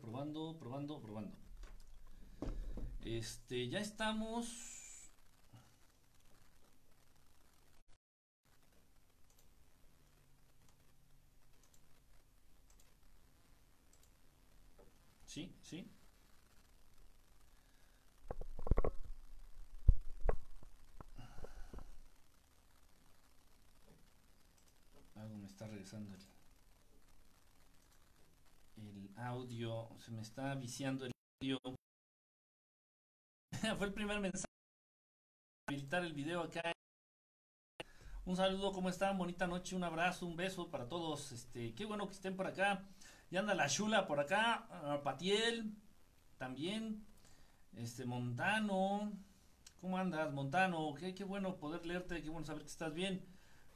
probando, probando, probando. Este, ya estamos. Sí, sí. Algo me está regresando el audio. Se me está viciando el audio. Fue el primer mensaje. Habilitar el video acá. Un saludo, ¿cómo están? Bonita noche, un abrazo, un beso para todos. Este, qué bueno que estén por acá. Ya anda la Chula por acá, uh, Patiel también. Este Montano. ¿Cómo andas, Montano? Qué, qué bueno poder leerte, qué bueno saber que estás bien.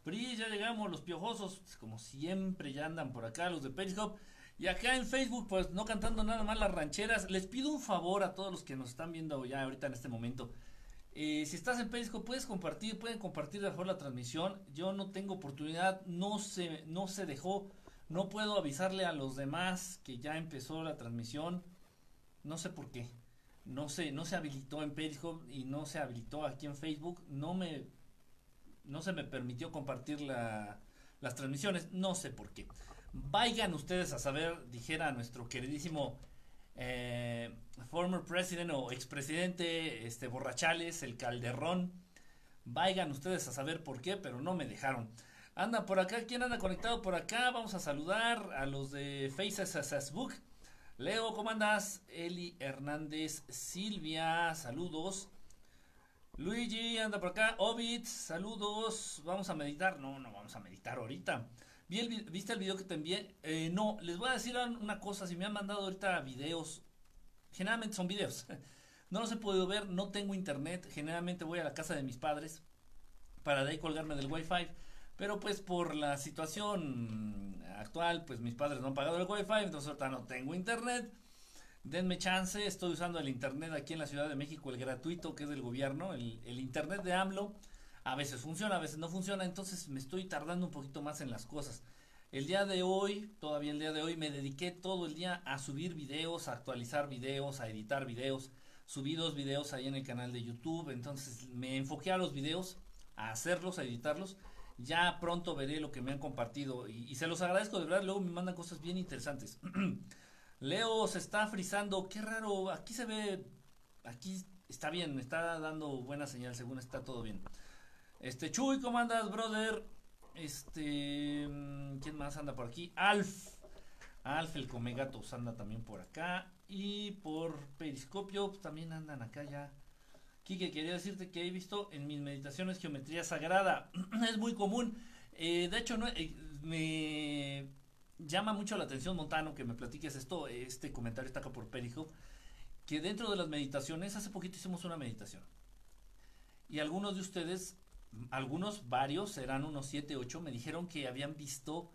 Pri, ya llegamos, los piojosos, como siempre, ya andan por acá, los de Periscope. Y acá en Facebook, pues no cantando nada más las rancheras. Les pido un favor a todos los que nos están viendo ya ahorita en este momento. Eh, si estás en Periscope, puedes compartir, pueden compartir mejor la transmisión. Yo no tengo oportunidad, no se, no se dejó, no puedo avisarle a los demás que ya empezó la transmisión. No sé por qué. No se, no se habilitó en Periscope y no se habilitó aquí en Facebook. No me, no se me permitió compartir la, las transmisiones. No sé por qué. Vayan ustedes a saber, dijera nuestro queridísimo eh, former president o expresidente este Borrachales, el Calderón. Vayan ustedes a saber por qué, pero no me dejaron. Anda por acá, ¿quién anda conectado por acá? Vamos a saludar a los de Faces Book. Leo, ¿cómo andas? Eli Hernández, Silvia, saludos. Luigi, anda por acá. Ovid, saludos. Vamos a meditar. No, no vamos a meditar ahorita. ¿Viste el video que te envié? Eh, no, les voy a decir una cosa. Si me han mandado ahorita videos, generalmente son videos. No los he podido ver, no tengo internet. Generalmente voy a la casa de mis padres para de ahí colgarme del wifi. Pero pues por la situación actual, pues mis padres no han pagado el wifi, entonces ahorita no tengo internet. Denme chance, estoy usando el internet aquí en la Ciudad de México, el gratuito que es del gobierno, el, el internet de AMLO a veces funciona, a veces no funciona, entonces me estoy tardando un poquito más en las cosas. El día de hoy, todavía el día de hoy, me dediqué todo el día a subir videos, a actualizar videos, a editar videos. Subí dos videos ahí en el canal de YouTube, entonces me enfoqué a los videos, a hacerlos, a editarlos. Ya pronto veré lo que me han compartido y, se los agradezco de verdad. Luego me mandan cosas bien interesantes. Leo se está frizando, qué raro. Aquí se ve, aquí está bien, me está dando buena señal, según está todo bien. Este, Chuy, ¿cómo andas, brother? Este, mm, ¿quién más anda por aquí? Alf. Alf, el Comegatos anda también por acá. Y por Periscopio, pues, también andan acá ya. Kike, quería decirte que he visto en mis meditaciones geometría sagrada. es muy común. Eh, de hecho, eh, me llama mucho la atención, Montano, que me platiques esto. Este comentario está acá por Periscope. Que dentro de las meditaciones, hace poquito hicimos una meditación. Y algunos de ustedes algunos, varios, eran unos 7, 8, me dijeron que habían visto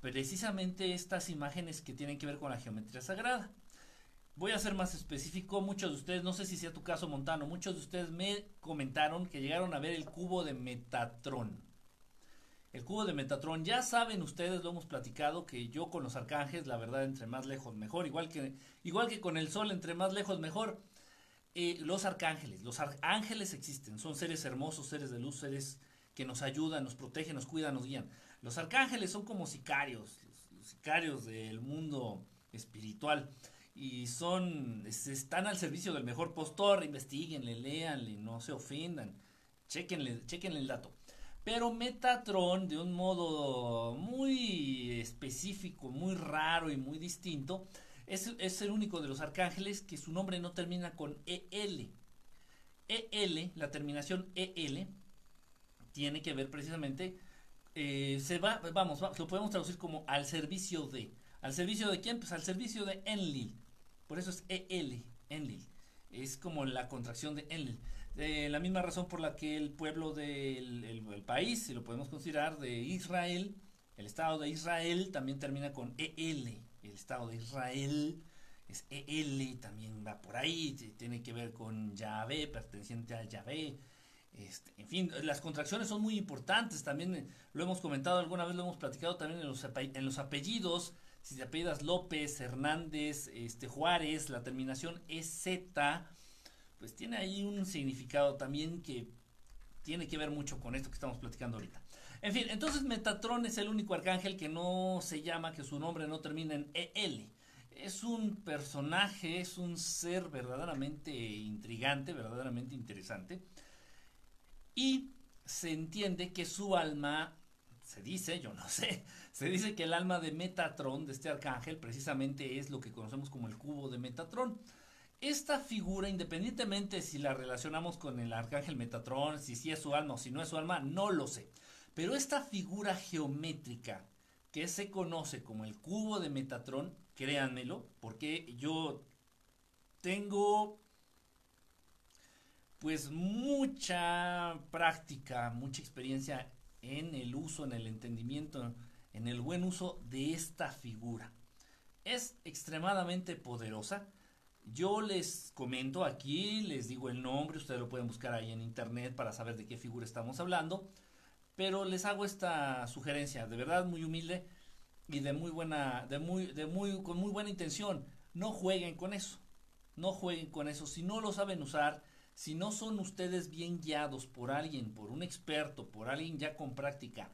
precisamente estas imágenes que tienen que ver con la geometría sagrada. Voy a ser más específico, muchos de ustedes, no sé si sea tu caso Montano, muchos de ustedes me comentaron que llegaron a ver el cubo de Metatron. El cubo de Metatron, ya saben ustedes, lo hemos platicado, que yo con los arcángeles, la verdad, entre más lejos mejor, igual que, igual que con el sol, entre más lejos mejor. Eh, los arcángeles. Los ángeles existen, son seres hermosos, seres de luz, seres que nos ayudan, nos protegen, nos cuidan, nos guían. Los arcángeles son como sicarios, los, sicarios del mundo espiritual y son están al servicio del mejor postor, investiguenle, léanle, no se ofendan, chequenle, chequenle el dato. Pero Metatron, de un modo muy específico, muy raro y muy distinto, es, el único de los arcángeles que su nombre no termina con EL. EL, la terminación EL, tiene que ver precisamente, eh, se va, vamos, lo podemos traducir como al servicio de. ¿Al servicio de quién? Pues al servicio de Enlil. Por eso es EL, Enlil. Es como la contracción de Enlil. La misma razón por la que el pueblo del el país, si lo podemos considerar, de Israel, el Estado de Israel también termina con EL el Estado de Israel, es EL, también va por ahí, tiene que ver con Yahvé, perteneciente a Yahvé. Este, en fin, las contracciones son muy importantes, también eh, lo hemos comentado alguna vez, lo hemos platicado también en los, apellidos, Si te apellidas López, Hernández, este, Juárez, la terminación es Z, pues tiene ahí un significado también que tiene que ver mucho con esto que estamos platicando ahorita. En fin, entonces Metatron es el único arcángel que no se llama, que su nombre no termina en EL. Es un personaje, es un ser verdaderamente intrigante, verdaderamente interesante. Y se entiende que su alma, se dice, yo no sé, se dice que el alma de Metatron, de este arcángel, precisamente es lo que conocemos como el cubo de Metatron. Esta figura, independientemente si la relacionamos con el arcángel Metatron, si sí es su alma o si no es su alma, no lo sé. Pero esta figura geométrica que se conoce como el cubo de Metatron, créanmelo, porque yo tengo pues mucha práctica, mucha experiencia en el uso, en el entendimiento, en el buen uso de esta figura. Es extremadamente poderosa. Yo les comento aquí, les digo el nombre, ustedes lo pueden buscar ahí en internet para saber de qué figura estamos hablando pero les hago esta sugerencia, de verdad muy humilde y de muy buena, de muy, de muy, con muy buena intención. No jueguen con eso, no jueguen con eso. Si no lo saben usar, si no son ustedes bien guiados por alguien, por un experto, por alguien ya con práctica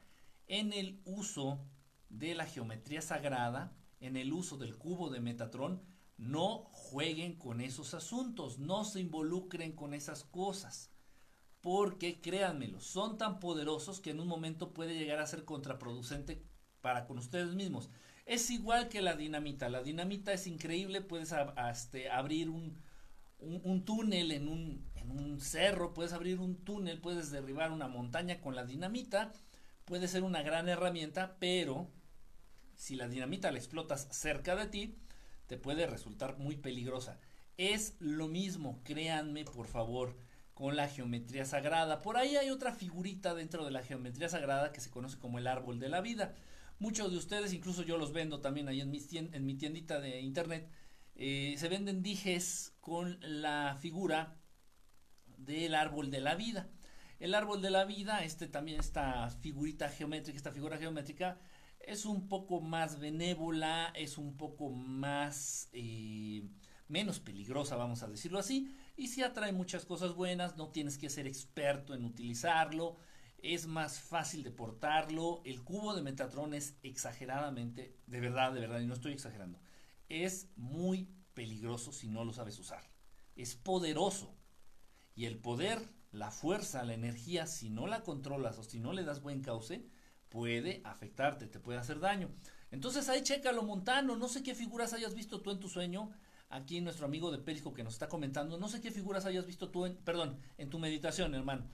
en el uso de la geometría sagrada, en el uso del cubo de Metatron, no jueguen con esos asuntos, no se involucren con esas cosas porque créanmelo, son tan poderosos que en un momento puede llegar a ser contraproducente para con ustedes mismos. Es igual que la dinamita, la dinamita es increíble, puedes este, abrir un, un, túnel en un, en un cerro, puedes abrir un túnel, puedes derribar una montaña con la dinamita, puede ser una gran herramienta, pero si la dinamita la explotas cerca de ti, te puede resultar muy peligrosa. Es lo mismo, créanme por favor con la geometría sagrada. Por ahí hay otra figurita dentro de la geometría sagrada que se conoce como el árbol de la vida. Muchos de ustedes, incluso yo los vendo también ahí en mi, en mi tiendita de internet, eh, se venden dijes con la figura del árbol de la vida. El árbol de la vida, este también esta figurita geométrica, esta figura geométrica, es un poco más benévola, es un poco más eh, menos peligrosa, vamos a decirlo así, y si atrae muchas cosas buenas, no tienes que ser experto en utilizarlo, es más fácil de portarlo. El cubo de Metatron es exageradamente, de verdad, de verdad, y no estoy exagerando, es muy peligroso si no lo sabes usar. Es poderoso. Y el poder, la fuerza, la energía, si no la controlas o si no le das buen cauce, puede afectarte, te puede hacer daño. Entonces ahí chécalo, Montano. No sé qué figuras hayas visto tú en tu sueño aquí nuestro amigo de Perisco que nos está comentando, no sé qué figuras hayas visto tú, en, perdón, en tu meditación, hermano.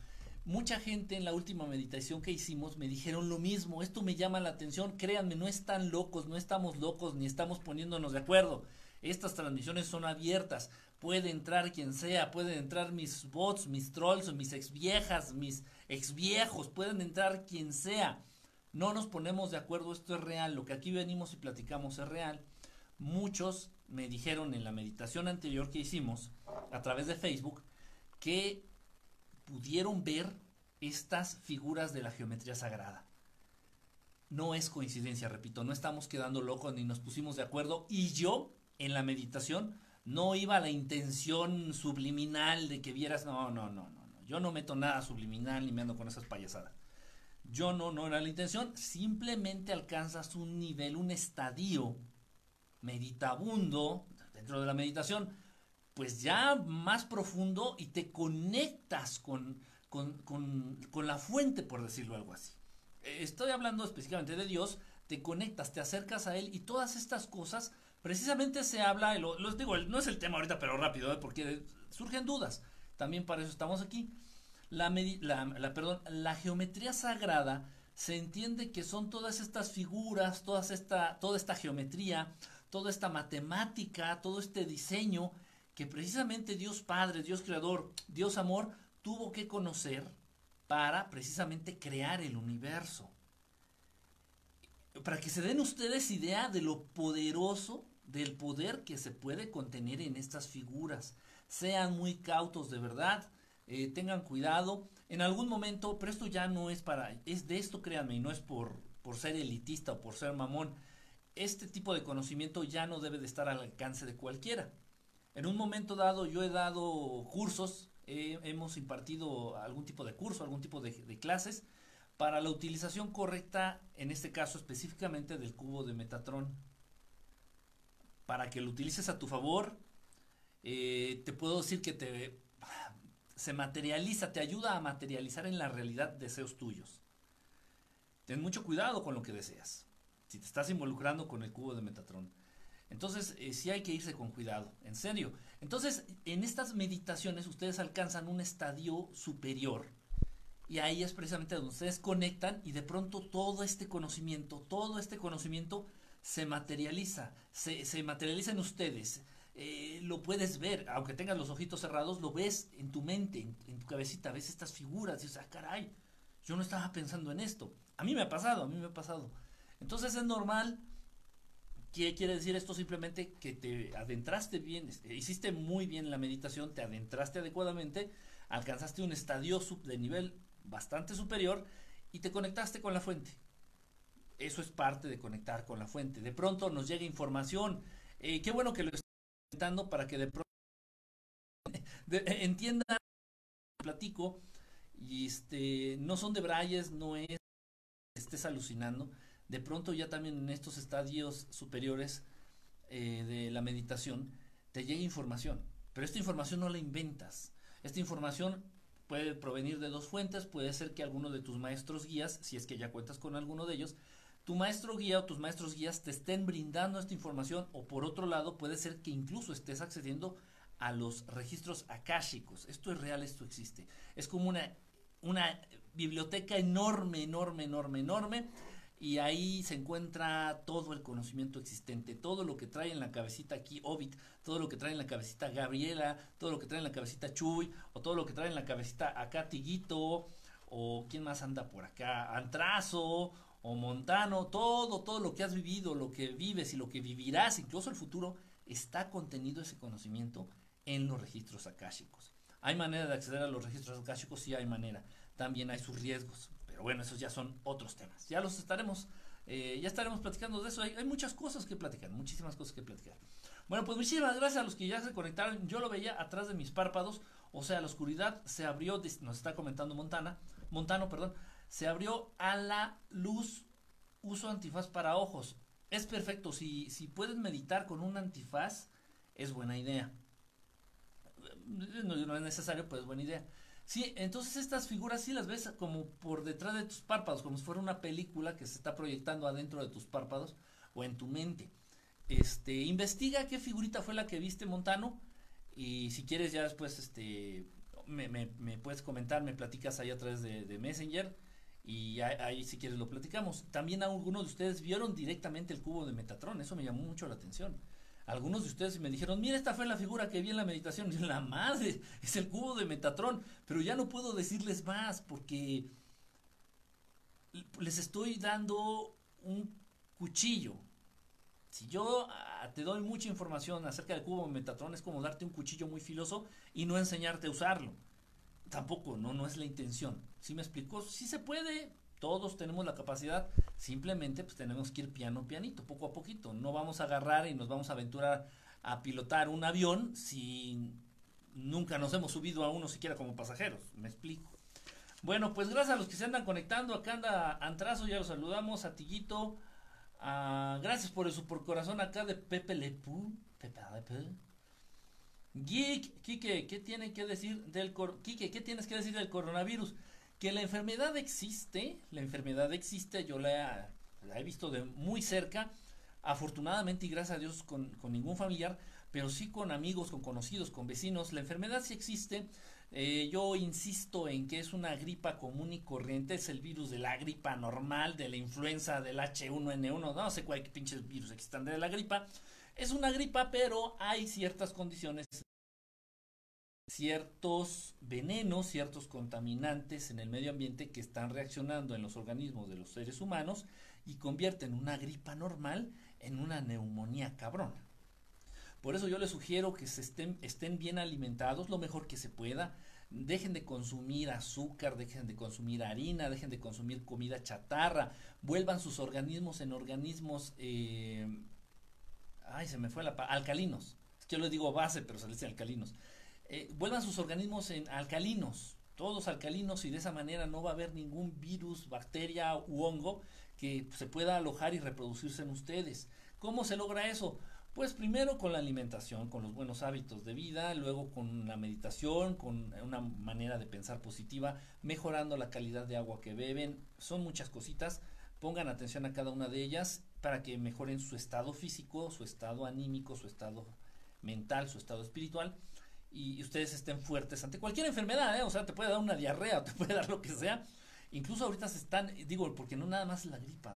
Mucha gente en la última meditación que hicimos me dijeron lo mismo, esto me llama la atención, créanme, no están locos, no estamos locos ni estamos poniéndonos de acuerdo. Estas transmisiones son abiertas, puede entrar quien sea, pueden entrar mis bots, mis trolls, mis ex viejas, mis ex viejos, pueden entrar quien sea. No nos ponemos de acuerdo, esto es real, lo que aquí venimos y platicamos es real. Muchos me dijeron en la meditación anterior que hicimos a través de Facebook que pudieron ver estas figuras de la geometría sagrada. No es coincidencia, repito, no estamos quedando locos ni nos pusimos de acuerdo y yo en la meditación no iba a la intención subliminal de que vieras, no, no, no, no, no, yo no meto nada subliminal ni me ando con esas payasadas. Yo no, no era la intención, simplemente alcanzas un nivel, un estadio meditabundo, dentro de la meditación, pues ya más profundo y te conectas con, con, la fuente, por decirlo algo así. Estoy hablando específicamente de Dios, te conectas, te acercas a Él y todas estas cosas, precisamente se habla, lo, los digo, no es el tema ahorita, pero rápido, ¿eh? porque surgen dudas. También para eso estamos aquí. La, la, perdón, la geometría sagrada se entiende que son todas estas figuras, todas esta, toda esta geometría, toda esta matemática, todo este diseño que precisamente Dios Padre, Dios Creador, Dios Amor tuvo que conocer para precisamente crear el universo. Para que se den ustedes idea de lo poderoso, del poder que se puede contener en estas figuras. Sean muy cautos de verdad, eh, tengan cuidado. En algún momento, pero esto ya no es para, es de esto créanme, y no es por, por ser elitista o por ser mamón este tipo de conocimiento ya no debe de estar al alcance de cualquiera. En un momento dado yo he dado cursos, hemos impartido algún tipo de curso, algún tipo de, clases para la utilización correcta, en este caso específicamente del cubo de Metatron. Para que lo utilices a tu favor, eh, te puedo decir que te se materializa, te ayuda a materializar en la realidad deseos tuyos. Ten mucho cuidado con lo que deseas. Si te estás involucrando con el cubo de Metatron. Entonces, eh, sí hay que irse con cuidado, en serio. Entonces, en estas meditaciones ustedes alcanzan un estadio superior. Y ahí es precisamente donde ustedes conectan y de pronto todo este conocimiento, todo este conocimiento se materializa, se, se materializa en ustedes. Eh, lo puedes ver, aunque tengas los ojitos cerrados, lo ves en tu mente, en, tu cabecita, ves estas figuras y dices, ah, caray, yo no estaba pensando en esto. A mí me ha pasado, a mí me ha pasado. Entonces es normal. ¿Qué quiere decir esto? Simplemente que te adentraste bien, hiciste muy bien la meditación, te adentraste adecuadamente, alcanzaste un estadio de nivel bastante superior y te conectaste con la fuente. Eso es parte de conectar con la fuente. De pronto nos llega información. Eh, qué bueno que lo comentando para que de pronto entiendan, platico, y este, no son de Brayes, no es estés alucinando, de pronto ya también en estos estadios superiores eh, de la meditación te llega información, pero esta información no la inventas, esta información puede provenir de dos fuentes, puede ser que alguno de tus maestros guías, si es que ya cuentas con alguno de ellos, tu maestro guía o tus maestros guías te estén brindando esta información o por otro lado puede ser que incluso estés accediendo a los registros akáshicos. Esto es real, esto existe. Es como una, una biblioteca enorme, enorme, enorme, enorme y ahí se encuentra todo el conocimiento existente, todo lo que trae en la cabecita aquí Ovid, todo lo que trae en la cabecita Gabriela, todo lo que trae en la cabecita Chuy, o todo lo que trae en la cabecita acá Tiguito, o quién más anda por acá, Antrazo, o Montano, todo, todo lo que has vivido, lo que vives y lo que vivirás, incluso el futuro, está contenido ese conocimiento en los registros akáshicos. ¿Hay manera de acceder a los registros akáshicos? Sí, hay manera. También hay sus riesgos. Pero bueno, esos ya son otros temas. Ya los estaremos, eh, ya estaremos platicando de eso. Hay, muchas cosas que platicar, muchísimas cosas que platicar. Bueno, pues muchísimas gracias a los que ya se conectaron. Yo lo veía atrás de mis párpados. O sea, la oscuridad se abrió, nos está comentando Montana, Montano, perdón, se abrió a la luz uso antifaz para ojos. Es perfecto, si, si puedes meditar con un antifaz, es buena idea. No, no es necesario, pero es buena idea. Sí, entonces estas figuras sí las ves como por detrás de tus párpados, como si fuera una película que se está proyectando adentro de tus párpados o en tu mente. Este, investiga qué figurita fue la que viste Montano y si quieres ya después este me, me, me puedes comentar, me platicas ahí a través de, de Messenger y ahí, si quieres lo platicamos. También algunos de ustedes vieron directamente el cubo de Metatron, eso me llamó mucho la atención. Algunos de ustedes me dijeron, mira, esta fue la figura que vi en la meditación. La madre, es el cubo de Metatron. Pero ya no puedo decirles más porque les estoy dando un cuchillo. Si yo ah, te doy mucha información acerca del cubo de Metatron, es como darte un cuchillo muy filoso y no enseñarte a usarlo tampoco, no, no es la intención. ¿Sí me explicó? Sí se puede, todos tenemos la capacidad, simplemente pues tenemos que ir piano pianito, poco a poquito. No vamos a agarrar y nos vamos a aventurar a pilotar un avión si nunca nos hemos subido a uno siquiera como pasajeros. Me explico. Bueno, pues gracias a los que se andan conectando. Acá anda Antrazo, ya los saludamos. A Tiguito. gracias por el super corazón acá de Pepe Lepú. Pepe Lepú. Geek, Kike, ¿qué tiene que decir del Kike, ¿qué tienes que decir del coronavirus? Que la enfermedad existe, la enfermedad existe, yo la, he visto de muy cerca, afortunadamente y gracias a Dios con, ningún familiar, pero sí con amigos, con conocidos, con vecinos, la enfermedad sí existe. Eh, yo insisto en que es una gripa común y corriente, es el virus de la gripa normal, de la influenza, del H1N1, no sé cuál pinches virus existan de la gripa. Es una gripa, pero hay ciertas condiciones ciertos venenos, ciertos contaminantes en el medio ambiente que están reaccionando en los organismos de los seres humanos y convierten una gripa normal en una neumonía cabrona. Por eso yo les sugiero que se estén, estén bien alimentados lo mejor que se pueda. Dejen de consumir azúcar, dejen de consumir harina, dejen de consumir comida chatarra, vuelvan sus organismos en organismos, eh, ay, se me fue la alcalinos. Yo les digo base, pero se les dice alcalinos. Eh, vuelvan sus organismos en alcalinos, todos alcalinos y de esa manera no va a haber ningún virus, bacteria u hongo que se pueda alojar y reproducirse en ustedes. ¿Cómo se logra eso? Pues primero con la alimentación, con los buenos hábitos de vida, luego con la meditación, con una manera de pensar positiva, mejorando la calidad de agua que beben. Son muchas cositas. Pongan atención a cada una de ellas para que mejoren su estado físico, su estado anímico, su estado mental, su estado espiritual y ustedes estén fuertes ante cualquier enfermedad, ¿eh? o sea, te puede dar una diarrea te puede dar lo que sea. Incluso ahorita se están, digo, porque no nada más la gripa.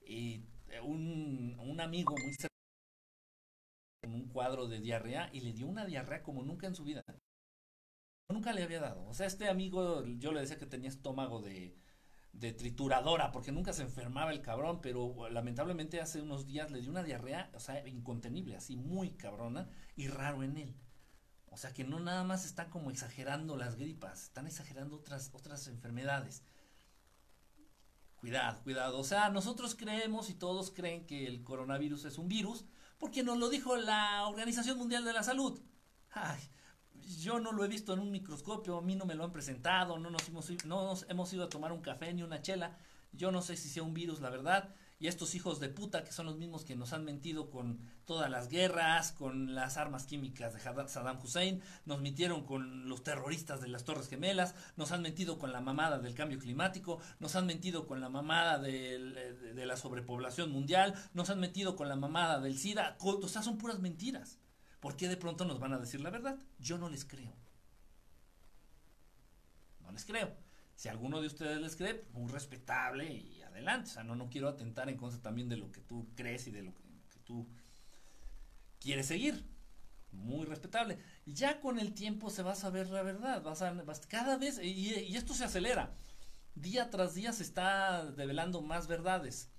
Eh, un, un amigo muy cercano con un cuadro de diarrea y le dio una diarrea como nunca en su vida. Nunca le había dado. O sea, este amigo, yo le decía que tenía estómago de, de trituradora, porque nunca se enfermaba el cabrón, pero lamentablemente hace unos días le dio una diarrea, o sea, incontenible, así muy cabrona y raro en él. O sea que no nada más están como exagerando las gripas, están exagerando otras, otras enfermedades. Cuidado, cuidado. O sea, nosotros creemos y todos creen que el coronavirus es un virus, porque nos lo dijo la Organización Mundial de la Salud. Ay, yo no lo he visto en un microscopio, a mí no me lo han presentado, no nos hemos, no nos hemos ido a tomar un café ni una chela. Yo no sé si sea un virus, la verdad. Y estos hijos de puta que son los mismos que nos han mentido con todas las guerras, con las armas químicas de Saddam Hussein, nos mintieron con los terroristas de las Torres Gemelas, nos han mentido con la mamada del cambio climático, nos han mentido con la mamada de, la sobrepoblación mundial, nos han mentido con la mamada del SIDA. O sea, son puras mentiras. ¿Por qué de pronto nos van a decir la verdad? Yo no les creo. No les creo. Si alguno de ustedes les cree, muy respetable y adelante. O sea, no, no quiero atentar en contra también de lo que tú crees y de lo que, tú quieres seguir. Muy respetable. Ya con el tiempo se va a saber la verdad. Vas a, cada vez, y, y esto se acelera. Día tras día se está develando más verdades.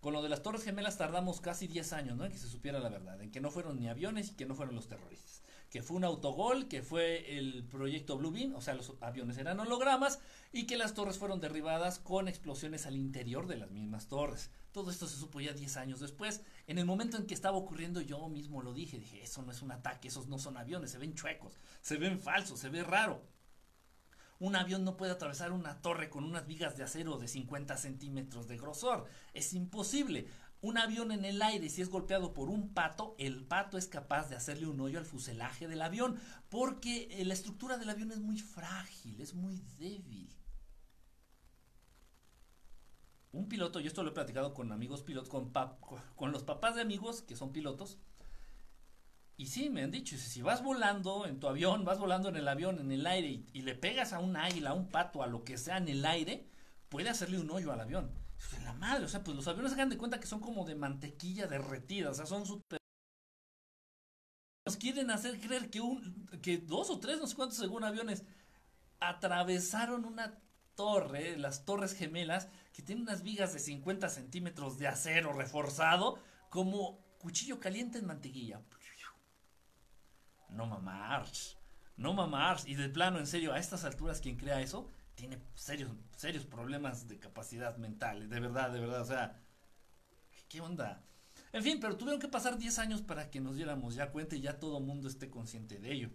Con lo de las Torres Gemelas tardamos casi 10 años, ¿no? En que se supiera la verdad, en que no fueron ni aviones y que no fueron los terroristas que fue un autogol, que fue el proyecto Bluebeam, o sea, los aviones eran hologramas y que las torres fueron derribadas con explosiones al interior de las mismas torres. Todo esto se supo ya 10 años después. En el momento en que estaba ocurriendo yo mismo lo dije, dije, eso no es un ataque, esos no son aviones, se ven chuecos, se ven falsos, se ve raro. Un avión no puede atravesar una torre con unas vigas de acero de 50 centímetros de grosor. Es imposible. Un avión en el aire, si es golpeado por un pato, el pato es capaz de hacerle un hoyo al fuselaje del avión, porque eh, la estructura del avión es muy frágil, es muy débil. Un piloto, yo esto lo he platicado con amigos pilotos, con, con los papás de amigos que son pilotos, y sí, me han dicho, si vas volando en tu avión, vas volando en el avión, en el aire, y, y le pegas a un águila, a un pato, a lo que sea en el aire, puede hacerle un hoyo al avión la madre, o sea, pues los aviones se dan de cuenta que son como de mantequilla derretida, o sea, son súper... Nos quieren hacer creer que, un, que dos o tres, no sé cuántos según aviones, atravesaron una torre, las torres gemelas, que tienen unas vigas de 50 centímetros de acero reforzado, como cuchillo caliente en mantequilla. No mamars, no mamars. Y de plano, en serio, a estas alturas, quien crea eso, tiene serios, serios problemas de capacidad mental, de verdad, de verdad, o sea, ¿qué onda? En fin, pero tuvieron que pasar 10 años para que nos diéramos ya cuenta y ya todo el mundo esté consciente de ello.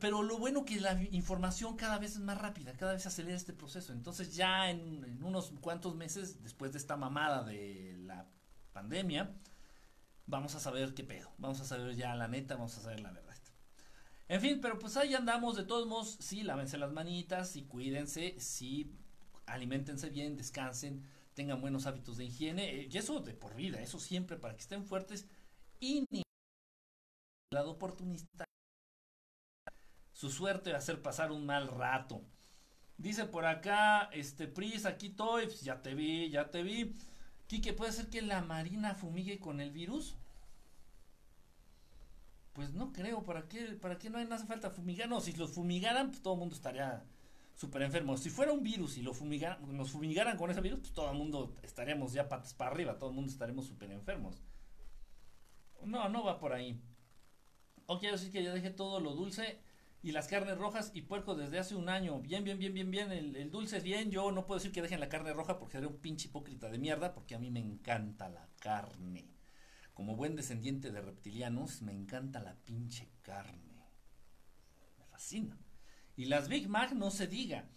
pero lo bueno que la información cada vez es más rápida, cada vez acelera este proceso. Entonces ya en, en unos cuantos meses, después de esta mamada de la pandemia, vamos a saber qué pedo. Vamos a saber ya la neta, vamos a saber la verdad. En fin, pero pues ahí andamos, de todos modos, sí, lávense las manitas, sí, cuídense, sí, alimentense bien, descansen, tengan buenos hábitos de higiene, eh, y eso de por vida, eso siempre para que estén fuertes y ni lado oportunista su suerte va a hacer pasar un mal rato. Dice por acá, este Pris, aquí estoy, pues, ya te vi, ya te vi. Quique, ¿puede ser que la marina fumigue con el virus? Pues no creo, ¿para qué, para qué no, hace falta fumigar? No, si los fumigaran, pues todo el mundo estaría súper enfermo. Si fuera un virus y lo fumigaran, nos fumigaran con ese virus, pues todo el mundo estaríamos ya patas para arriba, todo el mundo estaríamos súper enfermos. No, no va por ahí. O quiero decir que ya dejé todo lo dulce y las carnes rojas y puerco desde hace un año. Bien, bien, bien, bien, bien. El, dulce es bien. Yo no puedo decir que dejen la carne roja porque seré un pinche hipócrita de mierda porque a mí me encanta la carne. Como buen descendiente de reptilianos, me encanta la pinche carne. Me fascina. Y las Big Mac no se diga.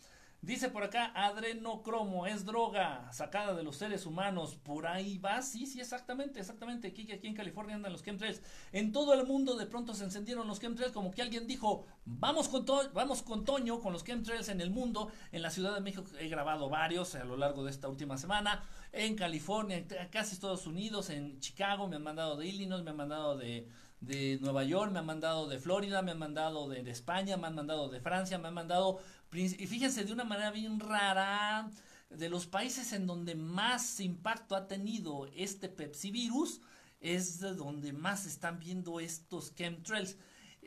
Dice por acá, adrenocromo es droga sacada de los seres humanos. Por ahí va, sí, sí, exactamente, exactamente. Aquí, aquí en California andan los chemtrails. En todo el mundo de pronto se encendieron los chemtrails, como que alguien dijo, vamos con, vamos con Toño, con los chemtrails en el mundo. En la Ciudad de México he grabado varios a lo largo de esta última semana. En California, en casi Estados Unidos, en Chicago, me han mandado de Illinois, me han mandado de, de Nueva York, me han mandado de Florida, me han mandado de, España, me han mandado de Francia, me han mandado, y fíjense, de una manera bien rara, de los países en donde más impacto ha tenido este Pepsi virus, es de donde más están viendo estos chemtrails.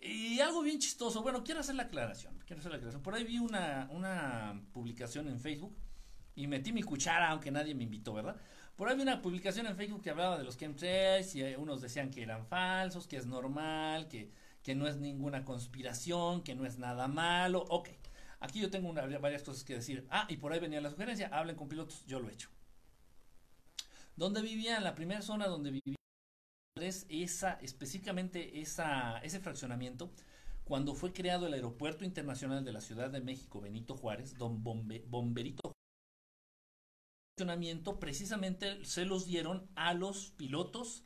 Y algo bien chistoso, bueno, quiero hacer la aclaración, quiero hacer la aclaración. Por ahí vi una, una publicación en Facebook y metí mi cuchara, aunque nadie me invitó, ¿verdad? Por ahí vi una publicación en Facebook que hablaba de los chemtrails y unos decían que eran falsos, que es normal, que, que no es ninguna conspiración, que no es nada malo. Ok, aquí yo tengo una, varias cosas que decir. Ah, y por ahí venía la sugerencia, hablen con pilotos, yo lo he hecho. ¿Dónde vivía? La primera zona donde vivía es esa, específicamente esa, ese fraccionamiento, cuando fue creado el Aeropuerto Internacional de la Ciudad de México, Benito Juárez, don Bombe, Bomberito precisamente se los dieron a los pilotos,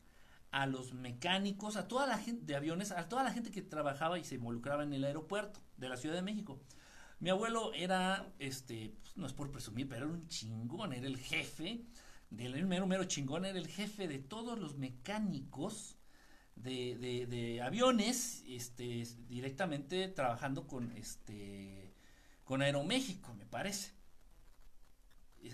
a los mecánicos, a toda la gente de aviones, a toda la gente que trabajaba y se involucraba en el aeropuerto de la Ciudad de México. Mi abuelo era, este, pues, no es por presumir, pero era un chingón, era el jefe, del mero, mero chingón, era el jefe de todos los mecánicos de, de, de aviones, este, directamente trabajando con, este, con Aeroméxico, me parece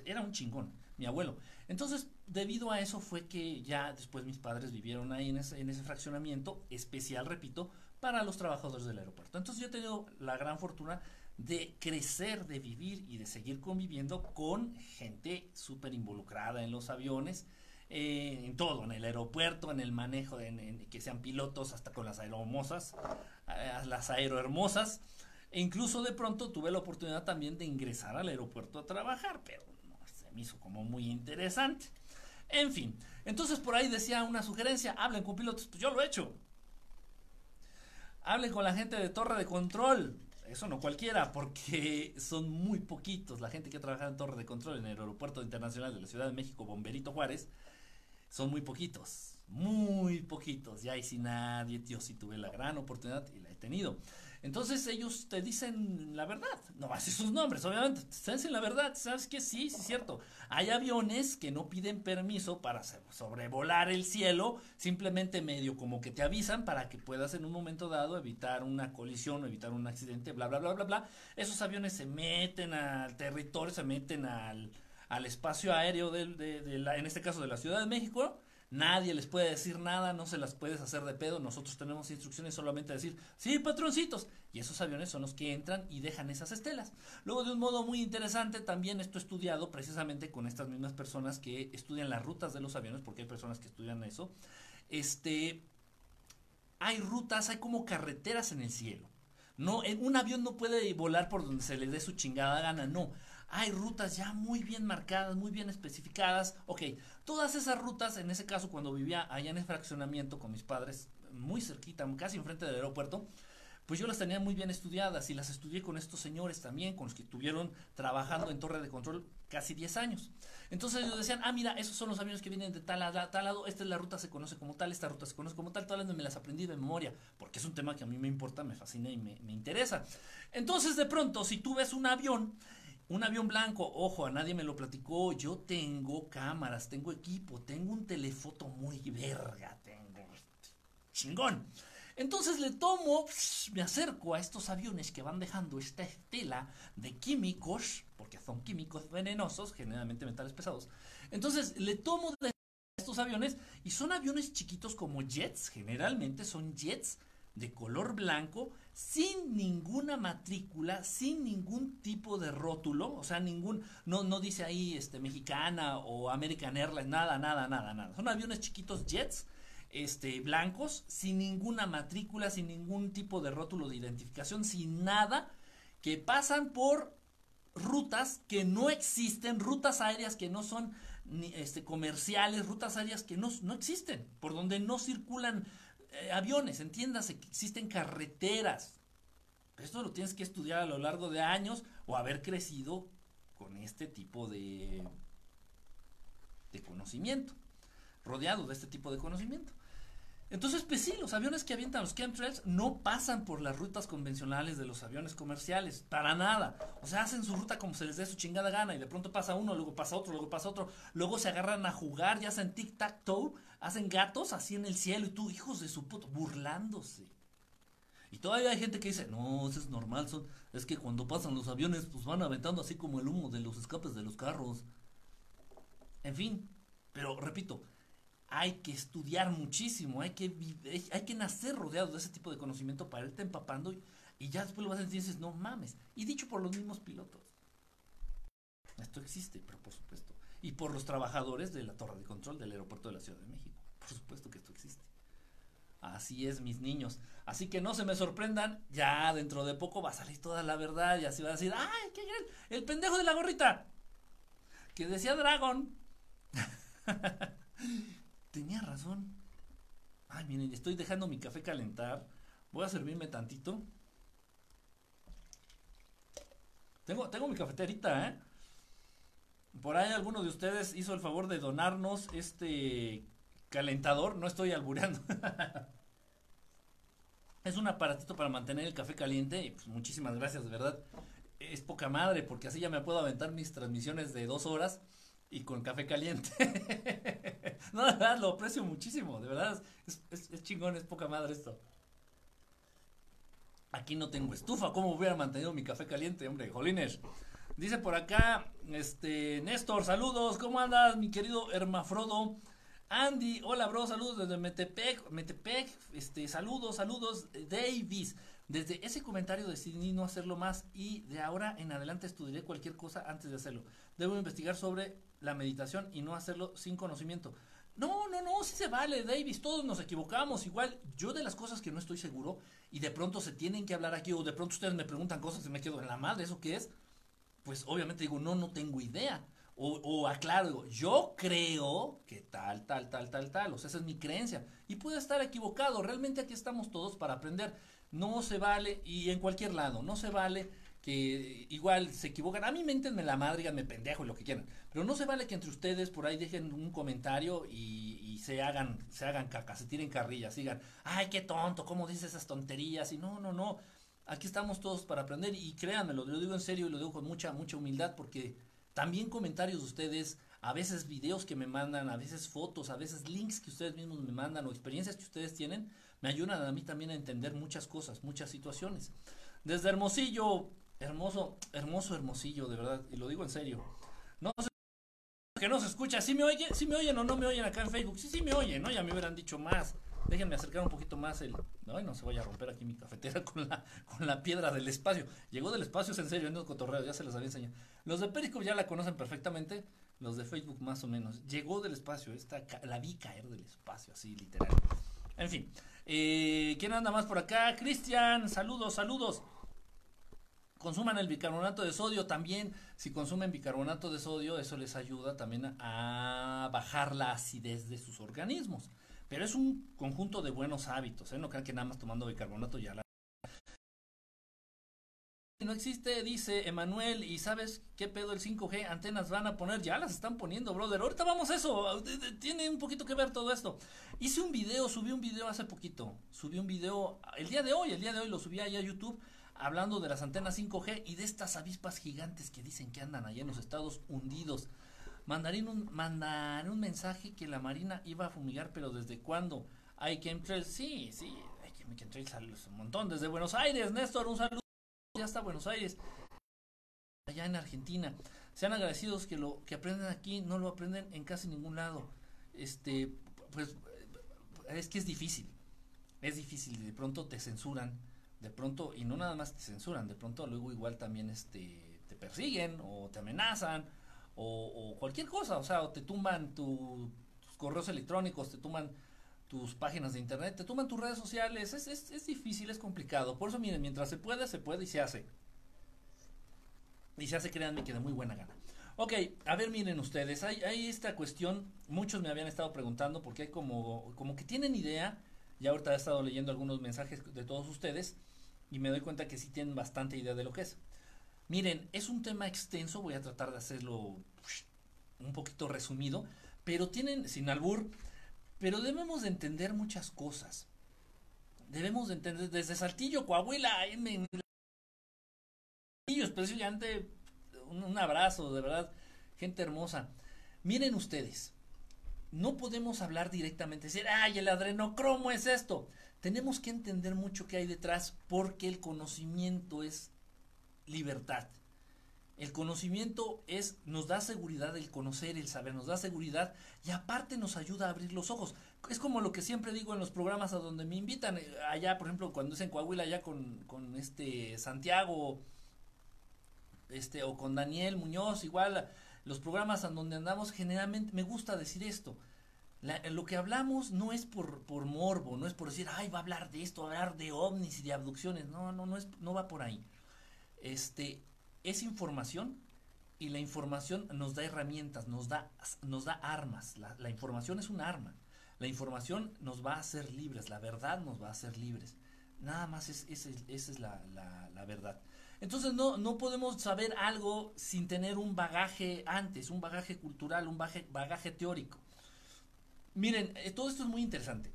era un chingón, mi abuelo. Entonces, debido a eso fue que ya después mis padres vivieron ahí en ese, en ese fraccionamiento especial, repito, para los trabajadores del aeropuerto. Entonces yo he tenido la gran fortuna de crecer, de vivir y de seguir conviviendo con gente súper involucrada en los aviones, eh, en todo, en el aeropuerto, en el manejo, en, que sean pilotos, hasta con las aerohermosas, eh, las aerohermosas. E incluso de pronto tuve la oportunidad también de ingresar al aeropuerto a trabajar, pero me hizo como muy interesante. En fin, entonces por ahí decía una sugerencia, hablen con pilotos, pues yo lo he hecho. Hablen con la gente de torre de control. Eso no cualquiera, porque son muy poquitos la gente que trabaja en torre de control en el aeropuerto internacional de la Ciudad de México, Bomberito Juárez. Son muy poquitos, muy poquitos. Ya y si nadie, yo sí tuve la gran oportunidad y la he tenido entonces ellos te dicen la verdad, no hace sus nombres, obviamente, te dicen la verdad, sabes que sí, sí es cierto. Hay aviones que no piden permiso para sobrevolar el cielo, simplemente medio como que te avisan para que puedas en un momento dado evitar una colisión evitar un accidente, bla, bla, bla, bla, bla. Esos aviones se meten al territorio, se meten al, al espacio aéreo de, de la, en este caso de la Ciudad de México, Nadie les puede decir nada, no se las puedes hacer de pedo. Nosotros tenemos instrucciones solamente de decir, sí, patroncitos. Y esos aviones son los que entran y dejan esas estelas. Luego, de un modo muy interesante, también esto estudiado precisamente con estas mismas personas que estudian las rutas de los aviones, porque hay personas que estudian eso. Este, hay rutas, hay como carreteras en el cielo. No, un avión no puede volar por donde se le dé su chingada gana, no hay rutas ya muy bien marcadas, muy bien especificadas. Ok, todas esas rutas, en ese caso cuando vivía allá en el fraccionamiento con mis padres, muy cerquita, casi enfrente del aeropuerto, pues yo las tenía muy bien estudiadas y las estudié con estos señores también, con los que estuvieron trabajando en torre de control casi 10 años. Entonces ellos decían, ah, mira, esos son los aviones que vienen de tal, a tal lado, esta es la ruta, se conoce como tal, esta ruta se conoce como tal, todas me las aprendí de memoria, porque es un tema que a mí me importa, me fascina y me interesa. Entonces de pronto, si tú ves un avión un avión blanco, ojo, a nadie me lo platicó. Yo tengo cámaras, tengo equipo, tengo un telefoto muy verga, tengo chingón. Entonces le tomo, me acerco a estos aviones que van dejando esta estela de químicos, porque son químicos venenosos, generalmente metales pesados. Entonces le tomo de estos aviones y son aviones chiquitos como jets, generalmente son jets de color blanco, sin ninguna matrícula, sin ningún tipo de rótulo, o sea, ningún, no, no dice ahí este, mexicana o American Airlines, nada, nada, nada, nada. Son aviones chiquitos jets, este, blancos, sin ninguna matrícula, sin ningún tipo de rótulo de identificación, sin nada, que pasan por rutas que no existen, rutas aéreas que no son este, comerciales, rutas aéreas que no, no existen, por donde no circulan eh, aviones, entiéndase que existen carreteras. Esto lo tienes que estudiar a lo largo de años o haber crecido con este tipo de, de conocimiento, rodeado de este tipo de conocimiento. Entonces, pues sí, los aviones que avientan los chemtrails no pasan por las rutas convencionales de los aviones comerciales, para nada. O sea, hacen su ruta como se les dé su chingada gana y de pronto pasa uno, luego pasa otro, luego pasa otro, luego se agarran a jugar, ya hacen tic-tac-toe, hacen gatos así en el cielo y tú, hijos de su puto, burlándose. Y todavía hay gente que dice, no, eso es normal, son, es que cuando pasan los aviones, pues van aventando así como el humo de los escapes de los carros. En fin, pero repito, hay que estudiar muchísimo, hay que, hay que nacer rodeado de ese tipo de conocimiento para irte empapando y, ya después lo vas a decir y dices, no mames. Y dicho por los mismos pilotos. Esto existe, pero por supuesto. Y por los trabajadores de la torre de control del aeropuerto de la Ciudad de México. Por supuesto que esto existe. Así es, mis niños. Así que no se me sorprendan, ya dentro de poco va a salir toda la verdad y así va a decir, ¡ay, qué gran! El pendejo de la gorrita. Que decía Dragon. tenía razón. Ay, miren, estoy dejando mi café calentar. Voy a servirme tantito. Tengo, tengo mi cafeterita, ¿eh? Por ahí alguno de ustedes hizo el favor de donarnos este calentador. No estoy albureando. es un aparatito para mantener el café caliente. Y pues muchísimas gracias, de verdad. Es poca madre, porque así ya me puedo aventar mis transmisiones de dos horas y con café caliente. no, de verdad, lo aprecio muchísimo, de verdad, es, es, chingón, es poca madre esto. Aquí no tengo estufa, ¿cómo hubiera mantenido mi café caliente, hombre? Jolines. Dice por acá, este, Néstor, saludos, ¿cómo andas, mi querido Hermafrodo? Andy, hola bro, saludos desde Metepec, Metepec, este, saludos, saludos, Davis. Desde ese comentario decidí no hacerlo más y de ahora en adelante estudiaré cualquier cosa antes de hacerlo. Debo investigar sobre la meditación y no hacerlo sin conocimiento. No, no, no, sí se vale, Davis, todos nos equivocamos. Igual, yo de las cosas que no estoy seguro y de pronto se tienen que hablar aquí o de pronto ustedes me preguntan cosas y me quedo en la madre, ¿eso qué es? Pues obviamente digo, no, no tengo idea. O, aclaro, digo, yo creo que tal, tal, tal, tal, tal. O sea, esa es mi creencia. Y puede estar equivocado. Realmente aquí estamos todos para aprender. No se vale, y en cualquier lado, no se vale que igual se equivocan. A mí méntenme la madre, díganme pendejo y lo que quieran. Pero no se vale que entre ustedes por ahí dejen un comentario y, se hagan, se hagan caca, se tiren carrillas, digan, ay, qué tonto, ¿cómo dices esas tonterías? Y no, no, no. Aquí estamos todos para aprender y créanme, lo digo en serio y lo digo con mucha, mucha humildad porque también comentarios de ustedes, a veces videos que me mandan, a veces fotos, a veces links que ustedes mismos me mandan o experiencias que ustedes tienen, me ayudan a mí también a entender muchas cosas, muchas situaciones. Desde Hermosillo, Hermoso, hermoso, hermosillo, de verdad, y lo digo en serio. No sé que no se escucha, si me oyen, si me oyen o no me oyen acá en Facebook, sí, sí me oyen, ¿no? Ya me hubieran dicho más. Déjenme acercar un poquito más el. No, no se vaya a romper aquí mi cafetera con la, con la piedra del espacio. Llegó del espacio, es en serio, en los cotorreos, ya se los había enseñado. Los de Periscope ya la conocen perfectamente, los de Facebook más o menos. Llegó del espacio, esta, la vi caer del espacio, así literal. En fin, eh, ¿quién anda más por acá? Cristian, saludos, saludos consuman el bicarbonato de sodio también. Si consumen bicarbonato de sodio, eso les ayuda también a bajar la acidez de sus organismos. Pero es un conjunto de buenos hábitos, ¿eh? No crean que nada más tomando bicarbonato ya la... No existe, dice Emanuel, y ¿sabes qué pedo el 5G? Antenas van a poner, ya las están poniendo, brother. Ahorita vamos a eso, tiene un poquito que ver todo esto. Hice un video, subí un video hace poquito, subí un video el día de hoy, el día de hoy lo subí ahí a YouTube hablando de las antenas 5G y de estas avispas gigantes que dicen que andan allá en los estados hundidos. Mandaré un, mandaré un mensaje que la Marina iba a fumigar, pero ¿desde cuándo? Hay entrar, sí, sí, hay entrar un montón. Desde Buenos Aires, Néstor, un saludo. Ya está Buenos Aires. Allá en Argentina. Sean agradecidos que lo que aprenden aquí no lo aprenden en casi ningún lado. Este, pues, es que es difícil. Es difícil, de pronto te censuran de pronto, y no nada más te censuran, de pronto luego igual también este, te persiguen o te amenazan o, cualquier cosa, o sea, o te tumban tus correos electrónicos, te tumban tus páginas de internet, te toman tus redes sociales, es, es, es difícil, es complicado. Por eso, miren, mientras se puede, se puede y se hace. Y se hace, créanme, que de muy buena gana. Ok, a ver, miren ustedes, hay, hay esta cuestión, muchos me habían estado preguntando porque hay como, como que tienen idea, ya ahorita he estado leyendo algunos mensajes de todos ustedes y me doy cuenta que sí tienen bastante idea de lo que es. Miren, es un tema extenso, voy a tratar de hacerlo un poquito resumido, pero tienen, sin albur, pero debemos de entender muchas cosas. Debemos de entender desde Saltillo, Coahuila, en, especialmente un, un abrazo, de verdad, gente hermosa. Miren ustedes, no podemos hablar directamente, decir, ay, el adrenocromo es esto. Tenemos que entender mucho qué hay detrás porque el conocimiento es libertad. El conocimiento es, nos da seguridad el conocer, el saber, nos da seguridad y aparte nos ayuda a abrir los ojos. Es como lo que siempre digo en los programas a donde me invitan, eh, allá, por ejemplo, cuando es en Coahuila, allá con, con este Santiago, este, o con Daniel Muñoz, igual, los programas a donde andamos, generalmente me gusta decir esto. lo que hablamos no es por, por morbo, no es por decir, ay, va a hablar de esto, va a hablar de ovnis y de abducciones. No, no, no, es, no va por ahí. Este, es información y la información nos da herramientas, nos da, nos da armas. La, información es un arma. La información nos va a hacer libres, la verdad nos va a hacer libres. Nada más es, esa es la, la, verdad. Entonces no, no podemos saber algo sin tener un bagaje antes, un bagaje cultural, un bagaje, bagaje teórico. Miren, eh, todo esto es muy interesante.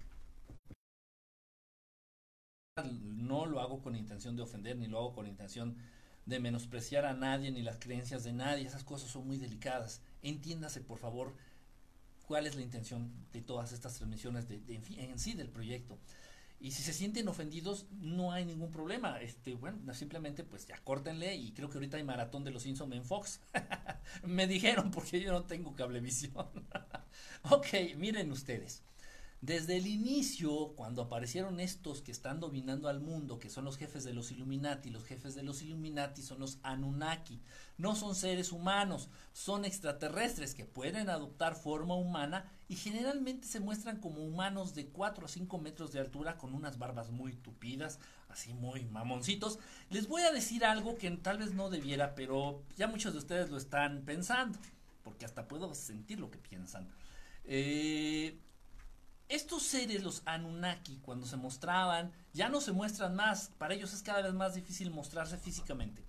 No lo hago con intención de ofender, ni lo hago con intención de menospreciar a nadie ni las creencias de nadie, esas cosas son muy delicadas. Entiéndase, por favor, cuál es la intención de todas estas transmisiones de, en, sí del proyecto. Y si se sienten ofendidos, no hay ningún problema. Este, bueno, simplemente pues ya córtenle y creo que ahorita hay maratón de los Simpsons en Fox. Me dijeron porque yo no tengo cablevisión. ok, miren ustedes. Desde el inicio, cuando aparecieron estos que están dominando al mundo, que son los jefes de los Illuminati, los jefes de los Illuminati son los Anunnaki, no son seres humanos, son extraterrestres que pueden adoptar forma humana y generalmente se muestran como humanos de 4 a 5 metros de altura con unas barbas muy tupidas, así muy mamoncitos. Les voy a decir algo que tal vez no debiera, pero ya muchos de ustedes lo están pensando, porque hasta puedo sentir lo que piensan. Eh, estos seres, los Anunnaki, cuando se mostraban, ya no se muestran más, para ellos es cada vez más difícil mostrarse físicamente.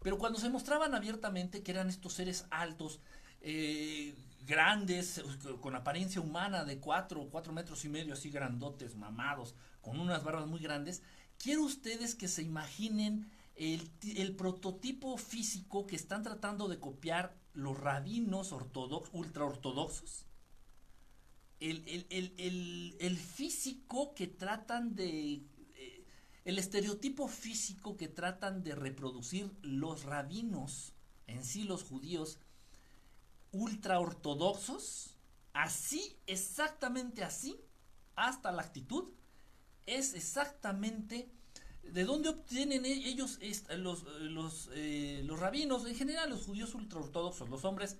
Pero cuando se mostraban abiertamente, que eran estos seres altos, eh, grandes, con apariencia humana de cuatro, cuatro metros y medio, así grandotes, mamados, con unas barbas muy grandes, quiero ustedes que se imaginen el, prototipo físico que están tratando de copiar los rabinos ortodoxos, ultraortodoxos el, el, físico que tratan de... Eh, el estereotipo físico que tratan de reproducir los rabinos, en sí los judíos, ultra ortodoxos, así, exactamente así, hasta la actitud, es exactamente de dónde obtienen e-, ellos los, los, eh, los rabinos, en general los judíos ultra ortodoxos, los hombres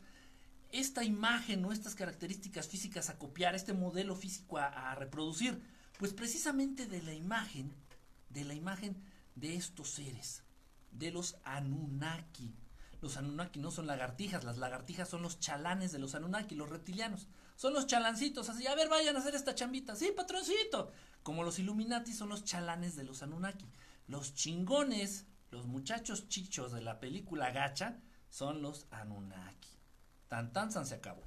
esta imagen o estas características físicas a copiar, este modelo físico a, reproducir? Pues precisamente de la imagen, de la imagen de estos seres, de los Anunnaki. Los Anunnaki no son lagartijas, las lagartijas son los chalanes de los Anunnaki, los reptilianos. Son los chalancitos, así, a ver, vayan a hacer esta chambita. Sí, patroncito. Como los Illuminati son los chalanes de los Anunnaki. Los chingones, los muchachos chichos de la película Gacha, son los Anunnaki. Tan tan se acabó.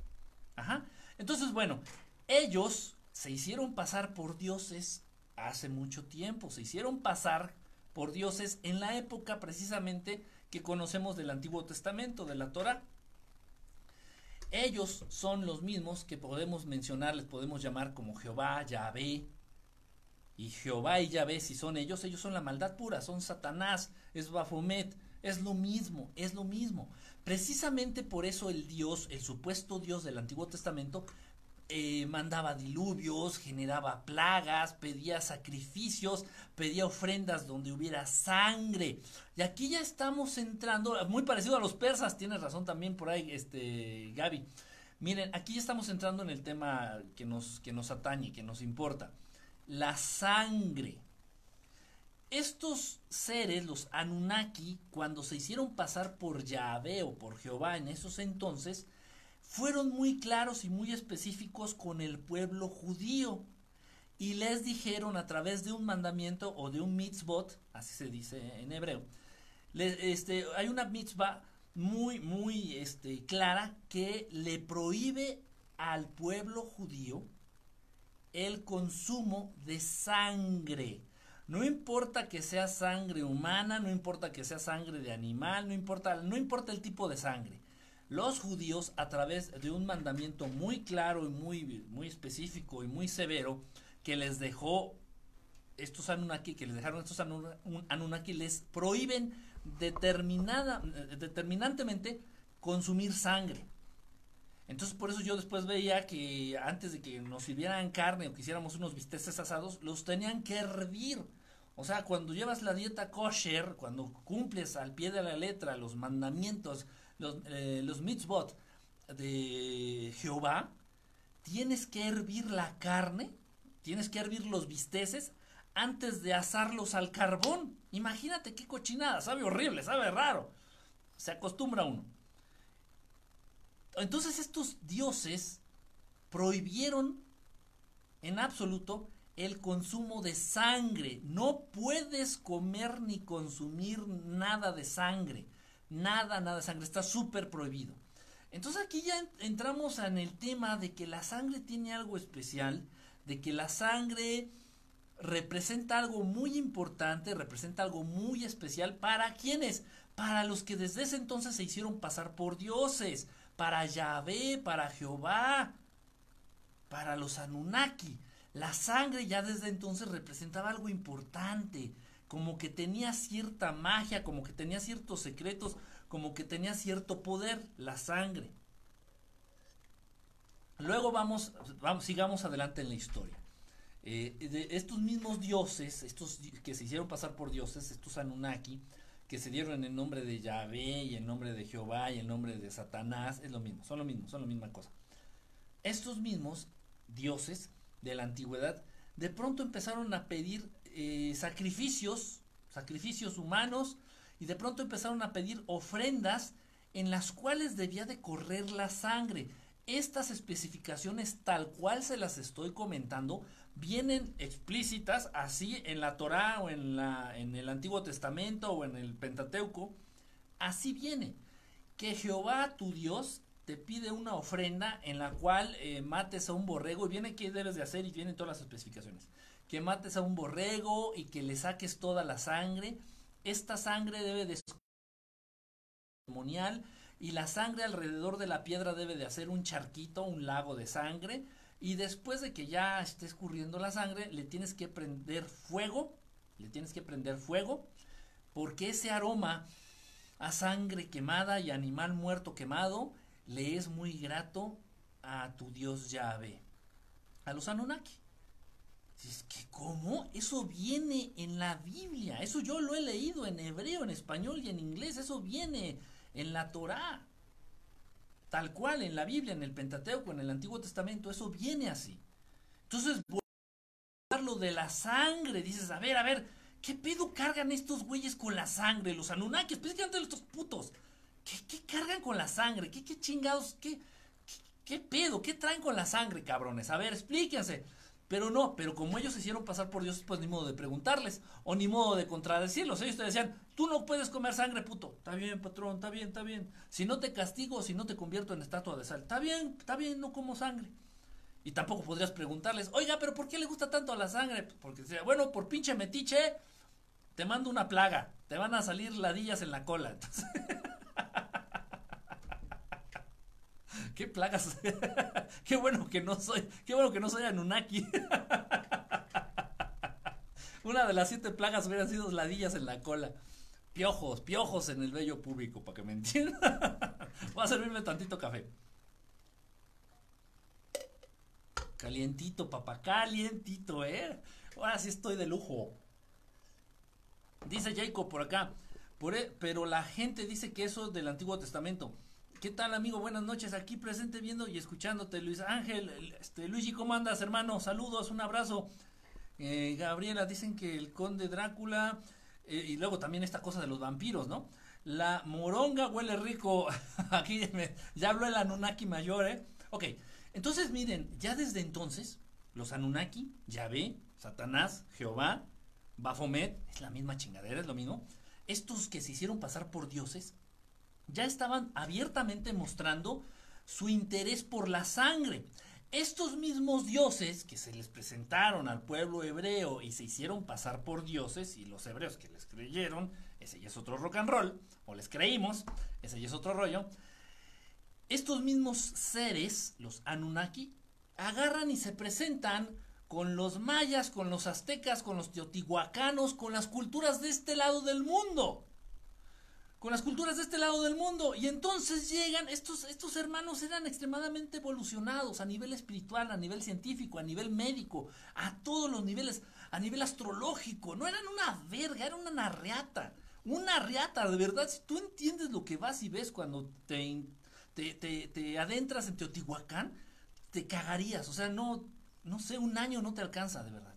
Ajá. Entonces, bueno, ellos se hicieron pasar por dioses hace mucho tiempo, se hicieron pasar por dioses en la época precisamente que conocemos del Antiguo Testamento, de la Torah. Ellos son los mismos que podemos mencionar, les podemos llamar como Jehová, Yahvé. Y Jehová y Yahvé, si son ellos, ellos son la maldad pura, son Satanás, es Baphomet, es lo mismo, es lo mismo. Precisamente por eso el Dios, el supuesto Dios del Antiguo Testamento, eh, mandaba diluvios, generaba plagas, pedía sacrificios, pedía ofrendas donde hubiera sangre. Y aquí ya estamos entrando, muy parecido a los persas, tienes razón también por ahí, este Gaby. Miren, aquí estamos entrando en el tema que nos, que nos atañe, que nos importa. La sangre. Estos seres, los Anunnaki, cuando se hicieron pasar por Yahvé o por Jehová en esos entonces, fueron muy claros y muy específicos con el pueblo judío y les dijeron a través de un mandamiento o de un mitzvot, así se dice en hebreo, este, hay una mitzvah muy, muy este, clara que le prohíbe al pueblo judío el consumo de sangre. No importa que sea sangre humana, no importa que sea sangre de animal, no importa, no importa el tipo de sangre. Los judíos, a través de un mandamiento muy claro y muy, muy específico y muy severo, que les dejó estos Anunnaki, que les dejaron estos Anunnaki, les prohíben determinada, determinantemente consumir sangre. Entonces por eso yo después veía que antes de que nos sirvieran carne o que hiciéramos unos bisteces asados, los tenían que hervir. O sea, cuando llevas la dieta kosher, cuando cumples al pie de la letra los mandamientos, los, eh, mitzvot de Jehová, tienes que hervir la carne, tienes que hervir los bisteces antes de asarlos al carbón. Imagínate qué cochinada, sabe horrible, sabe raro. Se acostumbra uno. Entonces estos dioses prohibieron en absoluto el consumo de sangre. No puedes comer ni consumir nada de sangre. Nada, nada de sangre. Está súper prohibido. Entonces aquí ya entramos en el tema de que la sangre tiene algo especial, de que la sangre representa algo muy importante, representa algo muy especial para quienes, para los que desde ese entonces se hicieron pasar por dioses, para Yahvé, para Jehová, para los Anunnaki. La sangre ya desde entonces representaba algo importante, como que tenía cierta magia, como que tenía ciertos secretos, como que tenía cierto poder, la sangre. Luego vamos, vamos sigamos adelante en la historia. Eh, estos mismos dioses, estos que se hicieron pasar por dioses, estos Anunnaki, que se dieron en nombre de Yahvé y en nombre de Jehová y en nombre de Satanás, es lo mismo, son lo mismo, son la misma cosa. Estos mismos dioses de la antigüedad de pronto empezaron a pedir eh, sacrificios, sacrificios humanos, y de pronto empezaron a pedir ofrendas en las cuales debía de correr la sangre. Estas especificaciones tal cual se las estoy comentando vienen explícitas así en la Torá o en, la, en el Antiguo Testamento o en el Pentateuco. Así viene, que Jehová tu Dios te pide una ofrenda en la cual eh, mates a un borrego y viene qué debes de hacer y vienen todas las especificaciones. Que mates a un borrego y que le saques toda la sangre. Esta sangre debe de ceremonial y la sangre alrededor de la piedra debe de hacer un charquito, un lago de sangre y después de que ya esté escurriendo la sangre, le tienes que prender fuego, le tienes que prender fuego, porque ese aroma a sangre quemada y animal muerto quemado le es muy grato a tu Dios Yahvé, a los Anunnaki. Es que, ¿cómo? Eso viene en la Biblia. Eso yo lo he leído en hebreo, en español y en inglés. Eso viene en la Torá. Tal cual en la Biblia, en el Pentateuco, en el Antiguo Testamento, eso viene así. Entonces, lo de la sangre, dices, a ver, a ver, ¿qué pedo cargan estos güeyes con la sangre? Los Anunnaki, especialmente estos putos. ¿Qué, cargan con la sangre? ¿Qué, qué chingados? ¿Qué, qué, qué pedo? ¿Qué traen con la sangre, cabrones? A ver, explíquense. Pero no, pero como ellos se hicieron pasar por Dios, pues ni modo de preguntarles, o ni modo de contradecirlos. Ellos te decían, tú no puedes comer sangre, puto. Está bien, patrón, está bien, está bien. Si no te castigo, si no te convierto en estatua de sal, está bien, está bien, no como sangre. Y tampoco podrías preguntarles, oiga, pero ¿por qué le gusta tanto la sangre? Porque decía, bueno, por pinche metiche, te mando una plaga, te van a salir ladillas en la cola. Entonces... qué plagas. qué bueno que no soy, qué bueno que no soy Anunnaki. Una de las siete plagas hubieran sido ladillas en la cola. Piojos, piojos en el vello público, para que me entiendan. Voy a servirme tantito café. Calientito, papá, calientito, ¿eh? Ahora sí estoy de lujo. Dice Jacob por acá, por, e, pero la gente dice que eso es del Antiguo Testamento ¿Qué tal, amigo? Buenas noches. Aquí presente viendo y escuchándote, Luis Ángel. Este, Luigi, ¿cómo andas, hermano? Saludos, un abrazo. Eh, Gabriela, dicen que el conde Drácula. Eh, y luego también esta cosa de los vampiros, ¿no? La moronga huele rico. Aquí ya habló el Anunnaki mayor, ¿eh? Ok, entonces miren, ya desde entonces, los Anunnaki, Yahvé, Satanás, Jehová, Baphomet, es la misma chingadera, es lo mismo. Estos que se hicieron pasar por dioses, ya estaban abiertamente mostrando su interés por la sangre. Estos mismos dioses que se les presentaron al pueblo hebreo y se hicieron pasar por dioses, y los hebreos que les creyeron, ese ya es otro rock and roll, o les creímos, ese ya es otro rollo, estos mismos seres, los Anunnaki, agarran y se presentan con los mayas, con los aztecas, con los teotihuacanos, con las culturas de este lado del mundo con las culturas de este lado del mundo. Y entonces llegan, estos, estos hermanos eran extremadamente evolucionados a nivel espiritual, a nivel científico, a nivel médico, a todos los niveles, a nivel astrológico. No eran una verga, eran una narreata. Una riata, de verdad, si tú entiendes lo que vas y ves cuando te, te, te, te adentras en Teotihuacán, te cagarías. O sea, no, no sé, un año no te alcanza, de verdad.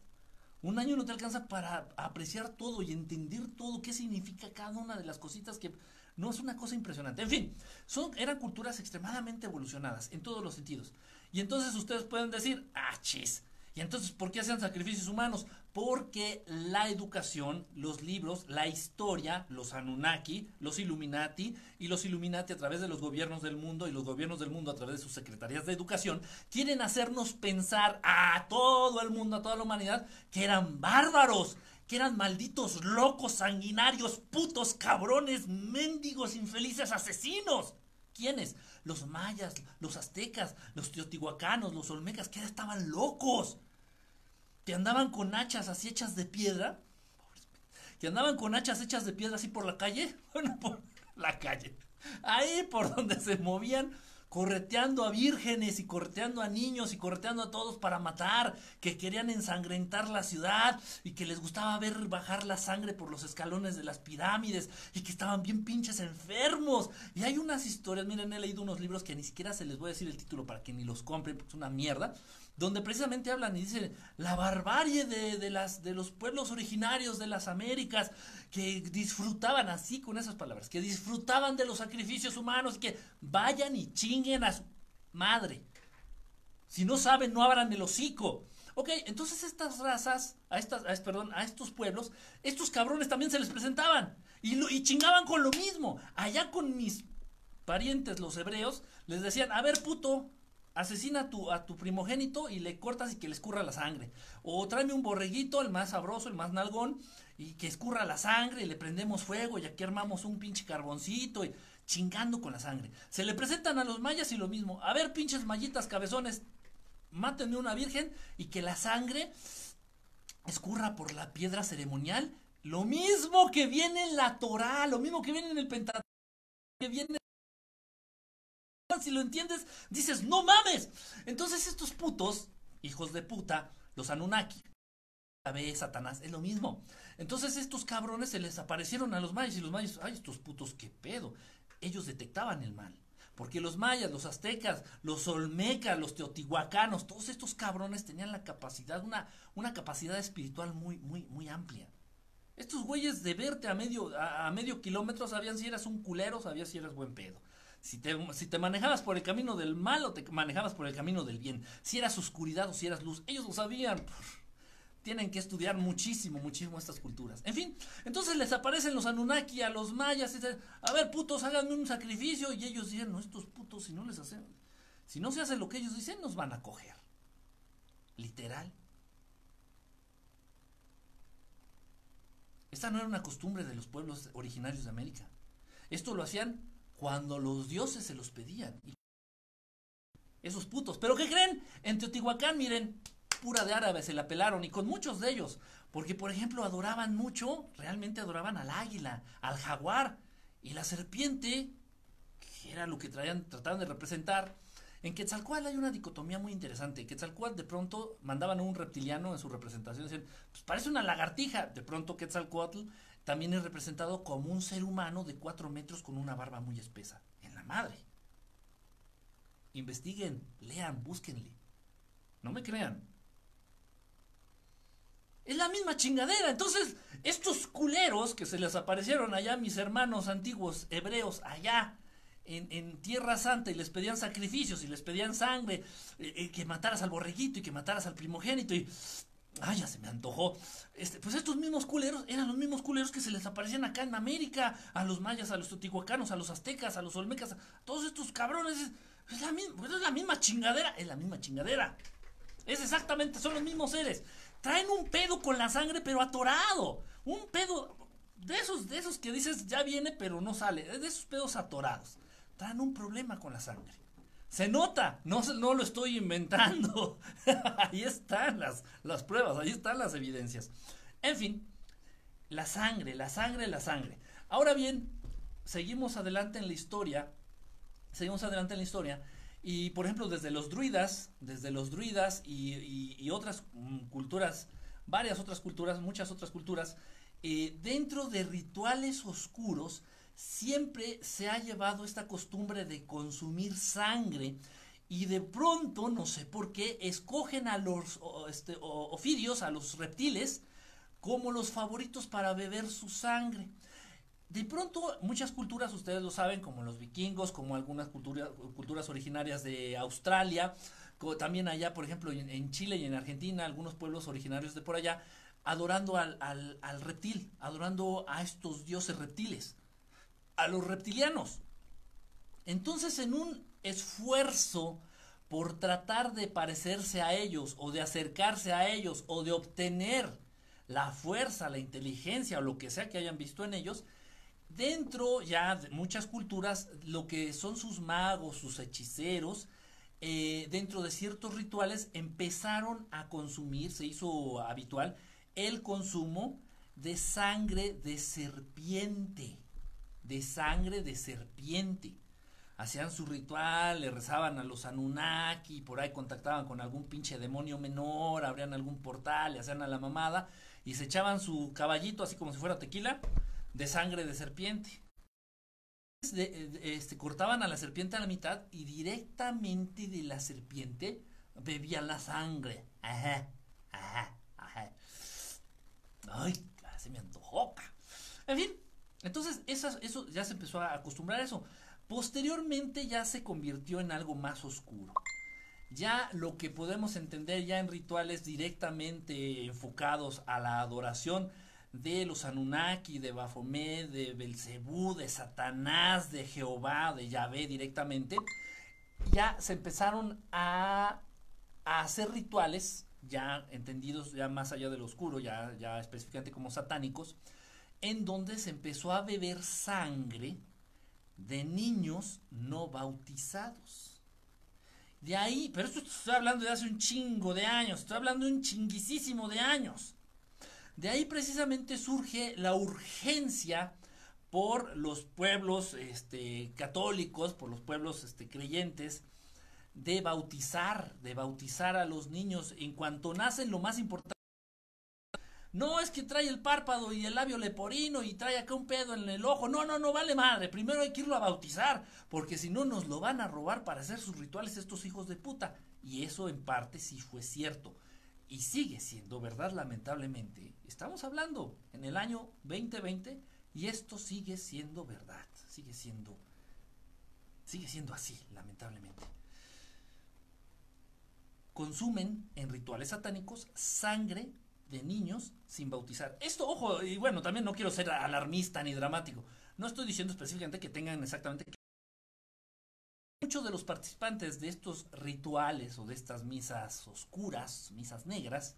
Un año no te alcanza para apreciar todo y entender todo, qué significa cada una de las cositas que... No es una cosa impresionante. En fin, son, eran culturas extremadamente evolucionadas en todos los sentidos. Y entonces ustedes pueden decir, ah, chis, ¿Y entonces por qué hacían sacrificios humanos? Porque la educación, los libros, la historia, los Anunnaki, los Illuminati y los Illuminati a través de los gobiernos del mundo y los gobiernos del mundo a través de sus secretarías de educación quieren hacernos pensar a todo el mundo, a toda la humanidad, que eran bárbaros, que eran malditos locos, sanguinarios, putos, cabrones, mendigos, infelices, asesinos. ¿Quiénes? Los mayas, los aztecas, los teotihuacanos, los olmecas, que estaban locos que andaban con hachas así hechas de piedra, que andaban con hachas hechas de piedra así por la calle, bueno, por la calle, ahí por donde se movían, correteando a vírgenes y correteando a niños y correteando a todos para matar, que querían ensangrentar la ciudad y que les gustaba ver bajar la sangre por los escalones de las pirámides y que estaban bien pinches enfermos. Y hay unas historias, miren, he leído unos libros que ni siquiera se les voy a decir el título para que ni los compren porque es una mierda donde precisamente hablan y dicen la barbarie de, las, de los pueblos originarios de las Américas, que disfrutaban así con esas palabras, que disfrutaban de los sacrificios humanos, que vayan y chinguen a su madre. Si no saben, no abran el hocico. Ok, entonces estas razas, a estas, a, perdón, a estos pueblos, estos cabrones también se les presentaban y, y chingaban con lo mismo. Allá con mis parientes, los hebreos, les decían, a ver puto, asesina a tu, a tu primogénito y le cortas y que le escurra la sangre. O tráeme un borreguito, el más sabroso, el más nalgón, y que escurra la sangre y le prendemos fuego y aquí armamos un pinche carboncito y chingando con la sangre. Se le presentan a los mayas y lo mismo. A ver, pinches mallitas cabezones, mátenme una virgen y que la sangre escurra por la piedra ceremonial. Lo mismo que viene en la Torah, lo mismo que viene en el Pentateuco, que viene si lo entiendes, dices, no mames. Entonces estos putos, hijos de puta, los Anunnaki, vez Satanás, es lo mismo. Entonces estos cabrones se les aparecieron a los mayas y los mayas, ay, estos putos, qué pedo. Ellos detectaban el mal. Porque los mayas, los aztecas, los olmecas, los teotihuacanos, todos estos cabrones tenían la capacidad, una, una capacidad espiritual muy, muy, muy amplia. Estos güeyes de verte a medio, a medio kilómetro sabían si eras un culero, sabían si eras buen pedo. Si te, manejabas por el camino del mal o te manejabas por el camino del bien. Si eras oscuridad o si eras luz. Ellos lo sabían. Tienen que estudiar muchísimo, muchísimo estas culturas. En fin, entonces les aparecen los Anunnaki a los mayas. Y dicen, a ver, putos, háganme un sacrificio. Y ellos dicen, no, estos putos, si no les hacen, si no se hace lo que ellos dicen, nos van a coger. Literal. Esta no era una costumbre de los pueblos originarios de América. Esto lo hacían cuando los dioses se los pedían. Esos putos. ¿Pero qué creen? En Teotihuacán, miren, pura de árabes, se la pelaron y con muchos de ellos. Porque, por ejemplo, adoraban mucho, realmente adoraban al águila, al jaguar y la serpiente, que era lo que traían, trataban de representar. En Quetzalcoatl hay una dicotomía muy interesante. Quetzalcoatl de pronto mandaban a un reptiliano en su representación, decían, pues parece una lagartija. De pronto Quetzalcoatl también es representado como un ser humano de cuatro metros con una barba muy espesa. En la madre. investiguen, lean, búsquenle. No me crean. Es la misma chingadera. Entonces, estos culeros que se les aparecieron allá, mis hermanos antiguos hebreos, allá en, Tierra Santa, y les pedían sacrificios, y les pedían sangre, eh, eh, que mataras al borreguito y que mataras al primogénito, y. ¡Ay, ya se me antojó! Este, pues estos mismos culeros eran los mismos culeros que se les aparecían acá en América, a los mayas, a los totihuacanos, a los aztecas, a los olmecas, a todos estos cabrones. Es la, misma, es la misma chingadera, es la misma chingadera. Es exactamente, son los mismos seres. Traen un pedo con la sangre, pero atorado. Un pedo de esos, de esos que dices ya viene, pero no sale. De esos pedos atorados. Traen un problema con la sangre. Se nota, no, no lo estoy inventando. ahí están las, las pruebas, ahí están las evidencias. En fin, la sangre, la sangre, la sangre. Ahora bien, seguimos adelante en la historia. Seguimos adelante en la historia. Y por ejemplo, desde los druidas, desde los druidas y, otras mm, culturas, varias otras culturas, muchas otras culturas, eh, dentro de rituales oscuros, siempre se ha llevado esta costumbre de consumir sangre y de pronto, no sé por qué, escogen a los este, ofidios, a los reptiles, como los favoritos para beber su sangre. De pronto, muchas culturas, ustedes lo saben, como los vikingos, como algunas culturas originarias de Australia, también allá, por ejemplo, en, Chile y en Argentina, algunos pueblos originarios de por allá, adorando al, al, reptil, adorando a estos dioses reptiles, a los reptilianos. Entonces, en un esfuerzo por tratar de parecerse a ellos o de acercarse a ellos o de obtener la fuerza, la inteligencia o lo que sea que hayan visto en ellos, Dentro ya de muchas culturas, lo que son sus magos, sus hechiceros, eh, dentro de ciertos rituales empezaron a consumir, se hizo habitual, el consumo de sangre de serpiente, de sangre de serpiente. Hacían su ritual, le rezaban a los Anunnaki, por ahí contactaban con algún pinche demonio menor, abrían algún portal, le hacían a la mamada y se echaban su caballito así como si fuera tequila de sangre de serpiente. este, cortaban a la serpiente a la mitad y directamente de la serpiente bebían la sangre. Ajá, ajá, ajá. Ay, se me antojó. En fin, entonces eso, ya se empezó a acostumbrar a eso. Posteriormente ya se convirtió en algo más oscuro. Ya lo que podemos entender ya en rituales directamente enfocados a la adoración de los Anunnaki, de Baphomet, de Belcebú, de Satanás, de Jehová, de Yahvé directamente, ya se empezaron a, hacer rituales, ya entendidos ya más allá del oscuro, ya, ya específicamente como satánicos, en donde se empezó a beber sangre de niños no bautizados. De ahí, pero esto estoy hablando de hace un chingo de años, estoy hablando de un chinguisísimo de años. De ahí precisamente surge la urgencia por los pueblos este, católicos, por los pueblos este, creyentes, de bautizar, de bautizar a los niños en cuanto nacen, lo más importante. No es que trae el párpado y el labio leporino y trae acá un pedo en el ojo. No, no, no vale madre. Primero hay que irlo a bautizar, porque si no nos lo van a robar para hacer sus rituales estos hijos de puta. Y eso en parte sí fue cierto y sigue siendo verdad lamentablemente. Estamos hablando en el año 2020 y esto sigue siendo verdad, sigue siendo sigue siendo así, lamentablemente. Consumen en rituales satánicos sangre de niños sin bautizar. Esto, ojo, y bueno, también no quiero ser alarmista ni dramático. No estoy diciendo específicamente que tengan exactamente Muchos de los participantes de estos rituales o de estas misas oscuras, misas negras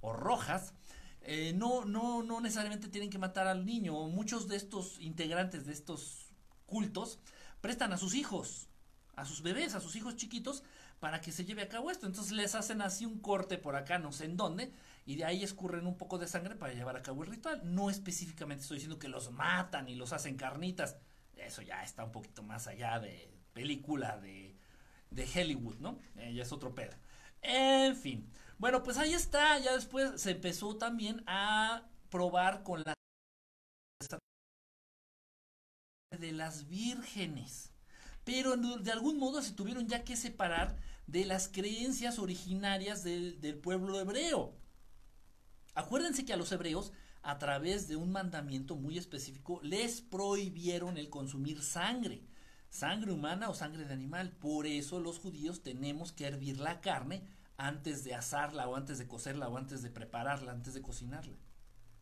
o rojas, eh, no, no, no necesariamente tienen que matar al niño. Muchos de estos integrantes de estos cultos prestan a sus hijos, a sus bebés, a sus hijos chiquitos, para que se lleve a cabo esto. Entonces les hacen así un corte por acá, no sé en dónde, y de ahí escurren un poco de sangre para llevar a cabo el ritual. No específicamente estoy diciendo que los matan y los hacen carnitas. Eso ya está un poquito más allá de, película de, de Hollywood, ¿no? Eh, ya es otro pedo. En fin. Bueno, pues ahí está. Ya después se empezó también a probar con la de las vírgenes. pero de algún modo se tuvieron ya que separar de las creencias originarias del, del pueblo hebreo. Acuérdense que a los hebreos, a través de un mandamiento muy específico, les prohibieron el consumir sangre, sangre humana o sangre de animal. Por eso los judíos tenemos que hervir la carne antes de asarla o antes de cocerla o antes de prepararla, antes de cocinarla.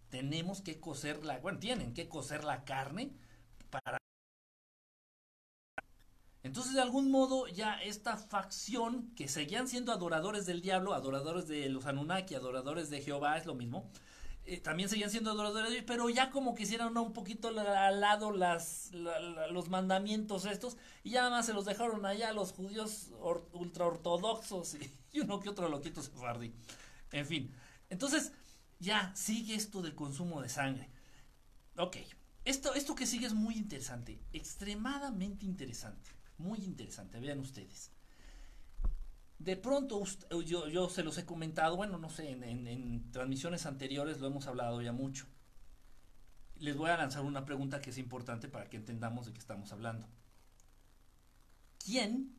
Tenemos que cocerla, bueno, tienen que cocer la carne para entonces, de algún modo, ya esta facción, que seguían siendo adoradores del diablo, adoradores de los Anunnaki, adoradores de Jehová, es lo mismo, eh, también seguían siendo adoradores de Dios, pero ya como quisieron un poquito al lado los mandamientos estos, y ya nada más se los dejaron allá los judíos ultra ortodoxos y, uno que otro loquito sefardí. En fin, entonces ya sigue esto del consumo de sangre. Ok, esto, esto que sigue es muy interesante, extremadamente interesante. Muy interesante, vean ustedes. De pronto, yo, yo se los he comentado, bueno, no sé, en, transmisiones anteriores lo hemos hablado ya mucho. Les voy a lanzar una pregunta que es importante para que entendamos de qué estamos hablando. ¿Quién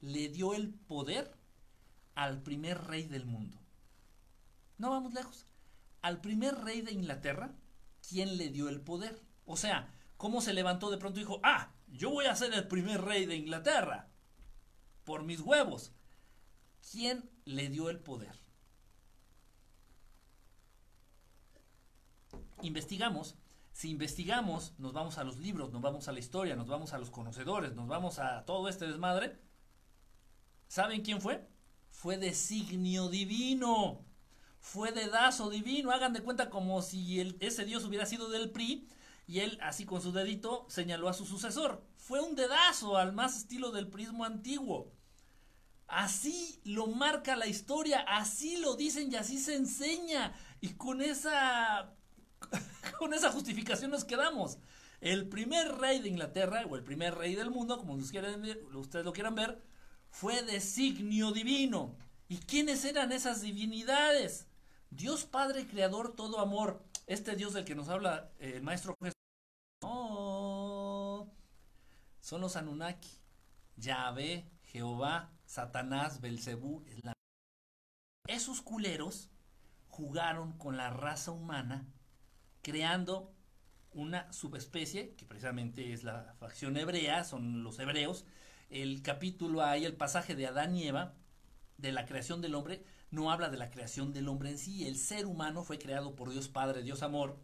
le dio el poder al primer rey del mundo? No vamos lejos. Al primer rey de Inglaterra, ¿quién le dio el poder? O sea, ¿cómo se levantó de pronto y dijo, ah, yo voy a ser el primer rey de Inglaterra. Por mis huevos. ¿Quién le dio el poder? Investigamos. Si investigamos, nos vamos a los libros, nos vamos a la historia, nos vamos a los conocedores, nos vamos a todo este desmadre. ¿Saben quién fue? Fue designio divino. Fue dedazo divino. Hagan de cuenta como si ese Dios hubiera sido del PRI y él, así con su dedito, señaló a su sucesor. Fue un dedazo al más estilo del prismo antiguo. Así lo marca la historia, así lo dicen y así se enseña. Y con esa, con esa justificación nos quedamos. El primer rey de Inglaterra, o el primer rey del mundo, como ustedes lo quieran ver, fue designio divino. ¿Y quiénes eran esas divinidades? Dios Padre Creador, todo amor este Dios del que nos habla eh, el maestro Jesús, son los Anunnaki, Yahvé, Jehová, Satanás, Belcebú, esos culeros jugaron con la raza humana creando una subespecie que precisamente es la facción hebrea, son los hebreos. El capítulo hay el pasaje de Adán y Eva de la creación del hombre no habla de la creación del hombre en sí. El ser humano fue creado por Dios Padre, Dios Amor,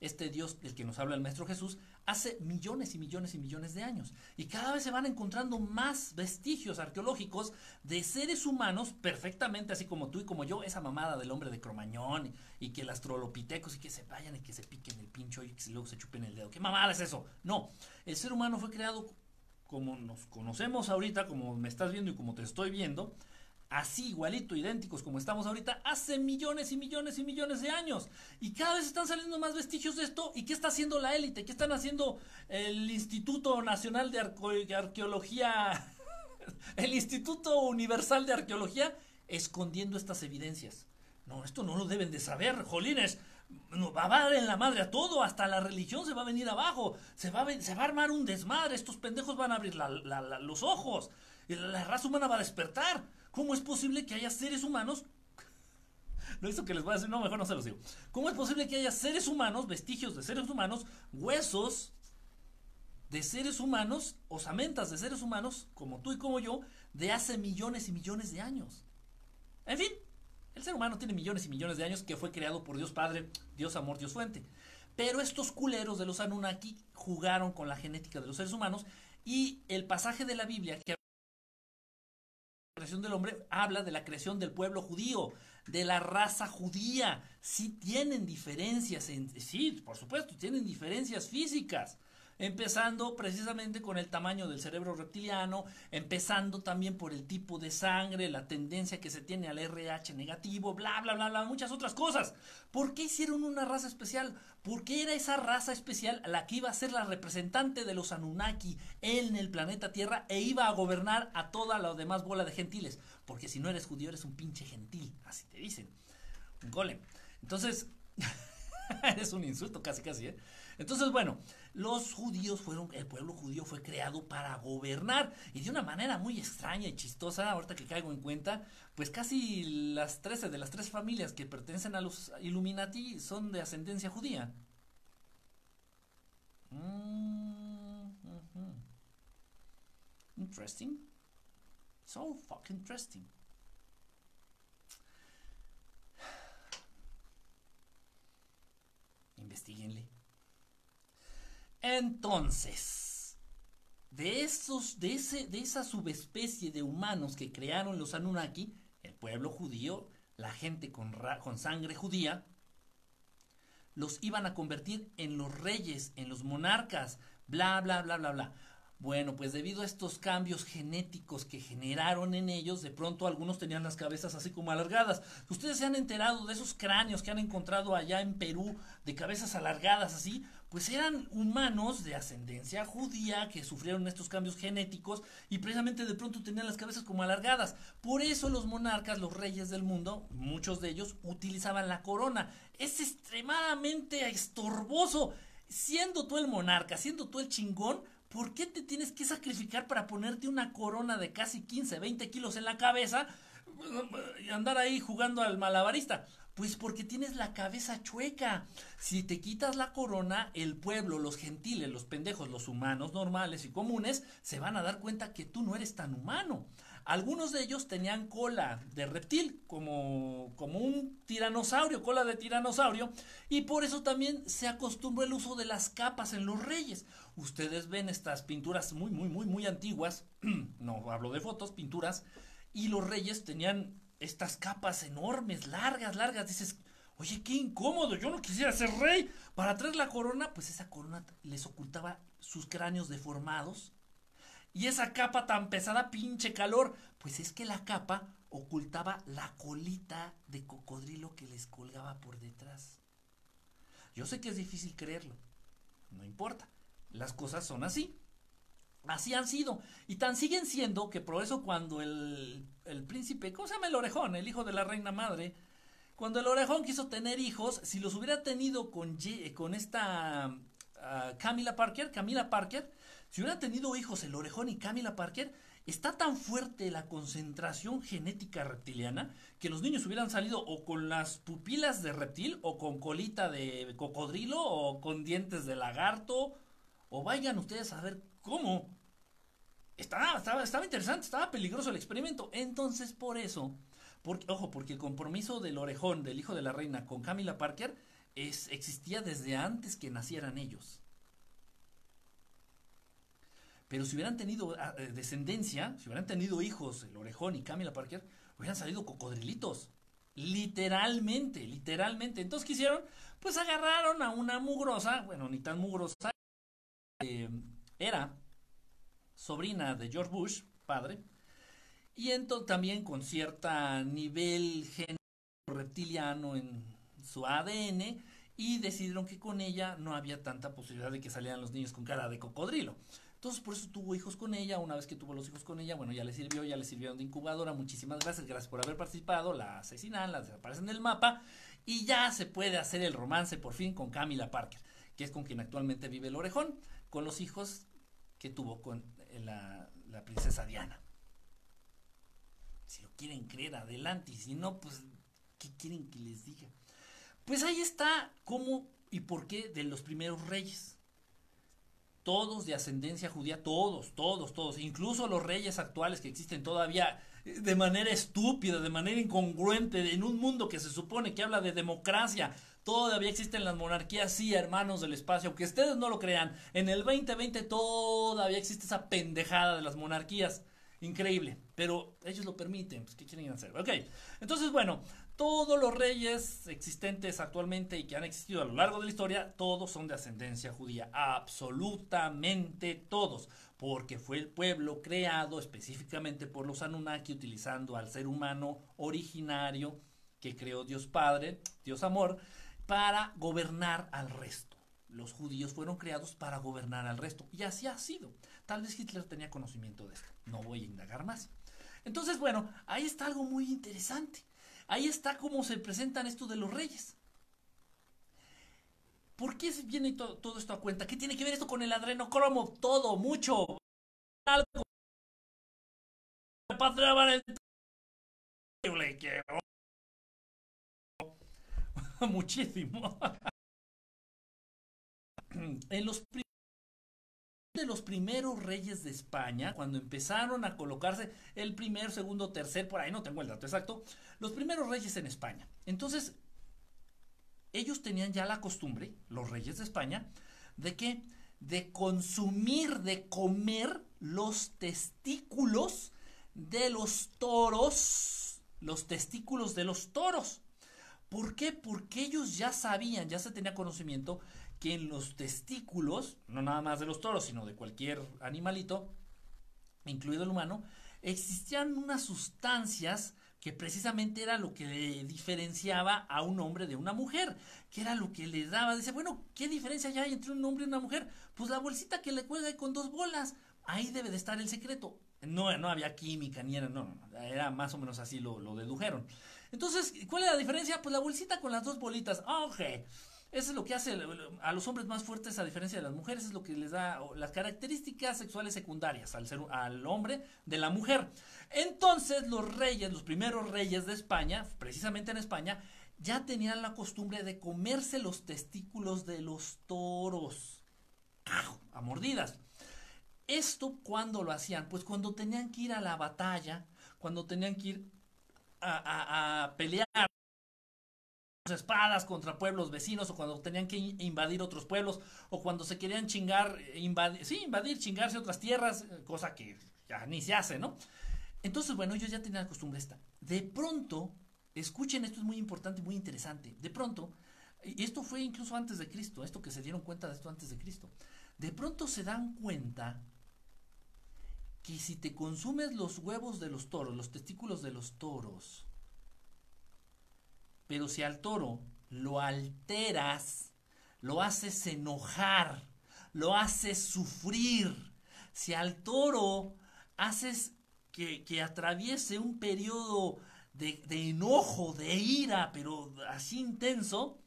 este Dios del que nos habla el Maestro Jesús, hace millones y millones y millones de años. Y cada vez se van encontrando más vestigios arqueológicos de seres humanos perfectamente, así como tú y como yo, esa mamada del hombre de Cromañón y, que el astrolopitecos y que se vayan y que se piquen el pincho y que luego se chupen el dedo. ¿Qué mamada es eso? No, el ser humano fue creado como nos conocemos ahorita, como me estás viendo y como te estoy viendo, así igualito, idénticos como estamos ahorita, hace millones y millones y millones de años. Y cada vez están saliendo más vestigios de esto. ¿Y qué está haciendo la élite? ¿Qué están haciendo el Instituto Nacional de, Arqueología, el Instituto Universal de Arqueología, escondiendo estas evidencias? No, esto no lo deben de saber, jolines. va a dar en la madre a todo, hasta la religión se va a venir abajo, se va a, a armar un desmadre, estos pendejos van a abrir los ojos, la raza humana va a despertar. ¿Cómo es posible que haya seres humanos? No, esto que les voy a decir, no, mejor no se los digo. ¿Cómo es posible que haya seres humanos, vestigios de seres humanos, huesos de seres humanos, osamentas de seres humanos, como tú y como yo, de hace millones y millones de años? En fin, el ser humano tiene millones y millones de años que fue creado por Dios Padre, Dios Amor, Dios Fuente. Pero estos culeros de los Anunnaki jugaron con la genética de los seres humanos y el pasaje de la Biblia que creación del hombre habla de la creación del pueblo judío, de la raza judía. Sí tienen diferencias, en, sí, por supuesto, tienen diferencias físicas. Empezando precisamente con el tamaño del cerebro reptiliano, empezando también por el tipo de sangre, la tendencia que se tiene al RH negativo, bla, bla, bla, bla, muchas otras cosas. ¿Por qué hicieron una raza especial? Porque era esa raza especial la que iba a ser la representante de los Anunnaki en el planeta Tierra e iba a gobernar a toda la demás bola de gentiles. Porque si no eres judío, eres un pinche gentil, así te dicen. Un golem. Entonces, es un insulto casi, casi, ¿eh? Entonces, bueno, los judíos fueron, el pueblo judío fue creado para gobernar y de una manera muy extraña y chistosa, ahorita que caigo en cuenta, pues casi las 13 de las tres familias que pertenecen a los Illuminati son de ascendencia judía. Mm, interesting. So fucking interesting. Investíguenle. Entonces, de esos, de ese, de esa subespecie de humanos que crearon los Anunnaki, el pueblo judío, la gente con, con sangre judía, los iban a convertir en los reyes, en los monarcas, bla, bla, bla, bla, bla. Bueno, pues debido a estos cambios genéticos que generaron en ellos, de pronto algunos tenían las cabezas así como alargadas. Ustedes se han enterado de esos cráneos que han encontrado allá en Perú, de cabezas alargadas así, pues eran humanos de ascendencia judía que sufrieron estos cambios genéticos y precisamente de pronto tenían las cabezas como alargadas. Por eso los monarcas, los reyes del mundo, muchos de ellos utilizaban la corona. Es extremadamente estorboso. Siendo tú el monarca, siendo tú el chingón, ¿por qué te tienes que sacrificar para ponerte una corona de casi 15, 20 kilos en la cabeza y andar ahí jugando al malabarista? Pues porque tienes la cabeza chueca. Si te quitas la corona, el pueblo, los gentiles, los pendejos, los humanos normales y comunes, se van a dar cuenta que tú no eres tan humano. Algunos de ellos tenían cola de reptil, como, como un tiranosaurio, cola de tiranosaurio, y por eso también se acostumbró el uso de las capas en los reyes. Ustedes ven estas pinturas muy, muy, muy, muy antiguas, no hablo de fotos, pinturas, y los reyes tenían estas capas enormes, largas, largas. Dices, oye, qué incómodo, yo no quisiera ser rey. Para traer la corona, pues esa corona les ocultaba sus cráneos deformados y esa capa tan pesada, pinche calor. Pues es que la capa ocultaba la colita de cocodrilo que les colgaba por detrás. Yo sé que es difícil creerlo. No importa. Las cosas son así. Así han sido. Y tan siguen siendo que por eso cuando el, el príncipe, ¿cómo se llama el orejón? El hijo de la reina madre. Cuando el orejón quiso tener hijos, si los hubiera tenido con, con esta ah, Camila Parker, Camila Parker, si hubiera tenido hijos el orejón y Camila Parker, está tan fuerte la concentración genética reptiliana que los niños hubieran salido o con las pupilas de reptil o con colita de cocodrilo o con dientes de lagarto o vayan ustedes a ver cómo. Estaba, estaba, estaba interesante, estaba peligroso el experimento. Entonces por eso, porque, ojo, porque el compromiso del orejón, del hijo de la reina, con Camila Parker es, existía desde antes que nacieran ellos. Pero si hubieran tenido ah, eh, descendencia, si hubieran tenido hijos, el Orejón y Camila Parker, hubieran salido cocodrilitos. Literalmente, literalmente. Entonces, ¿qué hicieron? Pues agarraron a una mugrosa, bueno, ni tan mugrosa, eh, era sobrina de George Bush, padre, y entonces también con cierta nivel genético reptiliano en su ADN, y decidieron que con ella no había tanta posibilidad de que salieran los niños con cara de cocodrilo. Entonces, por eso tuvo hijos con ella. Una vez que tuvo los hijos con ella, bueno, ya le sirvió, ya le sirvieron de incubadora. Muchísimas gracias, gracias por haber participado. La asesinan, la desaparecen del mapa. Y ya se puede hacer el romance por fin con Camila Parker, que es con quien actualmente vive el orejón, con los hijos que tuvo con la, la princesa Diana. Si lo quieren creer, adelante. Y si no, pues, ¿qué quieren que les diga? Pues ahí está cómo y por qué de los primeros reyes todos de ascendencia judía, todos, todos, todos, incluso los reyes actuales que existen todavía eh, de manera estúpida, de manera incongruente, en un mundo que se supone que habla de democracia, todavía existen las monarquías, sí, hermanos del espacio, aunque ustedes no lo crean, en el 2020 todavía existe esa pendejada de las monarquías. Increíble, pero ellos lo permiten, pues ¿qué quieren hacer? Ok, entonces bueno, todos los reyes existentes actualmente y que han existido a lo largo de la historia, todos son de ascendencia judía, absolutamente todos, porque fue el pueblo creado específicamente por los Anunnaki utilizando al ser humano originario que creó Dios Padre, Dios Amor, para gobernar al resto. Los judíos fueron creados para gobernar al resto y así ha sido. Tal vez Hitler tenía conocimiento de esto, no voy a indagar más. Entonces, bueno, ahí está algo muy interesante. Ahí está cómo se presentan esto de los reyes. ¿Por qué viene todo esto a cuenta? ¿Qué tiene que ver esto con el adrenocromo? Todo, mucho. Algo. Muchísimo. en los de los primeros reyes de España, cuando empezaron a colocarse el primer, segundo, tercer, por ahí no tengo el dato exacto, los primeros reyes en España. Entonces, ellos tenían ya la costumbre, los reyes de España, de que de consumir, de comer los testículos de los toros, los testículos de los toros. ¿Por qué? Porque ellos ya sabían, ya se tenía conocimiento que en los testículos, no nada más de los toros, sino de cualquier animalito, incluido el humano, existían unas sustancias que precisamente era lo que le diferenciaba a un hombre de una mujer, que era lo que le daba, dice, bueno, ¿qué diferencia hay entre un hombre y una mujer? Pues la bolsita que le cuelga con dos bolas, ahí debe de estar el secreto. No, no había química, ni era, no, no, era más o menos así lo dedujeron. Entonces, ¿cuál es la diferencia? Pues la bolsita con las dos bolitas, ok. Eso es lo que hace a los hombres más fuertes, a diferencia de las mujeres, es lo que les da las características sexuales secundarias al, ser, al hombre de la mujer. Entonces los reyes, los primeros reyes de España, precisamente en España, ya tenían la costumbre de comerse los testículos de los toros a mordidas. ¿Esto cuando lo hacían? Pues cuando tenían que ir a la batalla, cuando tenían que ir a, a pelear espadas contra pueblos vecinos o cuando tenían que invadir otros pueblos o cuando se querían chingar, eh, invadir, sí, invadir, chingarse otras tierras, eh, cosa que ya ni se hace, ¿no? Entonces, bueno, ellos ya tenían la costumbre esta. De pronto, escuchen, esto es muy importante muy interesante. De pronto, y esto fue incluso antes de Cristo, esto que se dieron cuenta de esto antes de Cristo. De pronto se dan cuenta que si te consumes los huevos de los toros, los testículos de los toros, pero si al toro lo alteras, lo haces enojar, lo haces sufrir, si al toro haces que, atraviese un periodo de, de, enojo, de ira, pero así intenso,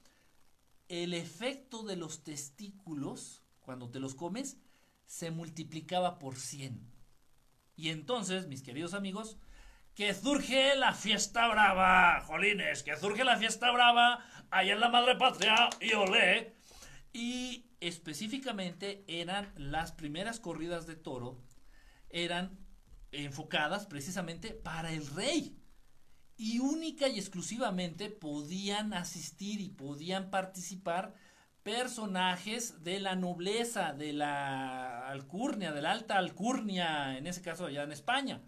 el efecto de los testículos, cuando te los comes, se multiplicaba por 100. Y entonces, mis queridos amigos, que surge la fiesta brava, jolines, que surge la fiesta brava allá en la madre patria y olé. Y específicamente eran las primeras corridas de toro, eran enfocadas precisamente para el rey. Y única y exclusivamente podían asistir y podían participar personajes de la nobleza, de la alcurnia, de la alta alcurnia, en ese caso allá en España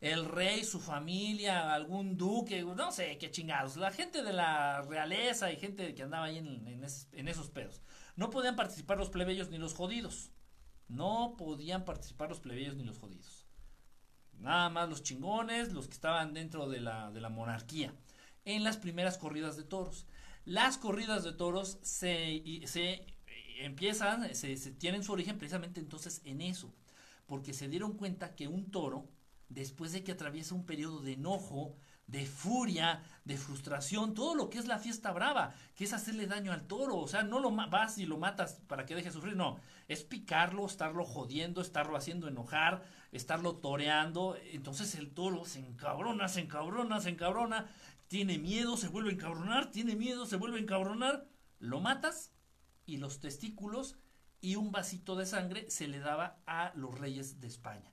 el rey, su familia, algún duque, no sé qué chingados, la gente de la realeza y gente que andaba ahí en, esos pedos. No podían participar los plebeyos ni los jodidos. No podían participar los plebeyos ni los jodidos. Nada más los chingones, los que estaban dentro de la, de la monarquía. En las primeras corridas de toros. Las corridas de toros se, se empiezan, se, se tienen su origen precisamente entonces en eso. Porque se dieron cuenta que un toro después de que atraviesa un periodo de enojo, de furia, de frustración, todo lo que es la fiesta brava, que es hacerle daño al toro, o sea, no lo vas y lo matas para que deje sufrir, no, es picarlo, estarlo jodiendo, estarlo haciendo enojar, estarlo toreando, entonces el toro se encabrona, se encabrona, se encabrona, tiene miedo, se vuelve a encabronar, tiene miedo, se vuelve a encabronar, lo matas y los testículos y un vasito de sangre se le daba a los reyes de España.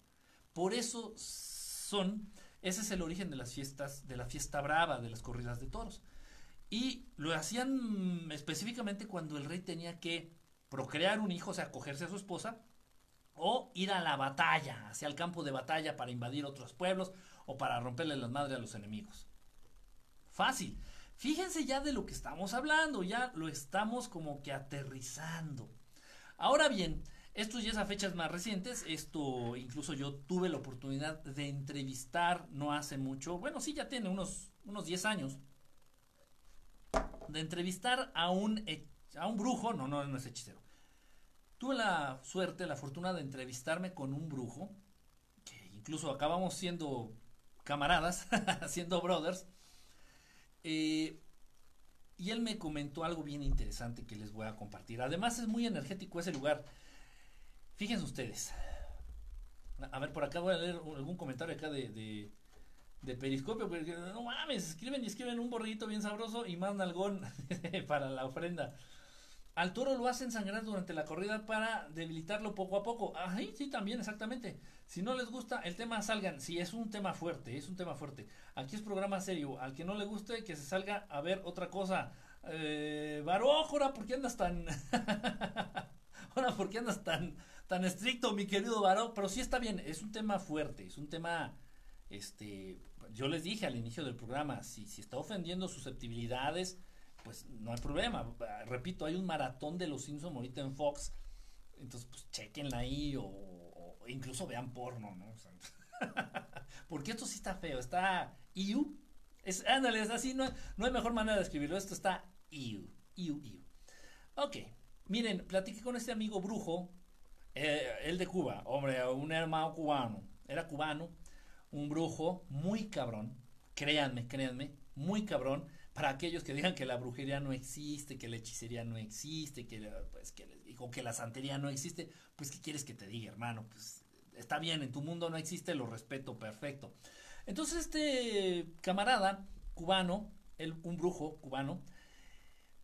Por eso son, ese es el origen de las fiestas, de la fiesta brava, de las corridas de toros. Y lo hacían específicamente cuando el rey tenía que procrear un hijo, o sea, cogerse a su esposa, o ir a la batalla, hacia el campo de batalla para invadir otros pueblos o para romperle las madres a los enemigos. Fácil. Fíjense ya de lo que estamos hablando, ya lo estamos como que aterrizando. Ahora bien, esto ya es a fechas más recientes. Esto incluso yo tuve la oportunidad de entrevistar no hace mucho. Bueno, sí, ya tiene unos, unos 10 años. De entrevistar a un, a un brujo. No, no, no es hechicero. Tuve la suerte, la fortuna de entrevistarme con un brujo. Que incluso acabamos siendo camaradas, siendo brothers. Eh, Y él me comentó algo bien interesante que les voy a compartir. Además es muy energético ese lugar. Fíjense ustedes. A ver, por acá voy a leer algún comentario acá de, Periscopio. Porque no mames, escriben y escriben un borriguito bien sabroso y más nalgón para la ofrenda. Al toro lo hacen sangrar durante la corrida para debilitarlo poco a poco. Ah, sí, también, exactamente. Si no les gusta el tema, salgan. Si es un tema fuerte, es un tema fuerte. Aquí es programa serio. Al que no le guste, que se salga a ver otra cosa. Eh, Barójora, ¿por qué andas tan... ahora, ¿por qué andas tan, tan estricto, mi querido Baró? Pero sí está bien, es un tema fuerte, es un tema... Este, yo les dije al inicio del programa, si, si está ofendiendo susceptibilidades pues no hay problema. Repito, hay un maratón de los Simpsons ahorita en Fox. Entonces, pues chequenla ahí o, incluso vean porno, ¿no? porque esto sí está feo, está iu. Es, ándale, es así, no, no hay mejor manera de escribirlo. Esto está iu, iu, iu. Ok, miren, platiqué con este amigo brujo, eh, el de Cuba, hombre, un hermano cubano. Era cubano, un brujo muy cabrón. Créanme, créanme, muy cabrón para aquellos que digan que la brujería no existe, que la hechicería no existe, que, pues, que, que la santería no existe, pues ¿qué quieres que te diga, hermano? Pues está bien, en tu mundo no existe, lo respeto, perfecto. Entonces este camarada cubano, un brujo cubano,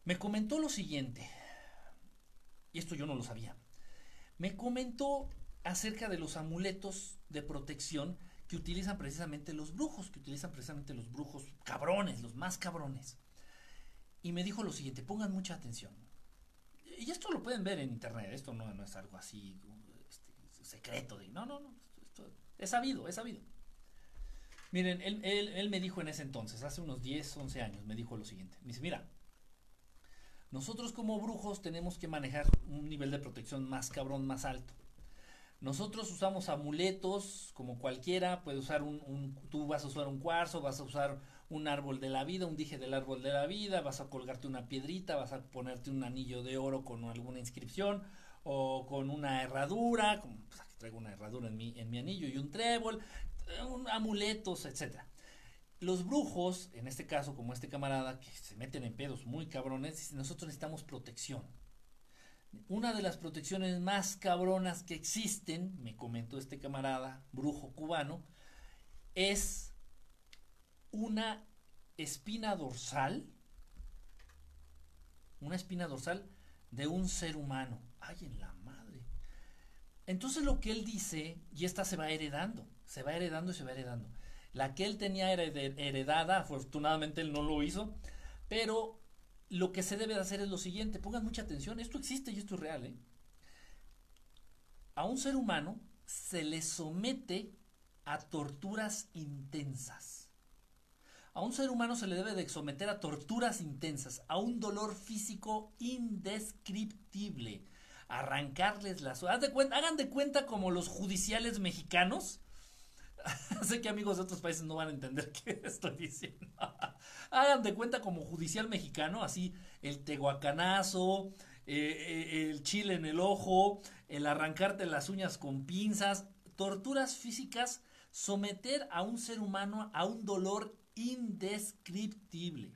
me comentó lo siguiente, y esto yo no lo sabía, me comentó acerca de los amuletos de protección que utilizan precisamente los brujos, que utilizan precisamente los brujos cabrones, los más cabrones. Y me dijo lo siguiente, pongan mucha atención. Y esto lo pueden ver en internet, esto no, es algo así este, secreto, de, no, no, no, esto, es sabido, es sabido. Miren, él, él, me dijo en ese entonces, hace unos 10, 11 años, me dijo lo siguiente. Me dice, mira, nosotros como brujos tenemos que manejar un nivel de protección más cabrón, más alto. Nosotros usamos amuletos como cualquiera, puedes usar un, tú vas a usar un cuarzo, vas a usar un árbol de la vida, un dije del árbol de la vida, vas a colgarte una piedrita, vas a ponerte un anillo de oro con alguna inscripción o con una herradura, como pues traigo una herradura en mi, en mi anillo y un trébol, un, amuletos, etcétera. Los brujos, en este caso como este camarada, que se meten en pedos muy cabrones, nosotros necesitamos protección una de las protecciones más cabronas que existen, me comentó este camarada, brujo cubano, es una espina dorsal, una espina dorsal de un ser humano. Ay, en la madre. Entonces lo que él dice, y esta se va heredando, se va heredando y se va heredando. La que él tenía heredada, afortunadamente él no lo hizo, pero lo que se debe de hacer es lo siguiente, pongan mucha atención, esto existe y esto es real. ¿eh? A un ser humano se le somete a torturas intensas. A un ser humano se le debe de someter a torturas intensas, a un dolor físico indescriptible, arrancarles las... Hagan de cuenta como los judiciales mexicanos sé que amigos de otros países no van a entender qué estoy diciendo. Hagan de cuenta como judicial mexicano, así el tehuacanazo, eh, eh, el chile en el ojo, el arrancarte las uñas con pinzas, torturas físicas, someter a un ser humano a un dolor indescriptible.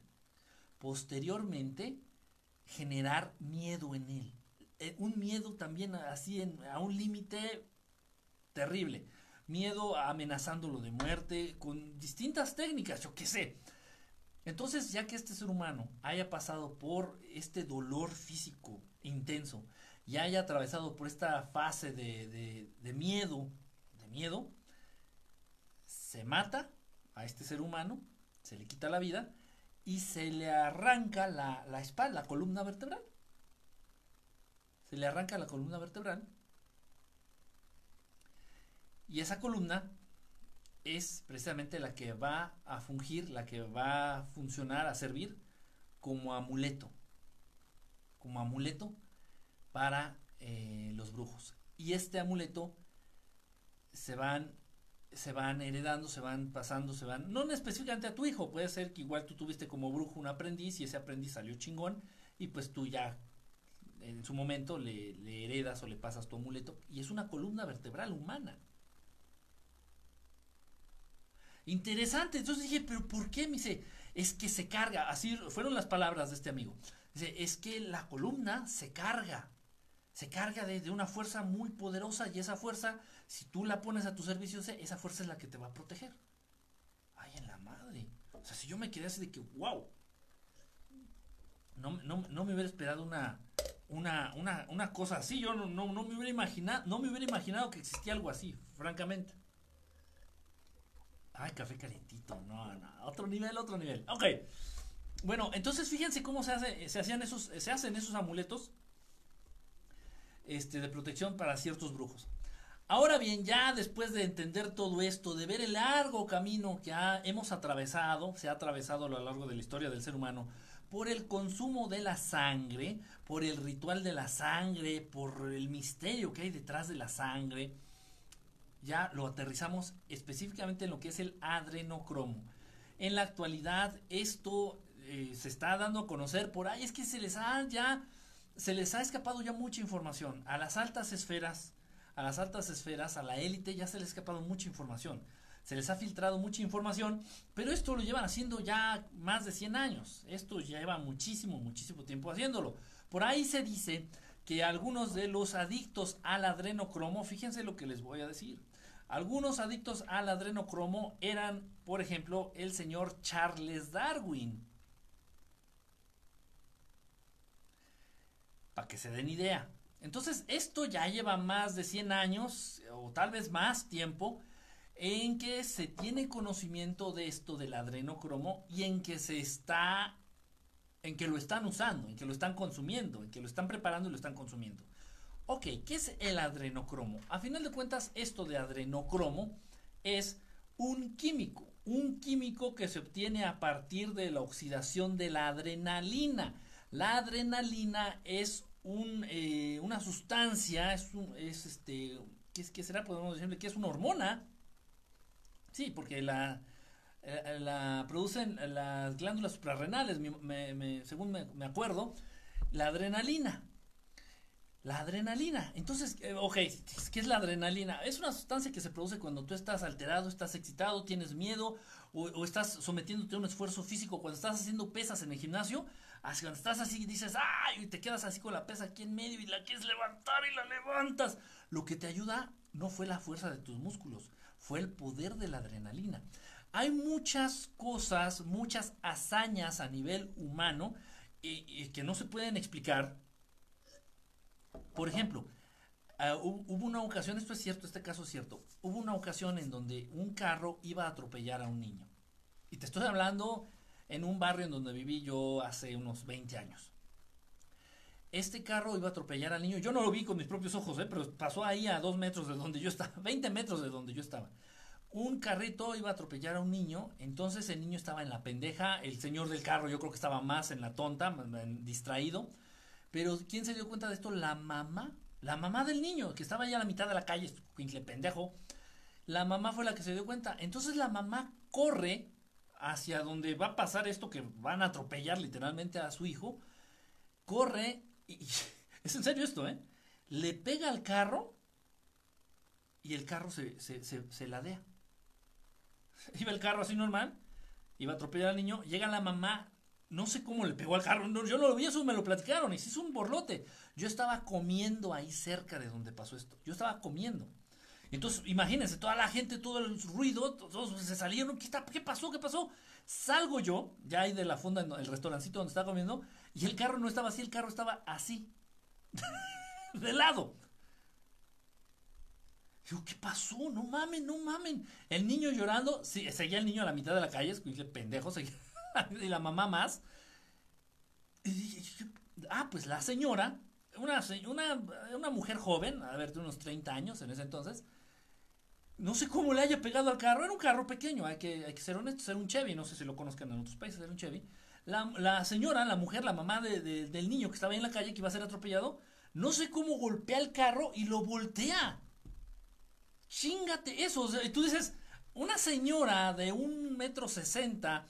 Posteriormente, generar miedo en él. Eh, un miedo también así a un límite terrible miedo amenazándolo de muerte, con distintas técnicas, yo qué sé. Entonces, ya que este ser humano haya pasado por este dolor físico intenso y haya atravesado por esta fase de, de, miedo, de miedo, se mata a este ser humano, se le quita la vida y se le arranca la, la espalda, la columna vertebral. Se le arranca la columna vertebral y esa columna es precisamente la que va a fungir, la que va a funcionar, a servir como amuleto. Como amuleto para eh, los brujos. Y este amuleto se van, se van heredando, se van pasando, se van, no específicamente a tu hijo, puede ser que igual tú tuviste como brujo un aprendiz y ese aprendiz salió chingón y pues tú ya en su momento le, le heredas o le pasas tu amuleto y es una columna vertebral humana. Interesante. Entonces dije, pero ¿por qué? Me dice, es que se carga, así fueron las palabras de este amigo. Dice, es que la columna se carga, se carga de, una fuerza muy poderosa y esa fuerza, si tú la pones a tu servicio, esa fuerza es la que te va a proteger. Ay, en la madre. O sea, si yo me quedé así de que, wow, no, no, me hubiera esperado una, una, una, una cosa así, yo no, no, no, me hubiera imaginado, no me hubiera imaginado que existía algo así, francamente. Ay, café calientito, no, no, otro nivel, otro nivel. Ok. Bueno, entonces fíjense cómo se esos, se hacen esos amuletos este, de protección para ciertos brujos. Ahora bien, ya después de entender todo esto, de ver el largo camino que hemos atravesado, se ha atravesado a lo largo de la historia del ser humano, por el consumo de la sangre, por el ritual de la sangre, por el misterio que hay detrás de la sangre, ya lo aterrizamos específicamente en lo que es el adrenocromo. En la actualidad esto eh, se está dando a conocer por ahí, es que se les ha ya, se les ha escapado ya mucha información. A las altas esferas, a las altas esferas, a la élite ya se les ha escapado mucha información. Se les ha filtrado mucha información, pero esto lo llevan haciendo ya más de 100 años. Esto lleva muchísimo, muchísimo tiempo haciéndolo. Por ahí se dice que algunos de los adictos al adrenocromo, fíjense lo que les voy a decir, algunos adictos al adrenocromo eran, por ejemplo, el señor Charles Darwin. Para que se den idea. Entonces, esto ya lleva más de 100 años, o tal vez más tiempo, en que se tiene conocimiento de esto del adrenocromo y en que se está, en que lo están usando, en que lo están consumiendo, en que lo están preparando y lo están consumiendo. Ok, ¿qué es el adrenocromo? A final de cuentas, esto de adrenocromo es un químico, un químico que se obtiene a partir de la oxidación de la adrenalina. La adrenalina es un, eh, una sustancia, es, un, es este, ¿qué, será? Podemos decirle que es una hormona. Sí, porque la, eh, la producen las glándulas suprarrenales, según me acuerdo, la adrenalina. La adrenalina. Entonces, eh, ok, ¿qué es la adrenalina? Es una sustancia que se produce cuando tú estás alterado, estás excitado, tienes miedo o, estás sometiéndote a un esfuerzo físico. Cuando estás haciendo pesas en el gimnasio, cuando estás así dices, ¡ay! Y te quedas así con la pesa aquí en medio y la quieres levantar y la levantas. Lo que te ayuda no fue la fuerza de tus músculos, fue el poder de la adrenalina. Hay muchas cosas, muchas hazañas a nivel humano que no se pueden explicar por ejemplo, ah, hubo una ocasión, esto es cierto, este caso es cierto, hubo una ocasión en donde un carro iba a atropellar a un niño. Y te estoy hablando en un barrio en donde viví yo hace unos 20 años. Este carro iba a atropellar al niño. Yo no lo vi con mis propios ojos, ¿eh? pero pasó ahí a dos metros de donde yo estaba, 20 metros de donde yo estaba. Un carrito iba a atropellar a un niño, entonces el niño estaba en la pendeja, el señor del carro yo creo que estaba más en la tonta, distraído pero ¿quién se dio cuenta de esto? La mamá. La mamá del niño, que estaba ya a la mitad de la calle, quincle pendejo. La mamá fue la que se dio cuenta. Entonces la mamá corre hacia donde va a pasar esto que van a atropellar literalmente a su hijo. Corre y, es en serio esto, ¿eh? Le pega al carro y el carro se, se, se ladea. Iba el carro así normal, iba a atropellar al niño, llega la mamá, no sé cómo le pegó al carro. yo no lo vi, eso me lo platicaron. Y se hizo un borlote. Yo estaba comiendo ahí cerca de donde pasó esto. Yo estaba comiendo. Entonces, imagínense, toda la gente, todo el ruido, todos se salieron. ¿Qué, ¿Qué pasó? ¿Qué pasó? Salgo yo, ya ahí de la fonda, el restaurancito donde estaba comiendo, y el carro no estaba así, el carro estaba así. de lado. Digo, ¿qué pasó? No mamen, no mamen. El niño llorando, sí, seguía el niño a la mitad de la calle, es pendejo, seguía y la mamá más. ah, pues la señora, una, una, una mujer joven, a ver, de unos 30 años en ese entonces, no sé cómo le haya pegado al carro, era un carro pequeño, hay que, hay que ser honestos, era un Chevy, no sé si lo conozcan en otros países, era un Chevy. La, señora, la mujer, la mamá del niño que estaba ahí en la calle, que iba a ser atropellado, no sé cómo golpea el carro y lo voltea. Chingate eso. tú dices, una señora de un metro sesenta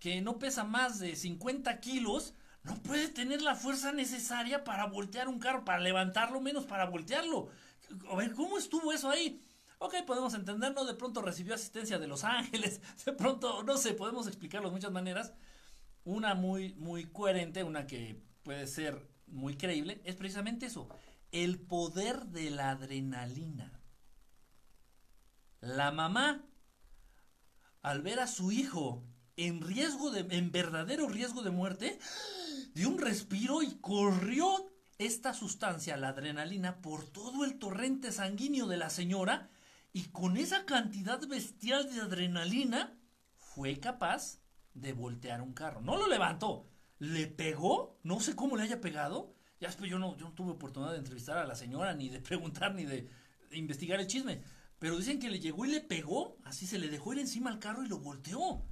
que no pesa más de 50 kilos, no puede tener la fuerza necesaria para voltear un carro, para levantarlo menos para voltearlo. A ver, ¿cómo estuvo eso ahí? Ok, podemos entenderlo, de pronto recibió asistencia de Los Ángeles, de pronto, no sé, podemos explicarlo de muchas maneras. Una muy, muy coherente, una que puede ser muy creíble, es precisamente eso, el poder de la adrenalina. La mamá, al ver a su hijo en riesgo de, en verdadero riesgo de muerte, dio un respiro y corrió esta sustancia, la adrenalina, por todo el torrente sanguíneo de la señora y con esa cantidad bestial de adrenalina fue capaz de voltear un carro. No lo levantó, le pegó, no sé cómo le haya pegado. Ya yo no, yo no tuve oportunidad de entrevistar a la señora, ni de preguntar, ni de investigar el chisme. Pero dicen que le llegó y le pegó, así se le dejó ir encima al carro y lo volteó.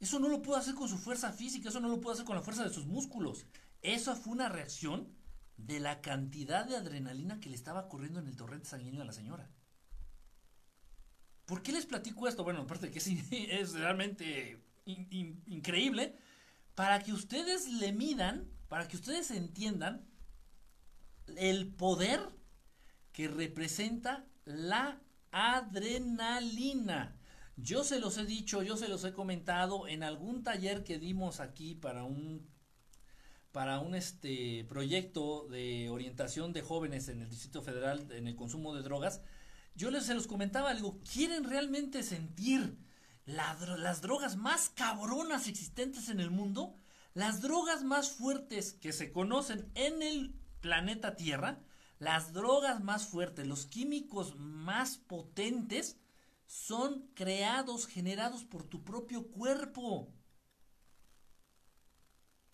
Eso no lo pudo hacer con su fuerza física, eso no lo pudo hacer con la fuerza de sus músculos. Eso fue una reacción de la cantidad de adrenalina que le estaba corriendo en el torrente sanguíneo a la señora. ¿Por qué les platico esto? Bueno, aparte de que es, realmente increíble, para que ustedes le midan, para que ustedes entiendan el poder que representa la adrenalina. Yo se los he dicho, yo se los he comentado en algún taller que dimos aquí para un para un este proyecto de orientación de jóvenes en el Distrito Federal en el consumo de drogas. Yo les se los comentaba, digo, ¿quieren realmente sentir las drogas más cabronas existentes en el mundo? Las drogas más fuertes que se conocen en el planeta Tierra, las drogas más fuertes, los químicos más potentes, son creados, generados por tu propio cuerpo.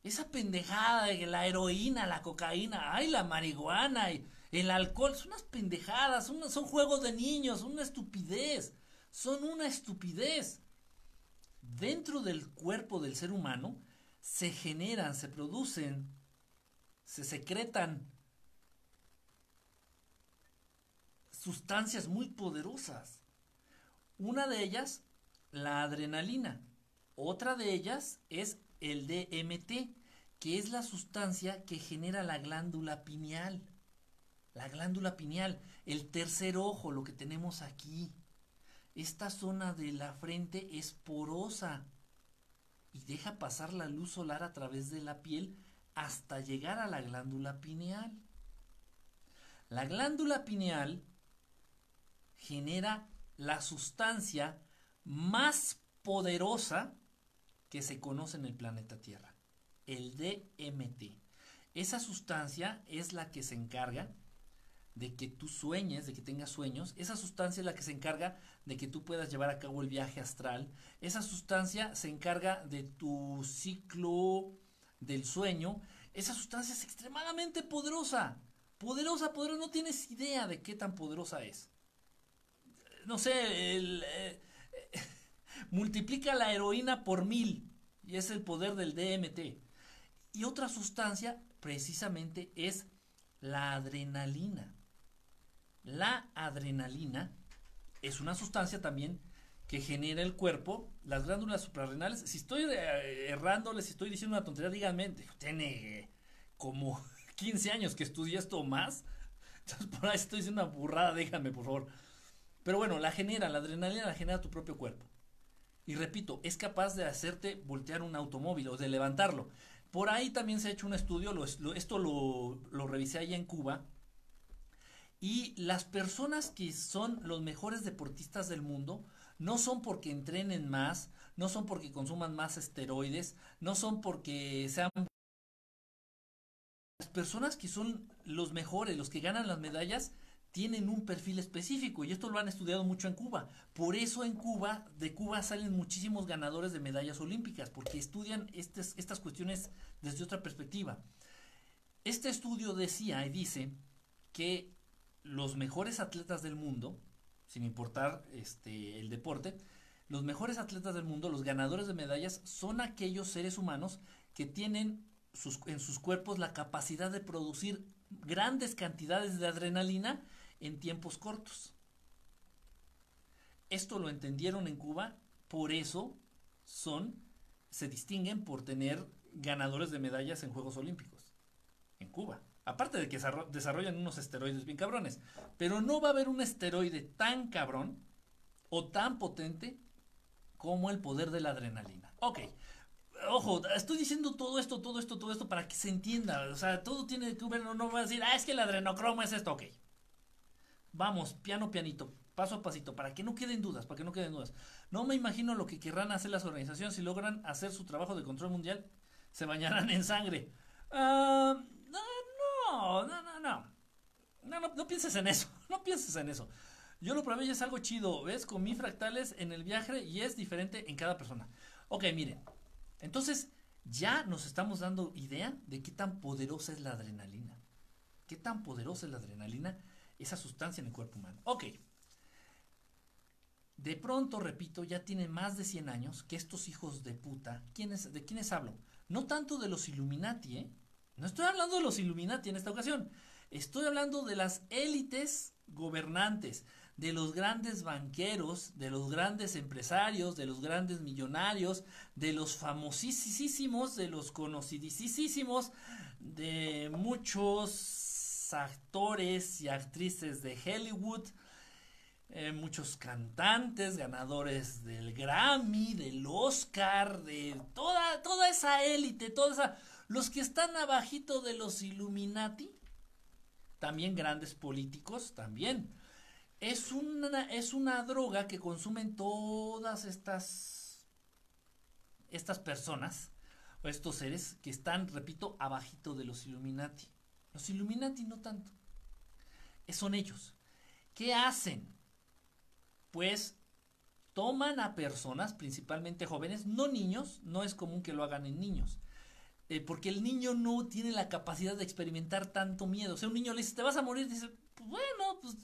Esa pendejada de la heroína, la cocaína, ay, la marihuana el alcohol, son unas pendejadas, son juegos de niños, una estupidez, son una estupidez. Dentro del cuerpo del ser humano se generan, se producen, se secretan sustancias muy poderosas. Una de ellas, la adrenalina. Otra de ellas es el DMT, que es la sustancia que genera la glándula pineal. La glándula pineal, el tercer ojo, lo que tenemos aquí. Esta zona de la frente es porosa y deja pasar la luz solar a través de la piel hasta llegar a la glándula pineal. La glándula pineal genera la sustancia más poderosa que se conoce en el planeta Tierra, el DMT. Esa sustancia es la que se encarga de que tú sueñes, de que tengas sueños. Esa sustancia es la que se encarga de que tú puedas llevar a cabo el viaje astral. Esa sustancia se encarga de tu ciclo del sueño. Esa sustancia es extremadamente poderosa. Poderosa, poderosa. No tienes idea de qué tan poderosa es. No sé, el, eh, multiplica la heroína por mil. Y es el poder del DMT. Y otra sustancia, precisamente, es la adrenalina. La adrenalina es una sustancia también que genera el cuerpo, las glándulas suprarrenales. Si estoy eh, errándoles, si estoy diciendo una tontería, díganme, tiene como 15 años que estudié esto más. Entonces, por ahí estoy diciendo una burrada, díganme, por favor. Pero bueno, la genera, la adrenalina la genera tu propio cuerpo. Y repito, es capaz de hacerte voltear un automóvil o de levantarlo. Por ahí también se ha hecho un estudio, esto lo, lo revisé allá en Cuba, y las personas que son los mejores deportistas del mundo no son porque entrenen más, no son porque consuman más esteroides, no son porque sean... Las personas que son los mejores, los que ganan las medallas, tienen un perfil específico y esto lo han estudiado mucho en Cuba. Por eso en Cuba, de Cuba salen muchísimos ganadores de medallas olímpicas, porque estudian estas, estas cuestiones desde otra perspectiva. Este estudio decía y dice que los mejores atletas del mundo, sin importar este, el deporte, los mejores atletas del mundo, los ganadores de medallas, son aquellos seres humanos que tienen sus, en sus cuerpos la capacidad de producir grandes cantidades de adrenalina en tiempos cortos. Esto lo entendieron en Cuba, por eso son, se distinguen por tener ganadores de medallas en Juegos Olímpicos, en Cuba. Aparte de que desarrollan unos esteroides bien cabrones. Pero no va a haber un esteroide tan cabrón o tan potente como el poder de la adrenalina. Ok. Ojo, estoy diciendo todo esto, todo esto, todo esto para que se entienda. O sea, todo tiene que ver, no, no va a decir, ah, es que el adrenocromo es esto, ok. Vamos, piano, pianito, paso a pasito, para que no queden dudas, para que no queden dudas. No me imagino lo que querrán hacer las organizaciones si logran hacer su trabajo de control mundial. Se bañarán en sangre. Ah, no, no, no, no, no. No, pienses en eso. No pienses en eso. Yo lo probé y es algo chido. ¿Ves? Comí fractales en el viaje y es diferente en cada persona. Ok, miren. Entonces, ya nos estamos dando idea de qué tan poderosa es la adrenalina. ¿Qué tan poderosa es la adrenalina? Esa sustancia en el cuerpo humano. Ok. De pronto, repito, ya tiene más de 100 años que estos hijos de puta, ¿de quiénes hablo? No tanto de los Illuminati, ¿eh? No estoy hablando de los Illuminati en esta ocasión. Estoy hablando de las élites gobernantes, de los grandes banqueros, de los grandes empresarios, de los grandes millonarios, de los famosísimos, de los conocidísimos, de muchos actores y actrices de Hollywood, eh, muchos cantantes, ganadores del Grammy, del Oscar, de toda, toda esa élite, toda esa, los que están abajito de los Illuminati, también grandes políticos, también. Es una, es una droga que consumen todas estas, estas personas, o estos seres que están, repito, abajito de los Illuminati. Los Illuminati no tanto. Son ellos. ¿Qué hacen? pues toman a personas, principalmente jóvenes, no niños, no es común que lo hagan en niños. Eh, porque el niño no tiene la capacidad de experimentar tanto miedo. O sea, un niño le dice, te vas a morir, dice, pues bueno, pues...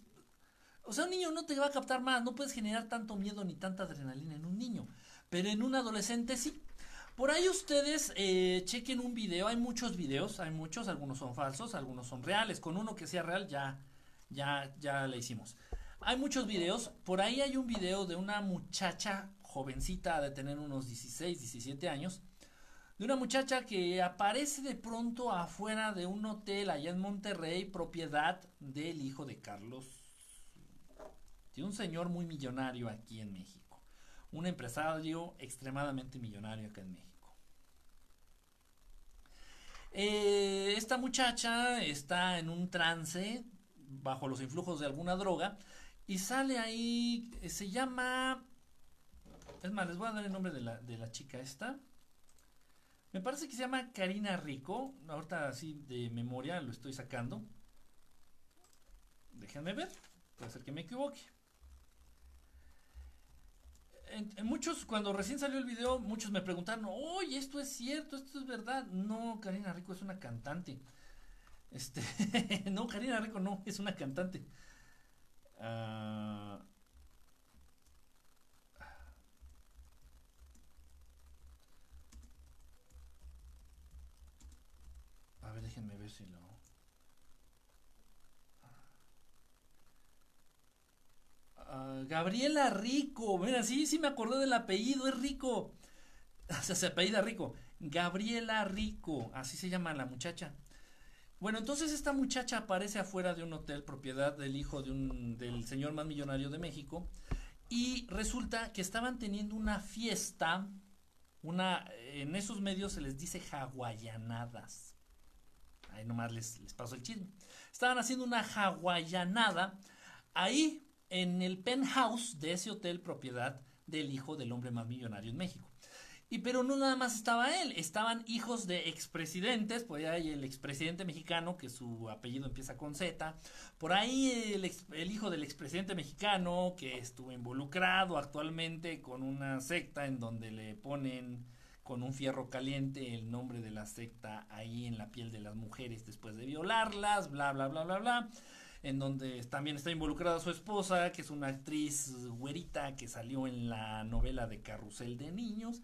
O sea, un niño no te va a captar más, no puedes generar tanto miedo ni tanta adrenalina en un niño. Pero en un adolescente sí. Por ahí ustedes eh, chequen un video, hay muchos videos, hay muchos, algunos son falsos, algunos son reales. Con uno que sea real ya, ya, ya le hicimos. Hay muchos videos. Por ahí hay un video de una muchacha jovencita de tener unos 16, 17 años. De una muchacha que aparece de pronto afuera de un hotel allá en Monterrey, propiedad del hijo de Carlos. De un señor muy millonario aquí en México. Un empresario extremadamente millonario acá en México. Eh, esta muchacha está en un trance bajo los influjos de alguna droga y sale ahí, eh, se llama... Es más, les voy a dar el nombre de la, de la chica esta. Me parece que se llama Karina Rico. Ahorita así de memoria lo estoy sacando. Déjenme ver. Puede ser que me equivoque. Muchos, cuando recién salió el video, muchos me preguntaron, oye, esto es cierto, esto es verdad. No, Karina Rico es una cantante. Este, no, Karina Rico no, es una cantante. Ah, a ver, déjenme ver si lo... Ah, Gabriela Rico, mira, sí, sí me acordé del apellido, es Rico. O sea, se apellida Rico. Gabriela Rico, así se llama la muchacha. Bueno, entonces esta muchacha aparece afuera de un hotel propiedad del hijo de un, del señor más millonario de México y resulta que estaban teniendo una fiesta, una, en esos medios se les dice hawaianadas. Ahí nomás les, les paso el chisme. Estaban haciendo una hawaianada ahí en el penthouse de ese hotel propiedad del hijo del hombre más millonario en México. Y pero no nada más estaba él, estaban hijos de expresidentes, por ahí hay el expresidente mexicano, que su apellido empieza con Z, por ahí el, el hijo del expresidente mexicano, que estuvo involucrado actualmente con una secta en donde le ponen con un fierro caliente el nombre de la secta ahí en la piel de las mujeres después de violarlas, bla, bla, bla, bla, bla en donde también está involucrada su esposa, que es una actriz güerita que salió en la novela de Carrusel de Niños.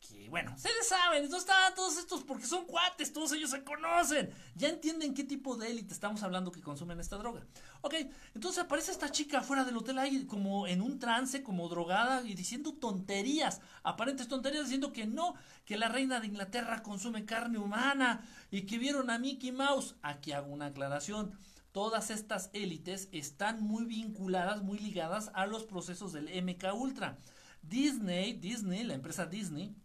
que, bueno, ustedes saben, entonces están todos estos porque son cuates, todos ellos se conocen. Ya entienden qué tipo de élite estamos hablando que consumen esta droga. Ok, entonces aparece esta chica fuera del hotel ahí como en un trance, como drogada y diciendo tonterías, aparentes tonterías, diciendo que no, que la reina de Inglaterra consume carne humana y que vieron a Mickey Mouse. Aquí hago una aclaración todas estas élites están muy vinculadas, muy ligadas a los procesos del MK Ultra. Disney, Disney, la empresa Disney,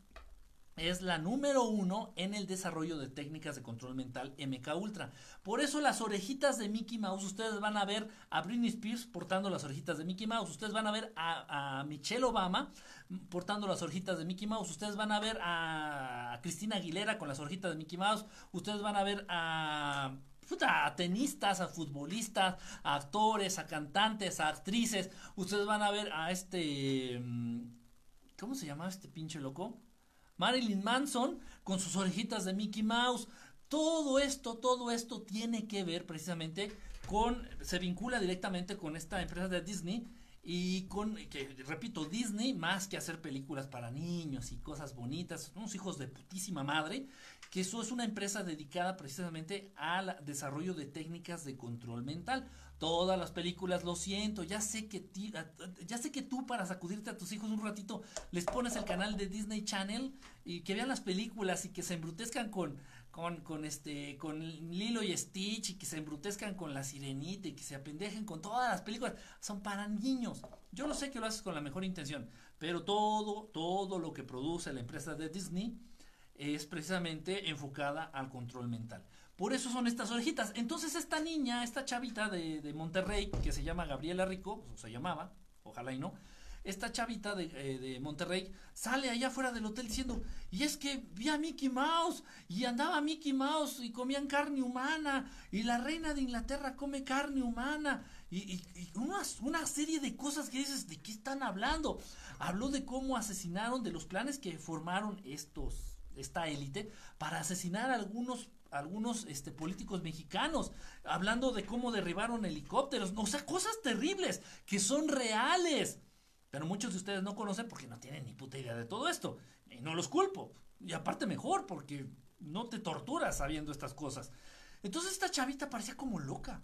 es la número uno en el desarrollo de técnicas de control mental MK Ultra. Por eso las orejitas de Mickey Mouse, ustedes van a ver a Britney Spears portando las orejitas de Mickey Mouse, ustedes van a ver a, Michelle Obama portando las orejitas de Mickey Mouse, ustedes van a ver a Cristina Aguilera con las orejitas de Mickey Mouse, ustedes van a ver a a tenistas, a futbolistas, a actores, a cantantes, a actrices. Ustedes van a ver a este. Mm, ¿Cómo se llama este pinche loco? Marilyn Manson con sus orejitas de Mickey Mouse. Todo esto, todo esto tiene que ver precisamente con, se vincula directamente con esta empresa de Disney y con, que repito, Disney, más que hacer películas para niños y cosas bonitas, unos hijos de putísima madre, que eso es una empresa dedicada precisamente al desarrollo de técnicas de control mental. Todas las películas, lo siento, ya sé que ya sé que tú para sacudirte a tus hijos un ratito les pones el canal de Disney Channel y que vean las películas y que se embrutezcan con con, con este con Lilo y Stitch y que se embrutezcan con la sirenita y que se apendejen con todas las películas son para niños. Yo lo sé que lo haces con la mejor intención, pero todo todo lo que produce la empresa de Disney es precisamente enfocada al control mental. Por eso son estas orejitas. Entonces esta niña, esta chavita de, de Monterrey, que se llama Gabriela Rico, o se llamaba, ojalá y no, esta chavita de, eh, de, Monterrey sale allá afuera del hotel diciendo, y es que vi a Mickey Mouse, y andaba Mickey Mouse, y comían carne humana, y la reina de Inglaterra come carne humana, y, una, una, serie de cosas que dices, ¿de qué están hablando? Habló de cómo asesinaron, de los planes que formaron estos, esta élite, para asesinar a algunos algunos este, políticos mexicanos, hablando de cómo derribaron helicópteros, o sea, cosas terribles que son reales. Pero muchos de ustedes no conocen porque no tienen ni puta idea de todo esto. Y no los culpo. Y aparte mejor, porque no te torturas sabiendo estas cosas. Entonces esta chavita parecía como loca.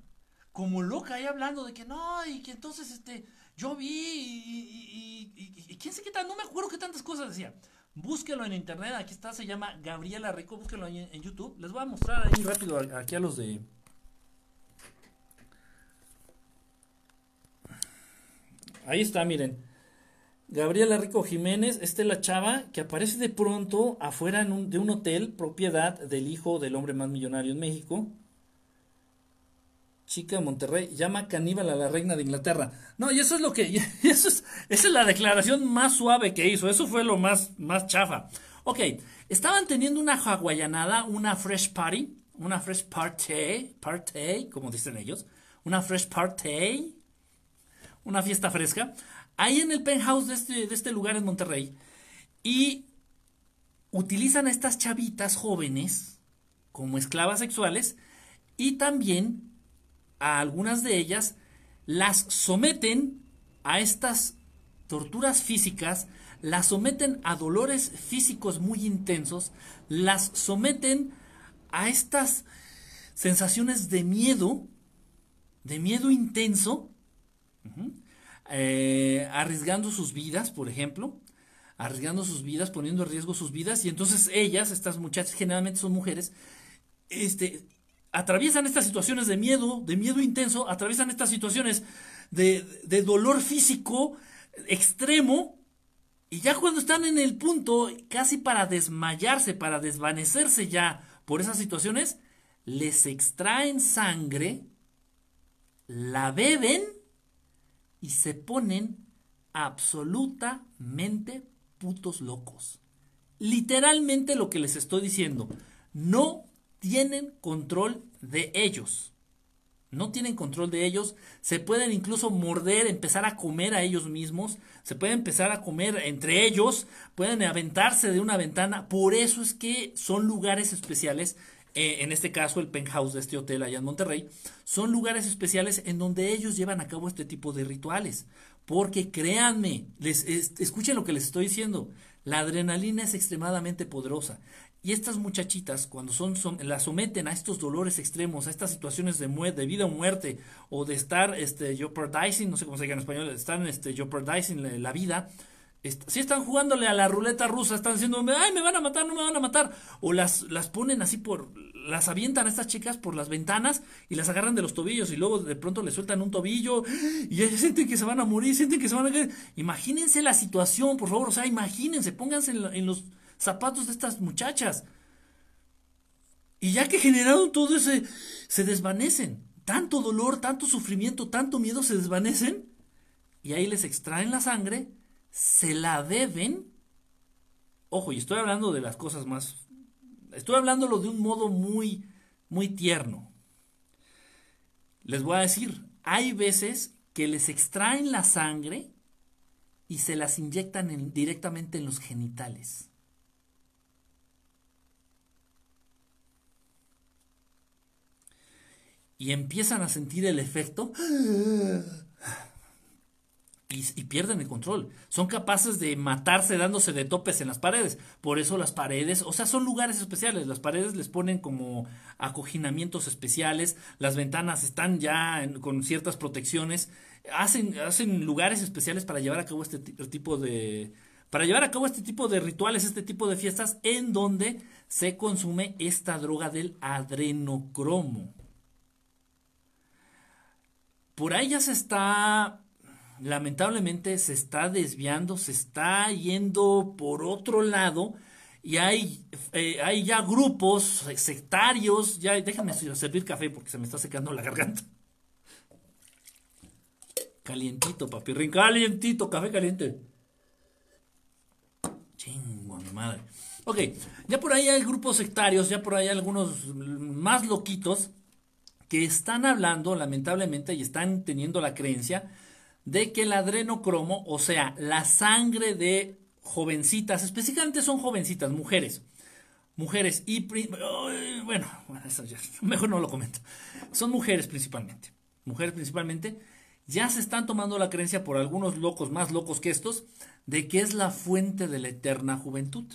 Como loca ahí hablando de que no, y que entonces este, yo vi y, quién se quita, no me acuerdo qué tantas cosas decía. Búsquelo en internet, aquí está, se llama Gabriela Rico, búsquelo en YouTube. Les voy a mostrar ahí rápido aquí a los de... Ahí está, miren. Gabriela Rico Jiménez, esta es la chava que aparece de pronto afuera de un hotel, propiedad del hijo del hombre más millonario en México. Chica de Monterrey, llama caníbal a la reina de Inglaterra. No, y eso es lo que, eso es, esa es la declaración más suave que hizo, eso fue lo más, más chafa. Ok, estaban teniendo una hawaianada, una fresh party, una fresh party, party, como dicen ellos, una fresh party, una fiesta fresca ahí en el penthouse de este, de este lugar en Monterrey y utilizan a estas chavitas jóvenes como esclavas sexuales y también a algunas de ellas las someten a estas torturas físicas, las someten a dolores físicos muy intensos, las someten a estas sensaciones de miedo, de miedo intenso, eh, arriesgando sus vidas, por ejemplo, arriesgando sus vidas, poniendo en riesgo sus vidas, y entonces ellas, estas muchachas, generalmente son mujeres, este, atraviesan estas situaciones de miedo, de miedo intenso, atraviesan estas situaciones de, de dolor físico extremo, y ya cuando están en el punto, casi para desmayarse, para desvanecerse ya por esas situaciones, les extraen sangre, la beben, y se ponen absolutamente putos locos. Literalmente lo que les estoy diciendo, no tienen control de ellos. No tienen control de ellos, se pueden incluso morder, empezar a comer a ellos mismos, se pueden empezar a comer entre ellos, pueden aventarse de una ventana, por eso es que son lugares especiales eh, en este caso el penthouse de este hotel allá en Monterrey, son lugares especiales en donde ellos llevan a cabo este tipo de rituales. Porque créanme, les, escuchen lo que les estoy diciendo, La adrenalina es extremadamente poderosa. Y estas muchachitas, cuando son, son las someten a estos dolores extremos, a estas situaciones de, de vida o muerte, o de estar este, jeopardizing, no sé cómo se diga en español, están este, jeopardizing la, la vida, si están jugándole a la ruleta rusa, están diciendo, ay, me van a matar, no me van a matar. O las, las ponen así por, las avientan a estas chicas por las ventanas y las agarran de los tobillos y luego de pronto les sueltan un tobillo y sienten que se van a morir, sienten que se van a Imagínense la situación, por favor, o sea, imagínense, pónganse en, los zapatos de estas muchachas. Y ya que generaron todo ese, se desvanecen. Tanto dolor, tanto sufrimiento, tanto miedo se desvanecen y ahí les extraen la sangre se la deben. Ojo, y estoy hablando de las cosas más. Estoy hablándolo de un modo muy, muy tierno. Les voy a decir, hay veces que les extraen la sangre y se las inyectan directamente en los genitales. Y empiezan a sentir el efecto y, pierden el control. Son capaces de matarse dándose de topes en las paredes. Por eso las paredes, o sea, son lugares especiales. Las paredes les ponen como acoginamientos especiales. Las ventanas están ya con ciertas protecciones. Hacen, hacen lugares especiales para llevar a cabo este tipo de... Para llevar a cabo este tipo de rituales, este tipo de fiestas, en donde se consume esta droga del adrenocromo. Por ahí ya se está lamentablemente se está desviando, se está yendo por otro lado y hay, eh, hay ya grupos sectarios, ya déjenme servir café porque se me está secando la garganta. Calientito, papirrín, calientito, café caliente. Chingo, mi madre. Ok, ya por ahí hay grupos sectarios, ya por ahí hay algunos más loquitos que están hablando, lamentablemente, y están teniendo la creencia de que el adrenocromo, o sea, la sangre de jovencitas, específicamente son jovencitas, mujeres, mujeres y bueno, eso ya, mejor no lo comento. Son mujeres principalmente. Mujeres principalmente ya se están tomando la creencia por algunos locos más locos que estos de que es la fuente de la eterna juventud.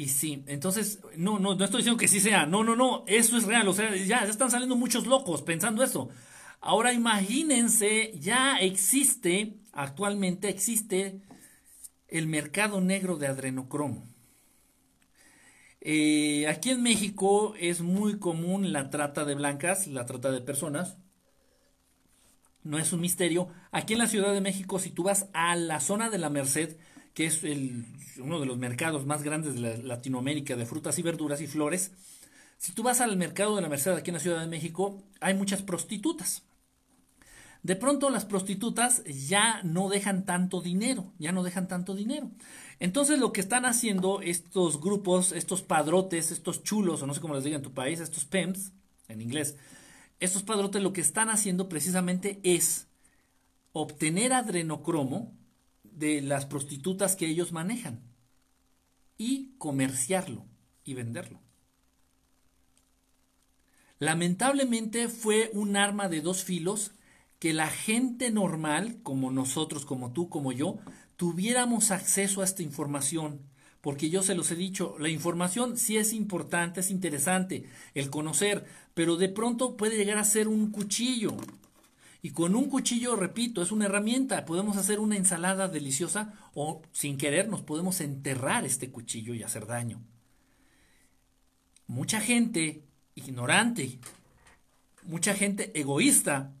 Y sí, entonces, no, no, no estoy diciendo que sí sea, no, no, no, eso es real, o sea, ya, ya están saliendo muchos locos pensando eso. Ahora imagínense, ya existe, actualmente existe el mercado negro de adrenocromo. Eh, aquí en México es muy común la trata de blancas, la trata de personas. No es un misterio. Aquí en la Ciudad de México, si tú vas a la zona de la Merced, que es el, uno de los mercados más grandes de Latinoamérica de frutas y verduras y flores, si tú vas al mercado de la Merced aquí en la Ciudad de México, hay muchas prostitutas. De pronto las prostitutas ya no dejan tanto dinero, ya no dejan tanto dinero. Entonces lo que están haciendo estos grupos, estos padrotes, estos chulos, o no sé cómo les diga en tu país, estos PEMS, en inglés, estos padrotes lo que están haciendo precisamente es obtener adrenocromo, de las prostitutas que ellos manejan y comerciarlo y venderlo. Lamentablemente fue un arma de dos filos que la gente normal, como nosotros, como tú, como yo, tuviéramos acceso a esta información. Porque yo se los he dicho, la información sí es importante, es interesante, el conocer, pero de pronto puede llegar a ser un cuchillo, y con un cuchillo, repito, es una herramienta. Podemos hacer una ensalada deliciosa o sin querer nos podemos enterrar este cuchillo y hacer daño. Mucha gente ignorante, mucha gente egoísta,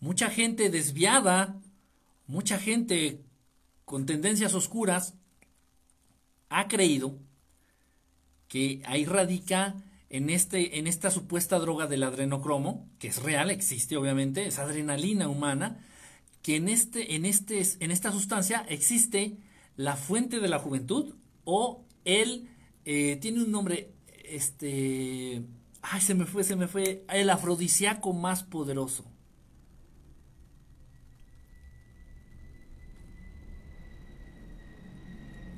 mucha gente desviada, mucha gente con tendencias oscuras ha creído que ahí radica en, este, en esta supuesta droga del adrenocromo, que es real, existe obviamente, es adrenalina humana, que en, este, en, este, en esta sustancia existe la fuente de la juventud o el, eh, tiene un nombre, este, ay, se me fue, se me fue, el afrodisíaco más poderoso.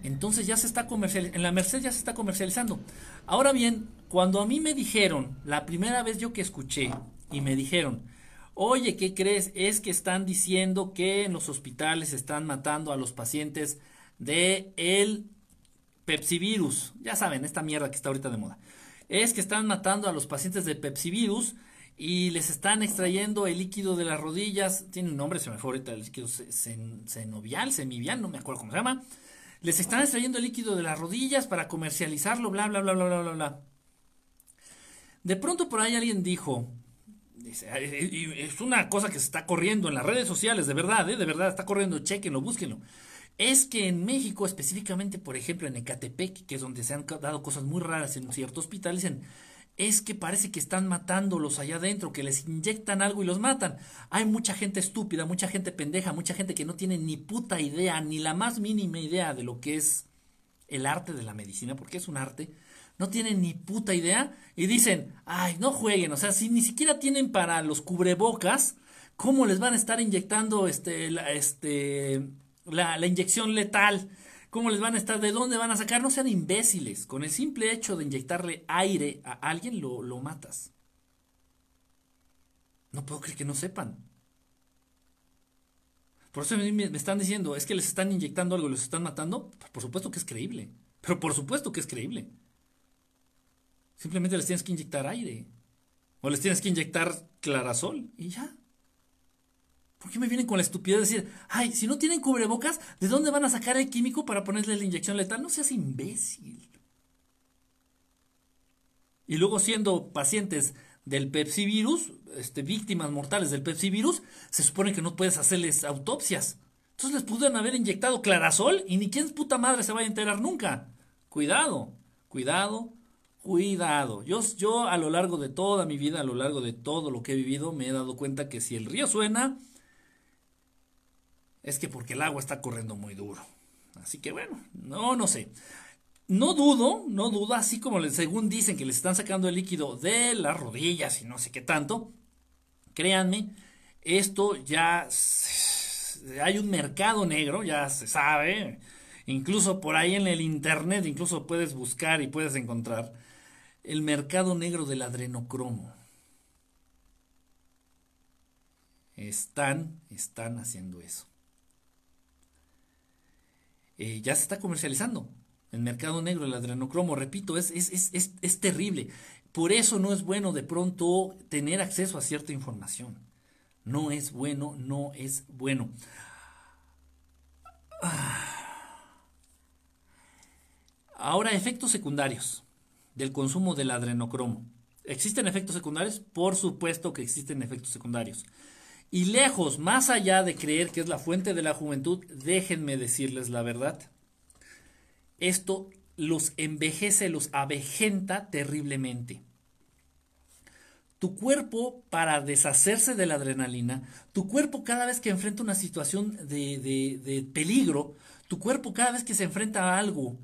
Entonces ya se está comercializando, en la Merced ya se está comercializando. Ahora bien, Cuando a mí me dijeron, la primera vez yo que escuché, y me dijeron, oye, ¿qué crees? Es que están diciendo que en los hospitales están matando a los pacientes de el pepsivirus. Ya saben, esta mierda que está ahorita de moda. Es que están matando a los pacientes de pepsivirus y les están extrayendo el líquido de las rodillas. Tiene un nombre, se me fue ahorita el líquido senovial, semivial, no me acuerdo cómo se llama. Les están extrayendo el líquido de las rodillas para comercializarlo, bla, bla, bla, bla, bla, bla, bla. De pronto por ahí alguien dijo, es una cosa que se está corriendo en las redes sociales, de verdad, ¿eh? de verdad, está corriendo, chequenlo, búsquenlo. Es que en México, específicamente, por ejemplo, en Ecatepec, que es donde se han dado cosas muy raras en ciertos hospitales, dicen, es que parece que están matándolos allá adentro, que les inyectan algo y los matan. Hay mucha gente estúpida, mucha gente pendeja, mucha gente que no tiene ni puta idea, ni la más mínima idea de lo que es el arte de la medicina, porque es un arte no tienen ni puta idea y dicen, ay, no jueguen, o sea, si ni siquiera tienen para los cubrebocas, ¿cómo les van a estar inyectando este, la, este, la, inyección letal? ¿Cómo les van a estar? ¿De dónde van a sacar? No sean imbéciles. Con el simple hecho de inyectarle aire a alguien lo, lo matas. No puedo creer que no sepan. Por eso me, me, están diciendo, es que les están inyectando algo, los están matando. Por supuesto que es creíble. Pero por supuesto que es creíble. Simplemente les tienes que inyectar aire. O les tienes que inyectar clarasol. Y ya. ¿Por qué me vienen con la estupidez de decir, ay, si no tienen cubrebocas, ¿de dónde van a sacar el químico para ponerle la inyección letal? No seas imbécil. Y luego siendo pacientes del pepsivirus, este, víctimas mortales del pepsivirus, se supone que no puedes hacerles autopsias. Entonces les pudieron haber inyectado clarasol y ni quién puta madre se vaya a enterar nunca. Cuidado, cuidado, cuidado. Yo, yo a lo largo de toda mi vida, a lo largo de todo lo que he vivido, me he dado cuenta que si el río suena, es que porque el agua está corriendo muy duro. Así que bueno, no, no sé. No dudo, no dudo, así como según dicen que les están sacando el líquido de las rodillas y no sé qué tanto, créanme, esto ya hay un mercado negro, ya se sabe, incluso por ahí en el internet, incluso puedes buscar y puedes encontrar el mercado negro del adrenocromo. Están, están haciendo eso. Eh, ya se está comercializando. El mercado negro del adrenocromo, repito, es, es, es, es, terrible. Por eso no es bueno de pronto tener acceso a cierta información. No es bueno, no es bueno. Ah. Ahora, efectos secundarios del consumo del adrenocromo. ¿Existen efectos secundarios? Por supuesto que existen efectos secundarios. Y lejos, más allá de creer que es la fuente de la juventud, déjenme decirles la verdad. Esto los envejece, los avejenta terriblemente. Tu cuerpo, para deshacerse de la adrenalina, tu cuerpo cada vez que enfrenta una situación de, de, de peligro, tu cuerpo cada vez que se enfrenta a algo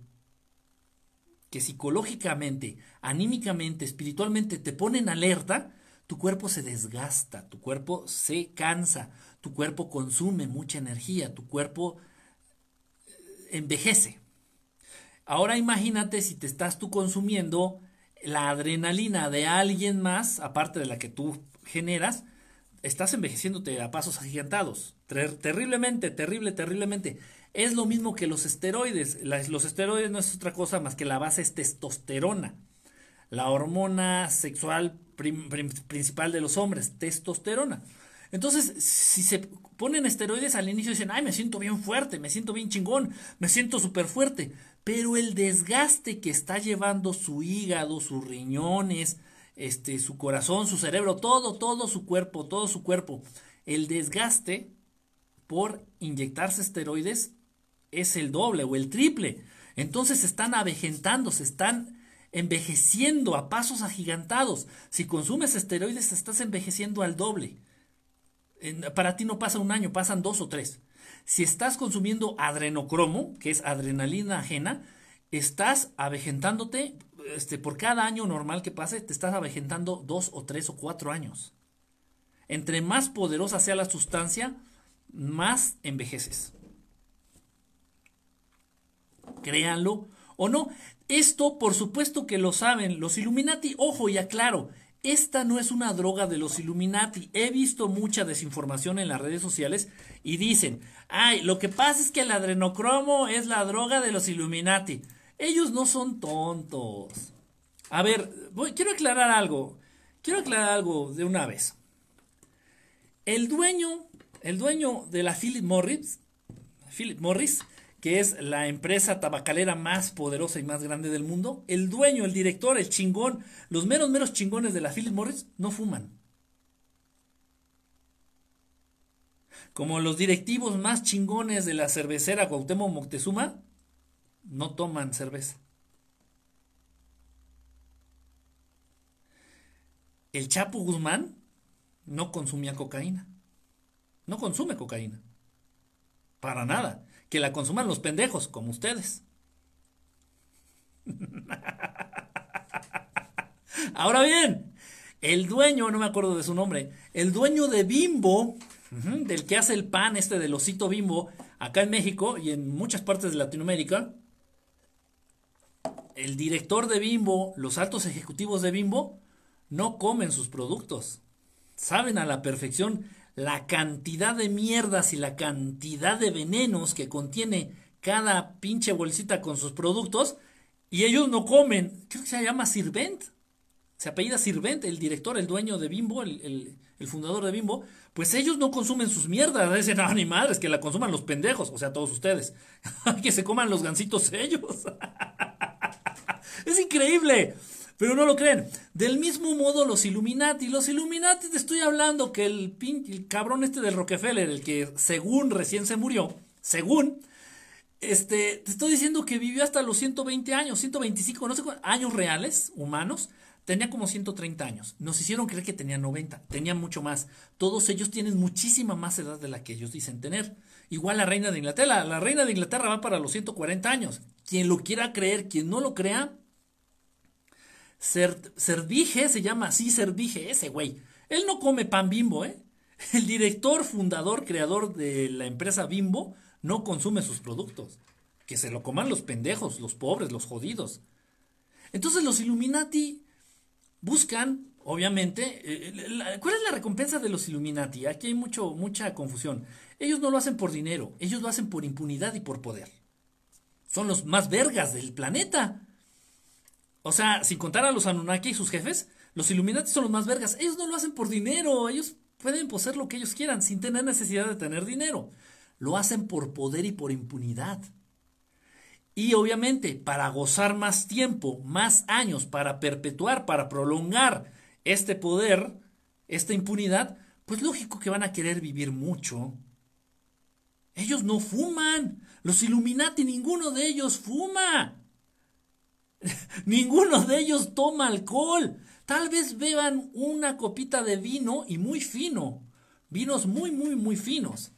que psicológicamente, anímicamente, espiritualmente te ponen alerta, tu cuerpo se desgasta, tu cuerpo se cansa, tu cuerpo consume mucha energía, tu cuerpo eh, envejece. Ahora imagínate si te estás tú consumiendo la adrenalina de alguien más, aparte de la que tú generas, estás envejeciéndote a pasos agigantados. terriblemente, terrible, terriblemente. Es lo mismo que los esteroides. los esteroides no es otra cosa más que la base es testosterona. La hormona sexual principal de los hombres, testosterona. Entonces, si se ponen esteroides al inicio dicen, ay, me siento bien fuerte, me siento bien chingón, me siento súper fuerte. Pero el desgaste que está llevando su hígado, sus riñones, este, su corazón, su cerebro, todo, todo su cuerpo, todo su cuerpo, el desgaste por inyectarse esteroides es el doble o el triple. Entonces se están avejentando, se están envejeciendo a pasos agigantados. Si consumes esteroides, estás envejeciendo al doble. para ti no pasa un año, pasan dos o tres. Si estás consumiendo adrenocromo, que es adrenalina ajena, estás avejentándote, este, por cada año normal que pase, te estás avejentando dos o tres o cuatro años. Entre más poderosa sea la sustancia, más envejeces créanlo o no. Esto, por supuesto que lo saben los Illuminati. Ojo, y aclaro, esta no es una droga de los Illuminati. He visto mucha desinformación en las redes sociales y dicen, ay, lo que pasa es que el adrenocromo es la droga de los Illuminati. Ellos no son tontos. A ver, quiero aclarar algo. Quiero aclarar algo de una vez. El dueño, el dueño de la Philip Morris, Philip Morris, que es la empresa tabacalera más poderosa y más grande del mundo, el dueño, el director, el chingón, los meros meros chingones de la Philip Morris no fuman. Como los directivos más chingones de la cervecera Cuauhtémoc Moctezuma no toman cerveza. El Chapo Guzmán no consumía cocaína. No consume cocaína. Para nada. Que la consuman los pendejos, como ustedes. Ahora bien, el dueño, no me acuerdo de su nombre, el dueño de Bimbo, del que hace el pan este del osito Bimbo, acá en México y en muchas partes de Latinoamérica, el director de Bimbo, los altos ejecutivos de Bimbo, no comen sus productos. Saben a la perfección la cantidad de mierdas y la cantidad de venenos que contiene cada pinche bolsita con sus productos y ellos no comen. Creo que se llama Sirvent. Se apellida Sirvent, el director, el dueño de Bimbo, el, fundador de Bimbo. Pues ellos no consumen sus mierdas. Dicen, no, ni madres, que la consuman los pendejos. O sea, todos ustedes. que se coman los gansitos ellos. es increíble. Pero no lo creen. Del mismo modo los Illuminati. Los Illuminati te estoy hablando que el, el cabrón este del Rockefeller, el que según recién se murió, según, este, te estoy diciendo que vivió hasta los 120 años, 125, no sé cuántos años reales, humanos. Tenía como 130 años. Nos hicieron creer que tenía 90. Tenía mucho más. Todos ellos tienen muchísima más edad de la que ellos dicen tener. Igual la reina de Inglaterra. La reina de Inglaterra va para los 140 años. Quien lo quiera creer, quien no lo crea, Servige se llama así, Servige, ese güey. Él no come pan bimbo, ¿eh? El director, fundador, creador de la empresa Bimbo no consume sus productos. Que se lo coman los pendejos, los pobres, los jodidos. Entonces los Illuminati buscan, obviamente, eh, eh, ¿cuál es la recompensa de los Illuminati? Aquí hay mucho, mucha confusión. Ellos no lo hacen por dinero, ellos lo hacen por impunidad y por poder. Son los más vergas del planeta. O sea, sin contar a los Anunnaki y sus jefes, los Illuminati son los más vergas. Ellos no lo hacen por dinero, ellos pueden poseer lo que ellos quieran sin tener necesidad de tener dinero. Lo hacen por poder y por impunidad. Y obviamente, para gozar más tiempo, más años, para perpetuar, para prolongar este poder, esta impunidad, pues lógico que van a querer vivir mucho. Ellos no fuman. Los Illuminati, ninguno de ellos fuma. Ninguno de ellos toma alcohol. Tal vez beban una copita de vino y muy fino. Vinos muy, muy, muy finos.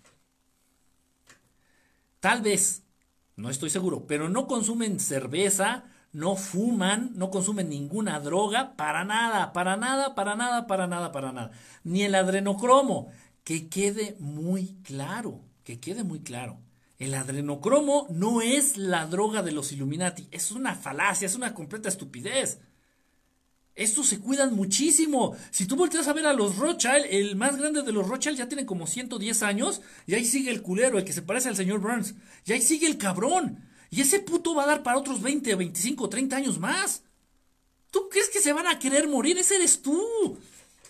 Tal vez, no estoy seguro, pero no consumen cerveza, no fuman, no consumen ninguna droga, para nada, para nada, para nada, para nada, para nada. Ni el adrenocromo. Que quede muy claro, que quede muy claro. El adrenocromo no es la droga de los Illuminati, es una falacia, es una completa estupidez. Estos se cuidan muchísimo. Si tú volteas a ver a los Rothschild, el más grande de los Rothschild ya tiene como 110 años, y ahí sigue el culero, el que se parece al señor Burns. Y ahí sigue el cabrón. Y ese puto va a dar para otros 20, 25, 30 años más. ¿Tú crees que se van a querer morir? Ese eres tú.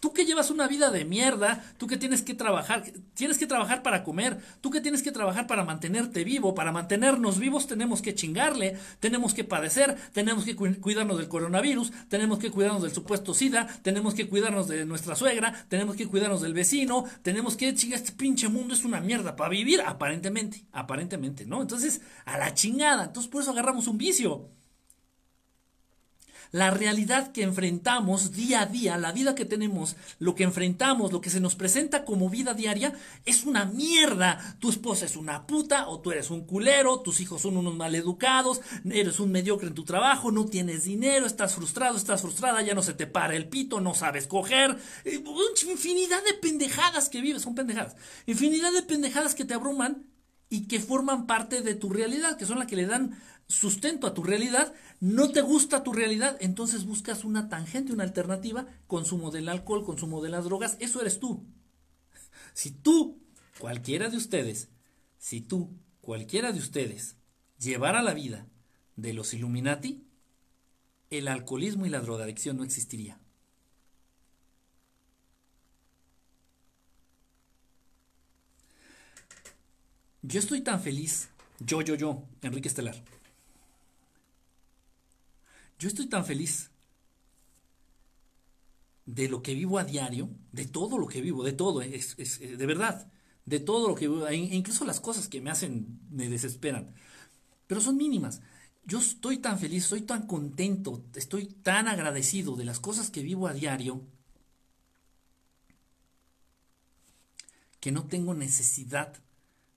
Tú que llevas una vida de mierda, tú que tienes que trabajar, tienes que trabajar para comer, tú que tienes que trabajar para mantenerte vivo, para mantenernos vivos tenemos que chingarle, tenemos que padecer, tenemos que cuidarnos del coronavirus, tenemos que cuidarnos del supuesto SIDA, tenemos que cuidarnos de nuestra suegra, tenemos que cuidarnos del vecino, tenemos que chingar, este pinche mundo es una mierda para vivir, aparentemente, aparentemente, ¿no? Entonces, a la chingada, entonces por eso agarramos un vicio. La realidad que enfrentamos día a día, la vida que tenemos, lo que enfrentamos, lo que se nos presenta como vida diaria, es una mierda. Tu esposa es una puta, o tú eres un culero, tus hijos son unos maleducados, eres un mediocre en tu trabajo, no tienes dinero, estás frustrado, estás frustrada, ya no se te para el pito, no sabes coger. Infinidad de pendejadas que vives, son pendejadas. Infinidad de pendejadas que te abruman y que forman parte de tu realidad, que son las que le dan sustento a tu realidad, no te gusta tu realidad, entonces buscas una tangente, una alternativa, consumo del alcohol, consumo de las drogas, eso eres tú. Si tú, cualquiera de ustedes, si tú, cualquiera de ustedes, llevara la vida de los Illuminati, el alcoholismo y la drogadicción no existiría. Yo estoy tan feliz, yo, yo, yo, Enrique Estelar. Yo estoy tan feliz de lo que vivo a diario, de todo lo que vivo, de todo, es, eh, de verdad, de todo lo que vivo, e incluso las cosas que me hacen, me desesperan, pero son mínimas. Yo estoy tan feliz, estoy tan contento, estoy tan agradecido de las cosas que vivo a diario, que no tengo necesidad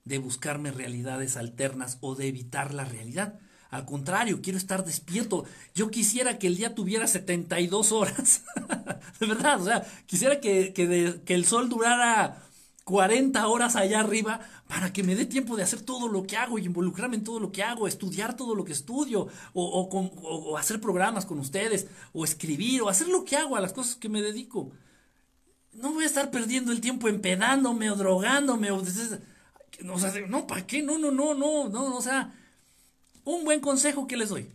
de buscarme realidades alternas o de evitar la realidad. Al contrario, quiero estar despierto. Yo quisiera que el día tuviera 72 horas. de verdad, o sea, quisiera que, que, el sol durara 40 horas allá arriba para que me dé tiempo de hacer todo lo que hago y involucrarme en todo lo que hago, estudiar todo lo que estudio, o, o, hacer programas con ustedes, o escribir, o hacer lo que hago a las cosas que me dedico. No voy a estar perdiendo el tiempo empedándome o drogándome o... O sea, no, ¿para qué? No, no, no, no, no, o sea, un buen consejo que les doy.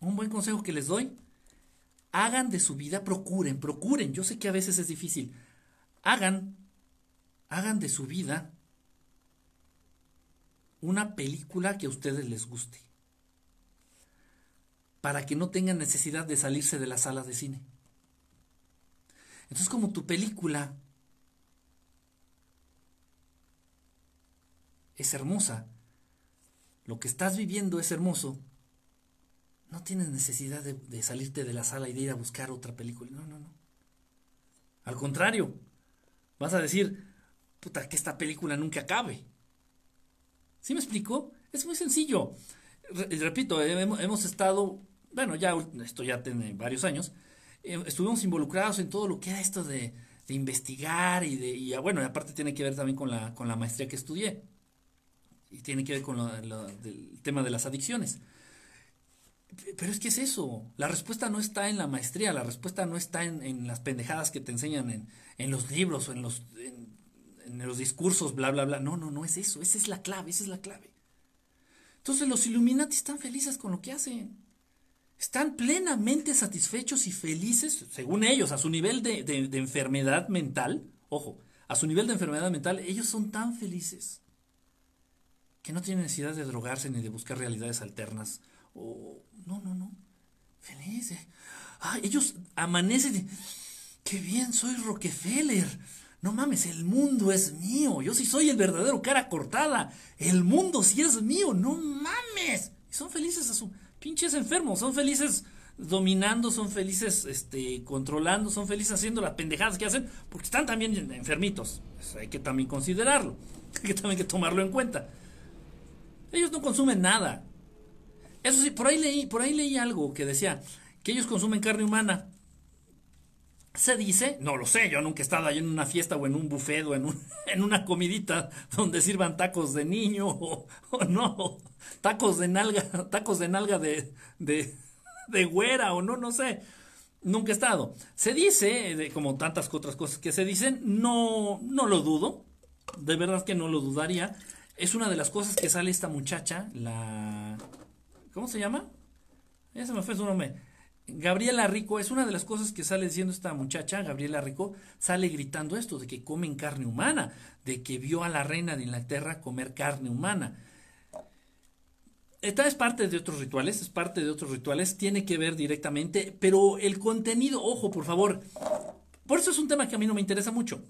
Un buen consejo que les doy. Hagan de su vida, procuren, procuren. Yo sé que a veces es difícil. Hagan, hagan de su vida una película que a ustedes les guste. Para que no tengan necesidad de salirse de las salas de cine. Entonces, como tu película es hermosa, lo que estás viviendo es hermoso, no tienes necesidad de, salirte de la sala y de ir a buscar otra película. No, no, no. Al contrario, vas a decir, puta, que esta película nunca acabe. ¿Sí me explico? Es muy sencillo. repito, hemos, estado, bueno, ya esto ya tiene varios años, eh, estuvimos involucrados en todo lo que era esto de, investigar y de, y bueno, aparte tiene que ver también con la, con la maestría que estudié y tiene que ver con el tema de las adicciones. Pero es que es eso, la respuesta no está en la maestría, la respuesta no está en, las pendejadas que te enseñan en, los libros o en los, en, los discursos, bla, bla, bla. No, no, no es eso, esa es la clave, esa es la clave. Entonces los Illuminati están felices con lo que hacen. Están plenamente satisfechos y felices, según ellos, a su nivel de enfermedad mental. Ojo, a su nivel de enfermedad mental, ellos son tan felices que no tiene necesidad de drogarse ni de buscar realidades alternas. O, no, no, no. Feliz. Ah, ellos amanecen. Qué bien, soy Rockefeller. No mames, el mundo es mío. Yo sí soy el verdadero cara cortada. El mundo sí es mío. No mames. Son felices a su pinches enfermos. Son felices dominando, son felices este, controlando, son felices haciendo las pendejadas que hacen, porque están también enfermitos. hay que también considerarlo. Hay que también que tomarlo en cuenta. Ellos no consumen nada. Eso sí, por ahí leí, por ahí leí algo que decía que ellos consumen carne humana. Se dice, no lo sé, yo nunca he estado ahí en una fiesta o en un buffet o en, en una comidita donde sirvan tacos de niño o, no, tacos de nalga, tacos de nalga de, de, de güera o no, no sé. Nunca he estado. Se dice, como tantas otras cosas que se dicen, no, no lo dudo, de verdad que no lo dudaría, es una de las cosas que sale esta muchacha, la... ¿Cómo se llama? Ya se me fue su nombre. Gabriela Rico, es una de las cosas que sale diciendo esta muchacha, Gabriela Rico, sale gritando esto, de que comen carne humana, de que vio a la reina de Inglaterra comer carne humana. Esta es parte de otros rituales, es parte de otros rituales, tiene que ver directamente, pero el contenido, ojo, por favor, por eso es un tema que a mí no me interesa mucho.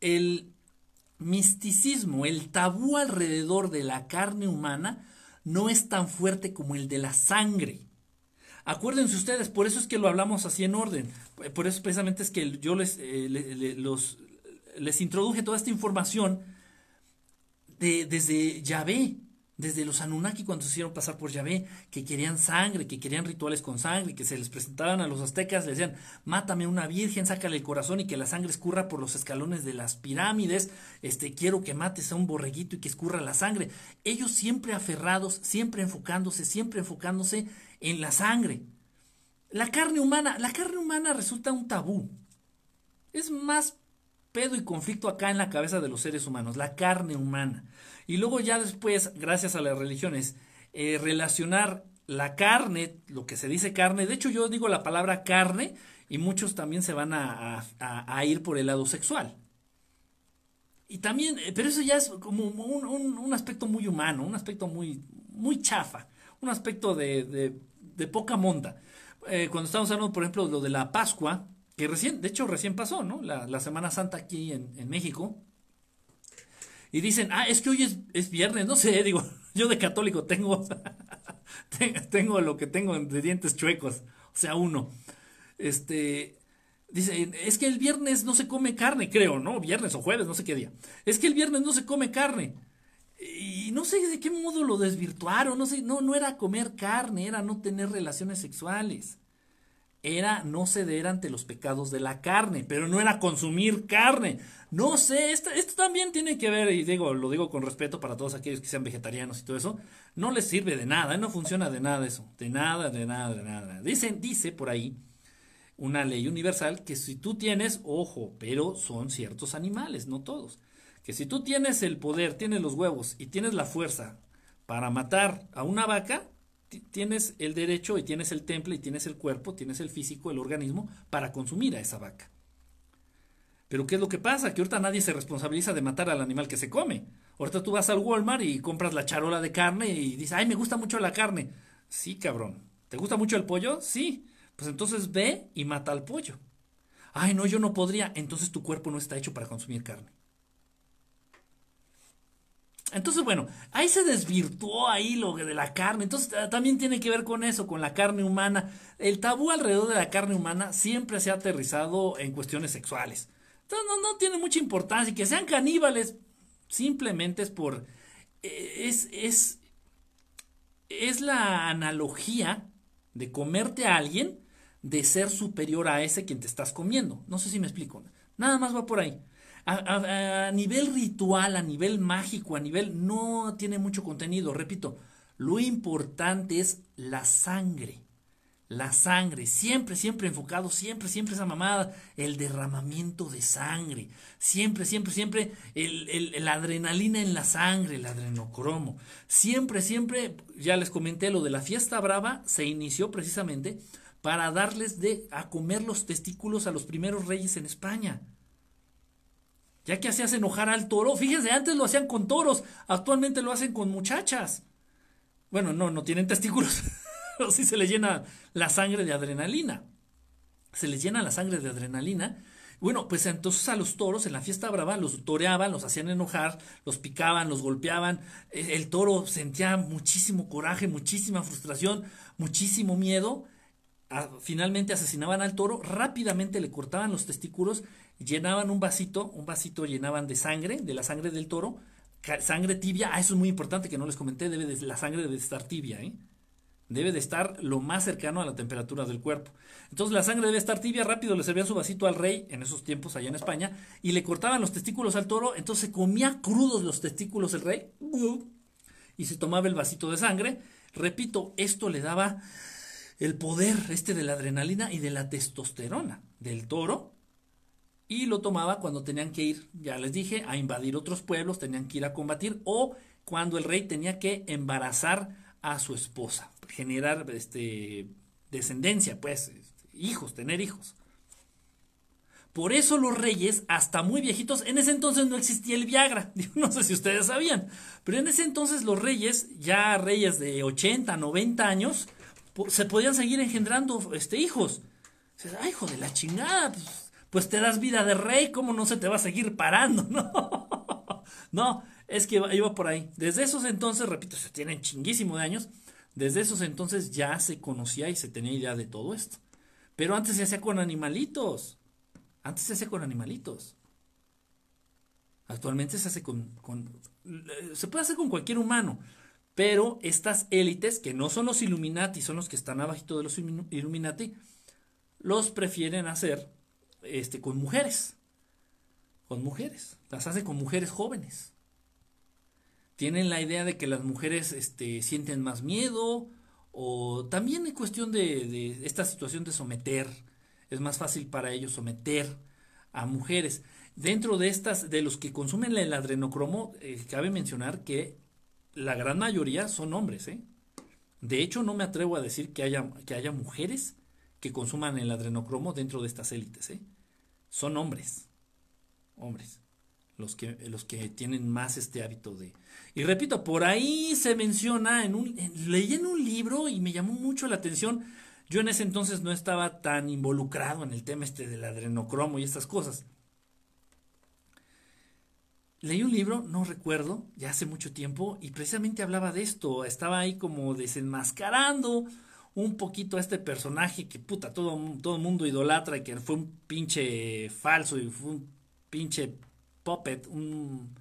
El, misticismo, el tabú alrededor de la carne humana no es tan fuerte como el de la sangre. Acuérdense ustedes, por eso es que lo hablamos así en orden. Por eso precisamente es que yo les, eh, les introduje toda esta información de, desde Yahvé, Desde los Anunnaki cuando se hicieron pasar por Yahvé, que querían sangre, que querían rituales con sangre, que se les presentaban a los aztecas, le decían, mátame una virgen, sácale el corazón y que la sangre escurra por los escalones de las pirámides, este, quiero que mates a un borreguito y que escurra la sangre. Ellos siempre aferrados, siempre enfocándose, siempre enfocándose en la sangre. La carne humana, la carne humana resulta un tabú. Es más pedo y conflicto acá en la cabeza de los seres humanos, la carne humana. Y luego ya después, gracias a las religiones, eh, relacionar la carne, lo que se dice carne, de hecho yo digo la palabra carne y muchos también se van a, ir por el lado sexual. Y también, eh, pero eso ya es como un, aspecto muy humano, un aspecto muy, muy chafa, un aspecto de, de, poca monta. Eh, cuando estamos hablando, por ejemplo, lo de la Pascua, que recién, de hecho recién pasó, ¿no? La, Semana Santa aquí en, en México, y dicen, ah, es que hoy es, es viernes, no sé, digo, yo de católico tengo, tengo lo que tengo de dientes chuecos, o sea, uno. Este, dice, es que el viernes no se come carne, creo, ¿no? Viernes o jueves, no sé qué día. Es que el viernes no se come carne. Y no sé de qué modo lo desvirtuaron, no sé, no, no era comer carne, era no tener relaciones sexuales era no ceder ante los pecados de la carne, pero no era consumir carne. No sé, esto, esto, también tiene que ver, y digo, lo digo con respeto para todos aquellos que sean vegetarianos y todo eso, no les sirve de nada, no funciona de nada eso, de nada, de nada, de nada. Dicen, dice por ahí una ley universal que si tú tienes, ojo, pero son ciertos animales, no todos, que si tú tienes el poder, tienes los huevos y tienes la fuerza para matar a una vaca, tienes el derecho y tienes el temple y tienes el cuerpo, tienes el físico, el organismo para consumir a esa vaca. Pero ¿qué es lo que pasa? Que ahorita nadie se responsabiliza de matar al animal que se come. Ahorita tú vas al Walmart y compras la charola de carne y dices, ay, me gusta mucho la carne. Sí, cabrón. ¿Te gusta mucho el pollo? Sí. Pues entonces ve y mata al pollo. Ay, no, yo no podría. Entonces tu cuerpo no está hecho para consumir carne. Entonces, bueno, ahí se desvirtuó ahí lo de la carne. Entonces, también tiene que ver con eso, con la carne humana. El tabú alrededor de la carne humana siempre se ha aterrizado en cuestiones sexuales. Entonces, no, no tiene mucha importancia. Y que sean caníbales, simplemente es por. Eh, es, es, es la analogía de comerte a alguien de ser superior a ese quien te estás comiendo. No sé si me explico. Nada más va por ahí a, nivel ritual, a nivel mágico, a nivel no tiene mucho contenido. Repito, lo importante es la sangre. La sangre, siempre, siempre enfocado, siempre, siempre esa mamada, el derramamiento de sangre, siempre, siempre, siempre el, la adrenalina en la sangre, el adrenocromo, siempre, siempre, ya les comenté lo de la fiesta brava, se inició precisamente para darles de a comer los testículos a los primeros reyes en España ya que hacías enojar al toro. Fíjense, antes lo hacían con toros, actualmente lo hacen con muchachas. Bueno, no, no tienen testículos, pero sí se les llena la sangre de adrenalina. Se les llena la sangre de adrenalina. Bueno, pues entonces a los toros en la fiesta brava los toreaban, los hacían enojar, los picaban, los golpeaban. E, el toro sentía muchísimo coraje, muchísima frustración, muchísimo miedo. finalmente asesinaban al toro, rápidamente le cortaban los testículos llenaban un vasito, un vasito llenaban de sangre, de la sangre del toro, sangre tibia, ah, eso es muy importante que no les comenté, debe de, la sangre debe de estar tibia, ¿eh? Debe de estar lo más cercano a la temperatura del cuerpo. Entonces la sangre debe estar tibia, rápido le servían su vasito al rey en esos tiempos allá en España y le cortaban los testículos al toro, entonces comía crudos los testículos el rey y se tomaba el vasito de sangre. Repito, esto le daba el poder este de la adrenalina y de la testosterona del toro y lo tomaba cuando tenían que ir, ya les dije, a invadir otros pueblos, tenían que ir a combatir o cuando el rey tenía que embarazar a su esposa, generar este descendencia, pues hijos, tener hijos. Por eso los reyes, hasta muy viejitos, en ese entonces no existía el Viagra, no sé si ustedes sabían, pero en ese entonces los reyes, ya reyes de 80, 90 años, se podían seguir engendrando este, hijos. Ay, hijo de la chingada, pues, pues te das vida de rey, ¿cómo no se te va a seguir parando? No, no es que iba por ahí. Desde esos entonces, repito, se tienen chinguísimo de años, desde esos entonces ya se conocía y se tenía idea de todo esto. Pero antes se hacía con animalitos. Antes se hacía con animalitos. Actualmente se hace con, con, se puede hacer con cualquier humano, Pero estas élites, que no son los Illuminati, son los que están abajito de los Illuminati, los prefieren hacer este, con mujeres. Con mujeres. Las hace con mujeres jóvenes. Tienen la idea de que las mujeres este, sienten más miedo, o también en cuestión de, de esta situación de someter. Es más fácil para ellos someter a mujeres. Dentro de estas, de los que consumen el adrenocromo, eh, cabe mencionar que la gran mayoría son hombres, ¿eh? De hecho, no me atrevo a decir que haya, que haya mujeres que consuman el adrenocromo dentro de estas élites, ¿eh? Son hombres. Hombres. Los que, los que tienen más este hábito de... Y repito, por ahí se menciona, en un, leí en un libro y me llamó mucho la atención. Yo en ese entonces no estaba tan involucrado en el tema este del adrenocromo y estas cosas. Leí un libro, no recuerdo, ya hace mucho tiempo, y precisamente hablaba de esto. Estaba ahí como desenmascarando un poquito a este personaje que puta, todo, todo mundo idolatra y que fue un pinche falso y fue un pinche puppet, un,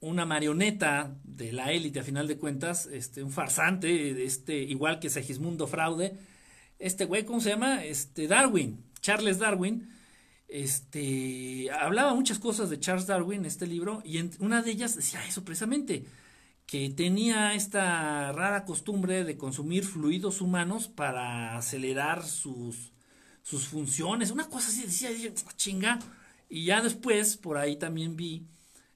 una marioneta de la élite a final de cuentas, este, un farsante, este, igual que Segismundo Fraude. Este güey, ¿cómo se llama? Este, Darwin, Charles Darwin este, hablaba muchas cosas de Charles Darwin en este libro y en una de ellas decía eso precisamente, que tenía esta rara costumbre de consumir fluidos humanos para acelerar sus, sus funciones, una cosa así, decía, chinga, y ya después por ahí también vi,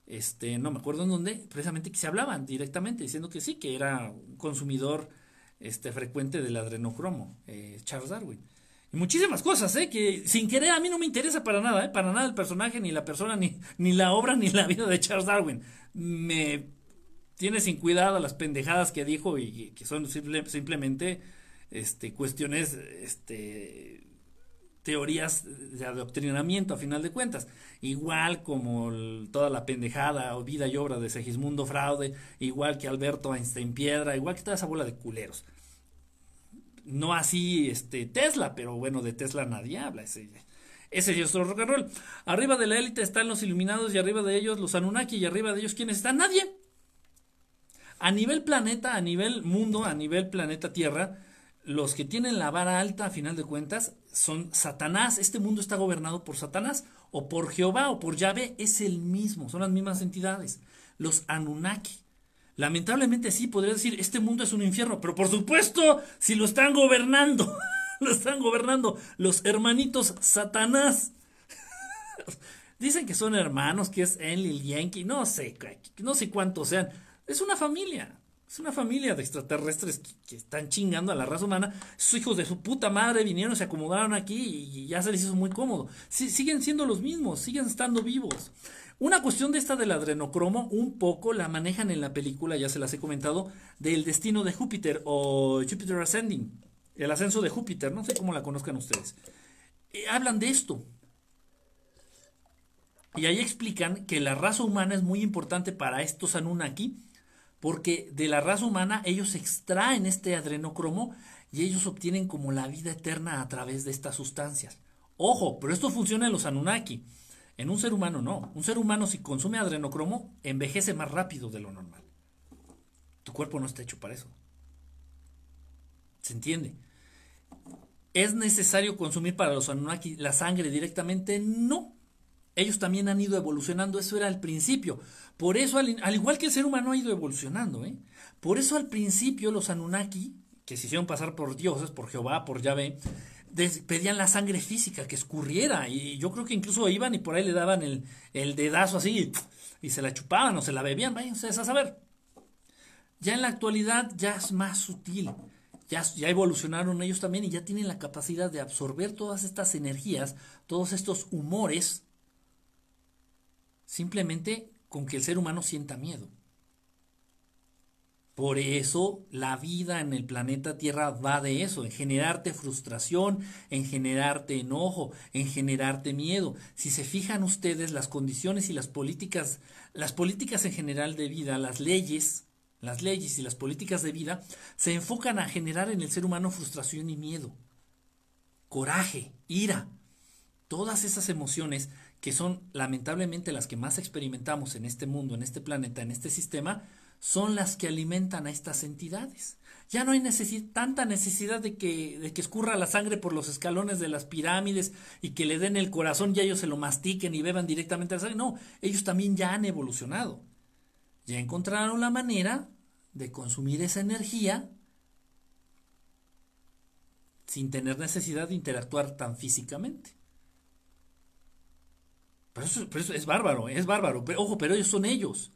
este, no me acuerdo en dónde, precisamente que se hablaban directamente, diciendo que sí, que era un consumidor este, frecuente del adrenocromo, eh, Charles Darwin muchísimas cosas, ¿eh? Que sin querer a mí no me interesa para nada, ¿eh? Para nada el personaje, ni la persona, ni, ni la obra, ni la vida de Charles Darwin. Me tiene sin cuidado las pendejadas que dijo y, que son simplemente este, cuestiones, este, teorías de adoctrinamiento a final de cuentas. Igual como toda la pendejada o vida y obra de Segismundo Fraude, igual que Alberto Einstein Piedra, igual que toda esa bola de culeros no así este Tesla, pero bueno, de Tesla nadie habla. Ese, ese es otro rock and roll. Arriba de la élite están los iluminados y arriba de ellos los Anunnaki y arriba de ellos ¿quiénes están? Nadie. A nivel planeta, a nivel mundo, a nivel planeta Tierra, los que tienen la vara alta a final de cuentas son Satanás. Este mundo está gobernado por Satanás o por Jehová o por Yahvé. Es el mismo, son las mismas entidades. Los Anunnaki. Lamentablemente sí, podría decir, este mundo es un infierno, pero por supuesto, si lo están gobernando, lo están gobernando los hermanitos Satanás. Dicen que son hermanos, que es Enlil Yankee, no sé, no sé cuántos sean. Es una familia, es una familia de extraterrestres que, están chingando a la raza humana. Sus hijos de su puta madre vinieron, se acomodaron aquí y, ya se les hizo muy cómodo. siguen siendo los mismos, siguen estando vivos. Una cuestión de esta del adrenocromo, un poco la manejan en la película, ya se las he comentado, del destino de Júpiter o Jupiter Ascending, el ascenso de Júpiter, no sé cómo la conozcan ustedes. Eh, hablan de esto. Y ahí explican que la raza humana es muy importante para estos Anunnaki, porque de la raza humana ellos extraen este adrenocromo y ellos obtienen como la vida eterna a través de estas sustancias. Ojo, pero esto funciona en los Anunnaki. En un ser humano no. Un ser humano si consume adrenocromo envejece más rápido de lo normal. Tu cuerpo no está hecho para eso. ¿Se entiende? ¿Es necesario consumir para los Anunnaki la sangre directamente? No. Ellos también han ido evolucionando, eso era al principio. Por eso, al, igual que el ser humano ha ido evolucionando, ¿eh? Por eso al principio los Anunnaki, que se hicieron pasar por dioses, por Jehová, por Yahvé, pedían la sangre física que escurriera y yo creo que incluso iban y por ahí le daban el, dedazo así y, se la chupaban o se la bebían, váyanse a saber. Ya en la actualidad ya es más sutil, ya, ya evolucionaron ellos también y ya tienen la capacidad de absorber todas estas energías, todos estos humores, simplemente con que el ser humano sienta miedo. Por eso la vida en el planeta Tierra va de eso, en generarte frustración, en generarte enojo, en generarte miedo. Si se fijan ustedes las condiciones y las políticas, las políticas en general de vida, las leyes, las leyes y las políticas de vida se enfocan a generar en el ser humano frustración y miedo, coraje, ira, todas esas emociones que son lamentablemente las que más experimentamos en este mundo, en este planeta, en este sistema, son las que alimentan a estas entidades. Ya no hay tanta necesidad de que, de que escurra la sangre por los escalones de las pirámides y que le den el corazón y ellos se lo mastiquen y beban directamente la sangre. No, ellos también ya han evolucionado. Ya encontraron la manera de consumir esa energía sin tener necesidad de interactuar tan físicamente. Pero eso, es bárbaro, es bárbaro. ojo, pero ellos son ellos.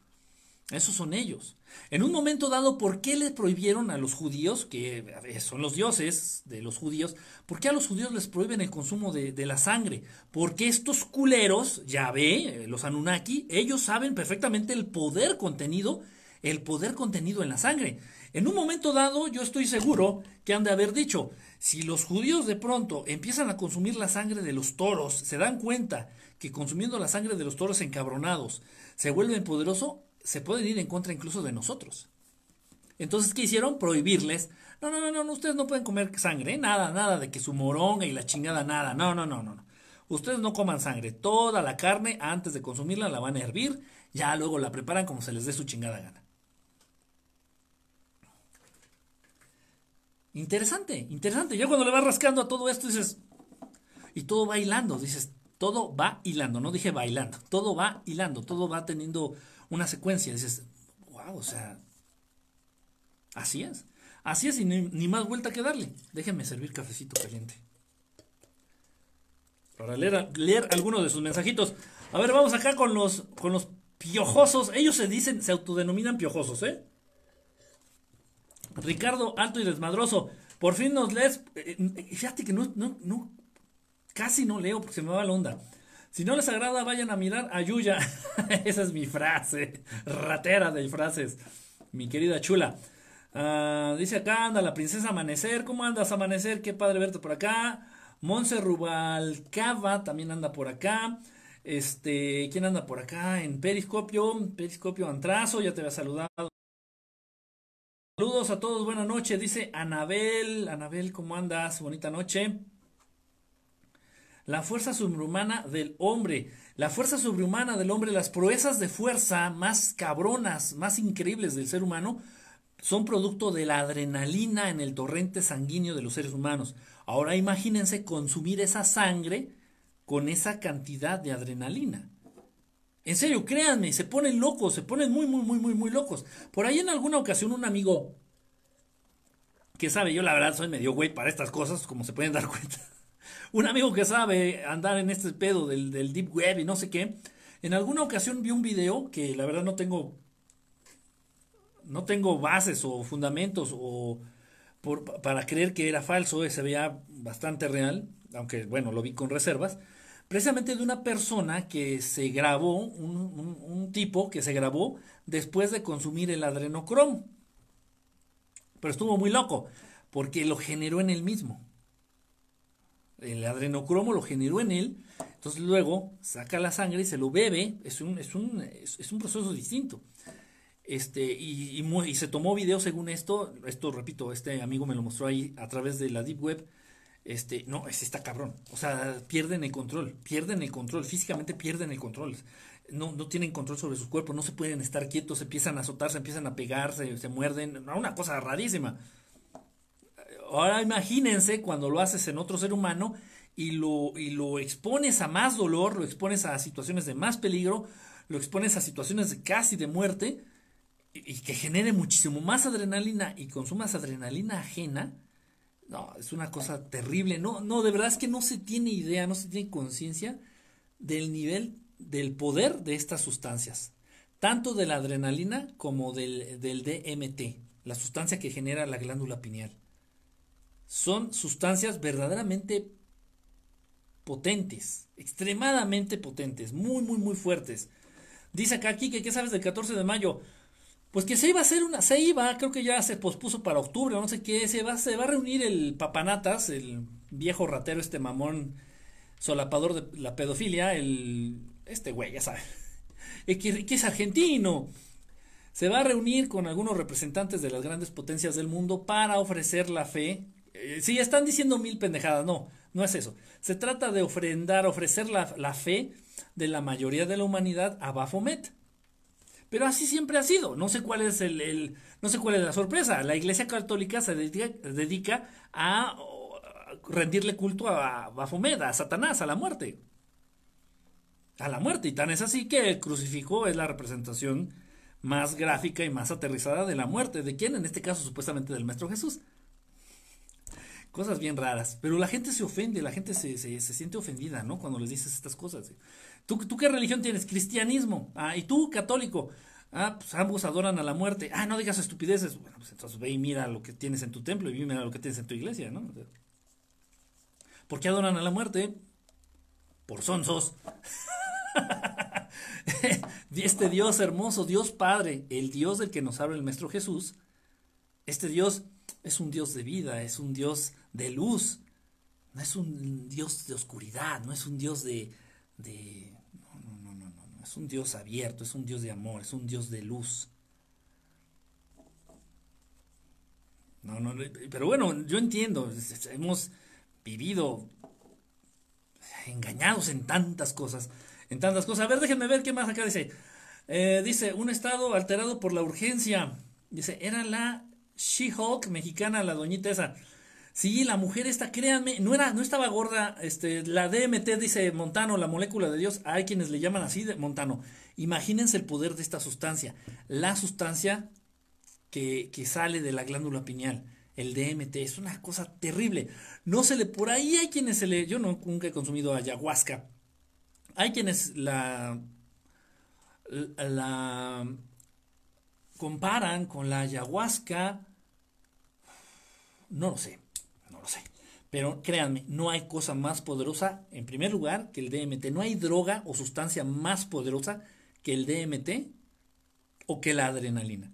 Esos son ellos. En un momento dado, ¿por qué les prohibieron a los judíos, que son los dioses de los judíos, por qué a los judíos les prohíben el consumo de, de la sangre? Porque estos culeros, ya ve, los Anunnaki, ellos saben perfectamente el poder contenido, el poder contenido en la sangre. En un momento dado, yo estoy seguro que han de haber dicho, si los judíos de pronto empiezan a consumir la sangre de los toros, se dan cuenta que consumiendo la sangre de los toros encabronados se vuelven poderosos, se pueden ir en contra incluso de nosotros. Entonces, ¿qué hicieron? Prohibirles. No, no, no, no, ustedes no pueden comer sangre, nada, nada de que su moronga y la chingada, nada. No, no, no, no, no. Ustedes no coman sangre. Toda la carne, antes de consumirla, la van a hervir. Ya luego la preparan como se les dé su chingada gana. Interesante, interesante. Ya cuando le vas rascando a todo esto dices, y todo va hilando, dices, todo va hilando, no dije bailando, todo va hilando, todo va teniendo una secuencia. Dices, wow, o sea, así es. Así es y ni, más vuelta que darle. Déjenme servir cafecito caliente. Para leer, leer algunos de sus mensajitos. A ver, vamos acá con los, con los piojosos. Ellos se dicen, se autodenominan piojosos, ¿eh? Ricardo Alto y Desmadroso. Por fin nos lees. Eh, eh, fíjate que no, no, no, casi no leo porque se me va la onda. Si no les agrada, vayan a mirar a Yuya. Esa es mi frase. Ratera de frases. Mi querida chula. Ah, dice acá, anda la princesa Amanecer. ¿Cómo andas, Amanecer? Qué padre verte por acá. Monse Rubalcaba también anda por acá. Este, ¿quién anda por acá? En Periscopio, Periscopio Antrazo, ya te había saludado. Saludos a todos, buenas noches, dice Anabel. Anabel, ¿cómo andas? Bonita noche. La fuerza sobrehumana del hombre. La fuerza sobrehumana del hombre, las proezas de fuerza más cabronas, más increíbles del ser humano, son producto de la adrenalina en el torrente sanguíneo de los seres humanos. Ahora imagínense consumir esa sangre con esa cantidad de adrenalina. En serio, créanme, se ponen locos, se ponen muy, muy, muy, muy, muy locos. Por ahí en alguna ocasión un amigo que sabe, yo la verdad soy medio güey para estas cosas, como se pueden dar cuenta. Un amigo que sabe andar en este pedo del, del deep web y no sé qué. En alguna ocasión vi un video que la verdad no tengo no tengo bases o fundamentos o para creer que era falso, se veía bastante real, aunque bueno, lo vi con reservas precisamente de una persona que se grabó, un, tipo que se grabó después de consumir el adrenocromo. Pero estuvo muy loco, porque lo generó en él mismo. El adrenocromo lo generó en él, entonces luego saca la sangre y se lo bebe, es un, es un, es, un proceso distinto. Este, y, y, se tomó video según esto, esto repito, este amigo me lo mostró ahí a través de la Deep Web, este, no, es está cabrón. O sea, pierden el control, pierden el control, físicamente pierden el control. No, no tienen control sobre sus cuerpos, no se pueden estar quietos, se empiezan a azotar, se empiezan a pegarse, se muerden, una cosa rarísima. Ahora imagínense cuando lo haces en otro ser humano y lo, y lo expones a más dolor, lo expones a situaciones de más peligro, lo expones a situaciones de casi de muerte y, que genere muchísimo más adrenalina y consumas adrenalina ajena, no, es una cosa terrible. No, no, de verdad es que no se tiene idea, no se tiene conciencia del nivel del poder de estas sustancias. Tanto de la adrenalina como del, del DMT, la sustancia que genera la glándula pineal. Son sustancias verdaderamente potentes, extremadamente potentes, muy, muy, muy fuertes. Dice acá que, ¿qué sabes del 14 de mayo? pues que se iba a hacer una, se iba, creo que ya se pospuso para octubre, no sé qué, se va, se va a reunir el papanatas, el viejo ratero, este mamón solapador de la pedofilia, el, este güey, ya sabes, que, que es argentino. Se va a reunir con algunos representantes de las grandes potencias del mundo para ofrecer la fe. Eh, sí, están diciendo mil pendejadas, no, no es eso. Se trata de ofrendar, ofrecer la, la fe de la mayoría de la humanidad a Baphomet Pero así siempre ha sido. No sé cuál es el, no sé cuál es la sorpresa. La Iglesia Católica se dedica, a rendirle culto a Baphomet, a Satanás, a la muerte. A la muerte. Y tan es así que el crucifijo es la representación más gráfica y más aterrizada de la muerte. ¿De quién? En este caso, supuestamente del Maestro Jesús. Cosas bien raras. Pero la gente se ofende, la gente se, se, siente ofendida, ¿no? Cuando les dices estas cosas. ¿Tú, ¿Tú, qué religión tienes? Cristianismo. Ah, y tú, católico. Ah, pues ambos adoran a la muerte. Ah, no digas estupideces. Bueno, pues entonces ve y mira lo que tienes en tu templo y mira lo que tienes en tu iglesia, ¿no? ¿Por qué adoran a la muerte? Por sonsos. este Dios hermoso, Dios Padre, el Dios del que nos habla el Maestro Jesús, este Dios es un Dios de vida, es un Dios de luz, no es un Dios de oscuridad, no es un Dios de... de no, no, no, no, no, es un Dios abierto, es un Dios de amor, es un Dios de luz. No, no, pero bueno, yo entiendo, hemos vivido engañados en tantas cosas en tantas cosas. A ver, déjenme ver qué más acá dice. Eh, dice, un estado alterado por la urgencia. Dice, era la She-Hulk mexicana, la doñita esa. Sí, la mujer esta, créanme, no era, no estaba gorda, este, la DMT dice Montano, la molécula de Dios, hay quienes le llaman así de Montano. Imagínense el poder de esta sustancia, la sustancia que, que sale de la glándula pineal, el DMT, es una cosa terrible. No se le, por ahí hay quienes se le, yo no, nunca he consumido ayahuasca, hay quienes la, la comparan con la ayahuasca. No lo sé, no lo sé. Pero créanme, no hay cosa más poderosa, en primer lugar, que el DMT. No hay droga o sustancia más poderosa que el DMT o que la adrenalina.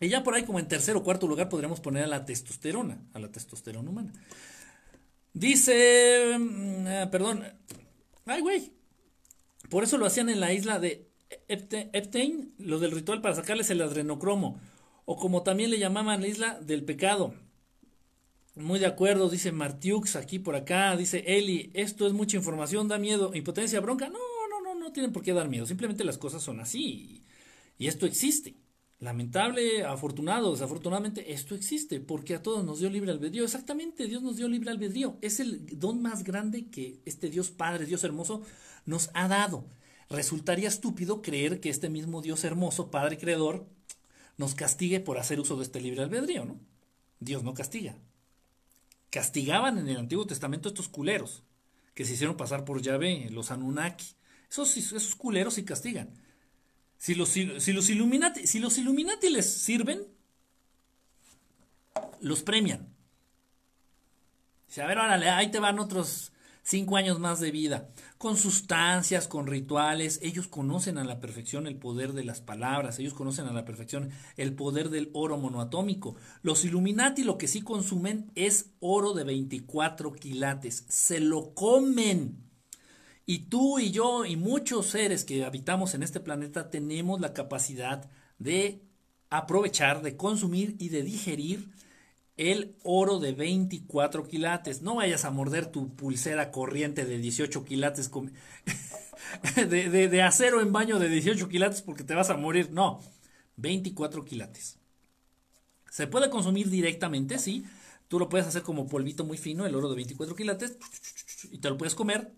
Y ya por ahí, como en tercer o cuarto lugar, podríamos poner a la testosterona, a la testosterona humana. Dice, mm, ah, perdón, Ay, güey. Por eso lo hacían en la isla de Epstein, lo del ritual para sacarles el adrenocromo. O como también le llamaban la isla del pecado. Muy de acuerdo, dice Martiux aquí por acá, dice Eli, esto es mucha información, da miedo, impotencia, bronca. No, no, no, no tienen por qué dar miedo, simplemente las cosas son así y esto existe. Lamentable, afortunado, desafortunadamente, esto existe porque a todos nos dio libre albedrío. Exactamente, Dios nos dio libre albedrío. Es el don más grande que este Dios Padre, Dios hermoso, nos ha dado. Resultaría estúpido creer que este mismo Dios hermoso, Padre Creador, nos castigue por hacer uso de este libre albedrío, ¿no? Dios no castiga. Castigaban en el Antiguo Testamento estos culeros que se hicieron pasar por Yahvé, los Anunnaki. Esos, esos culeros sí castigan. Si los, si Illuminati, les sirven, los premian. a ver, órale, ahí te van otros cinco años más de vida. Con sustancias, con rituales. Ellos conocen a la perfección el poder de las palabras. Ellos conocen a la perfección el poder del oro monoatómico. Los Illuminati lo que sí consumen es oro de 24 quilates. Se lo comen. Y tú y yo y muchos seres que habitamos en este planeta tenemos la capacidad de aprovechar, de consumir y de digerir el oro de 24 quilates. No vayas a morder tu pulsera corriente de 18 quilates de, de, acero en baño de 18 quilates porque te vas a morir. No, 24 quilates. Se puede consumir directamente, sí. Tú lo puedes hacer como polvito muy fino, el oro de 24 quilates, y te lo puedes comer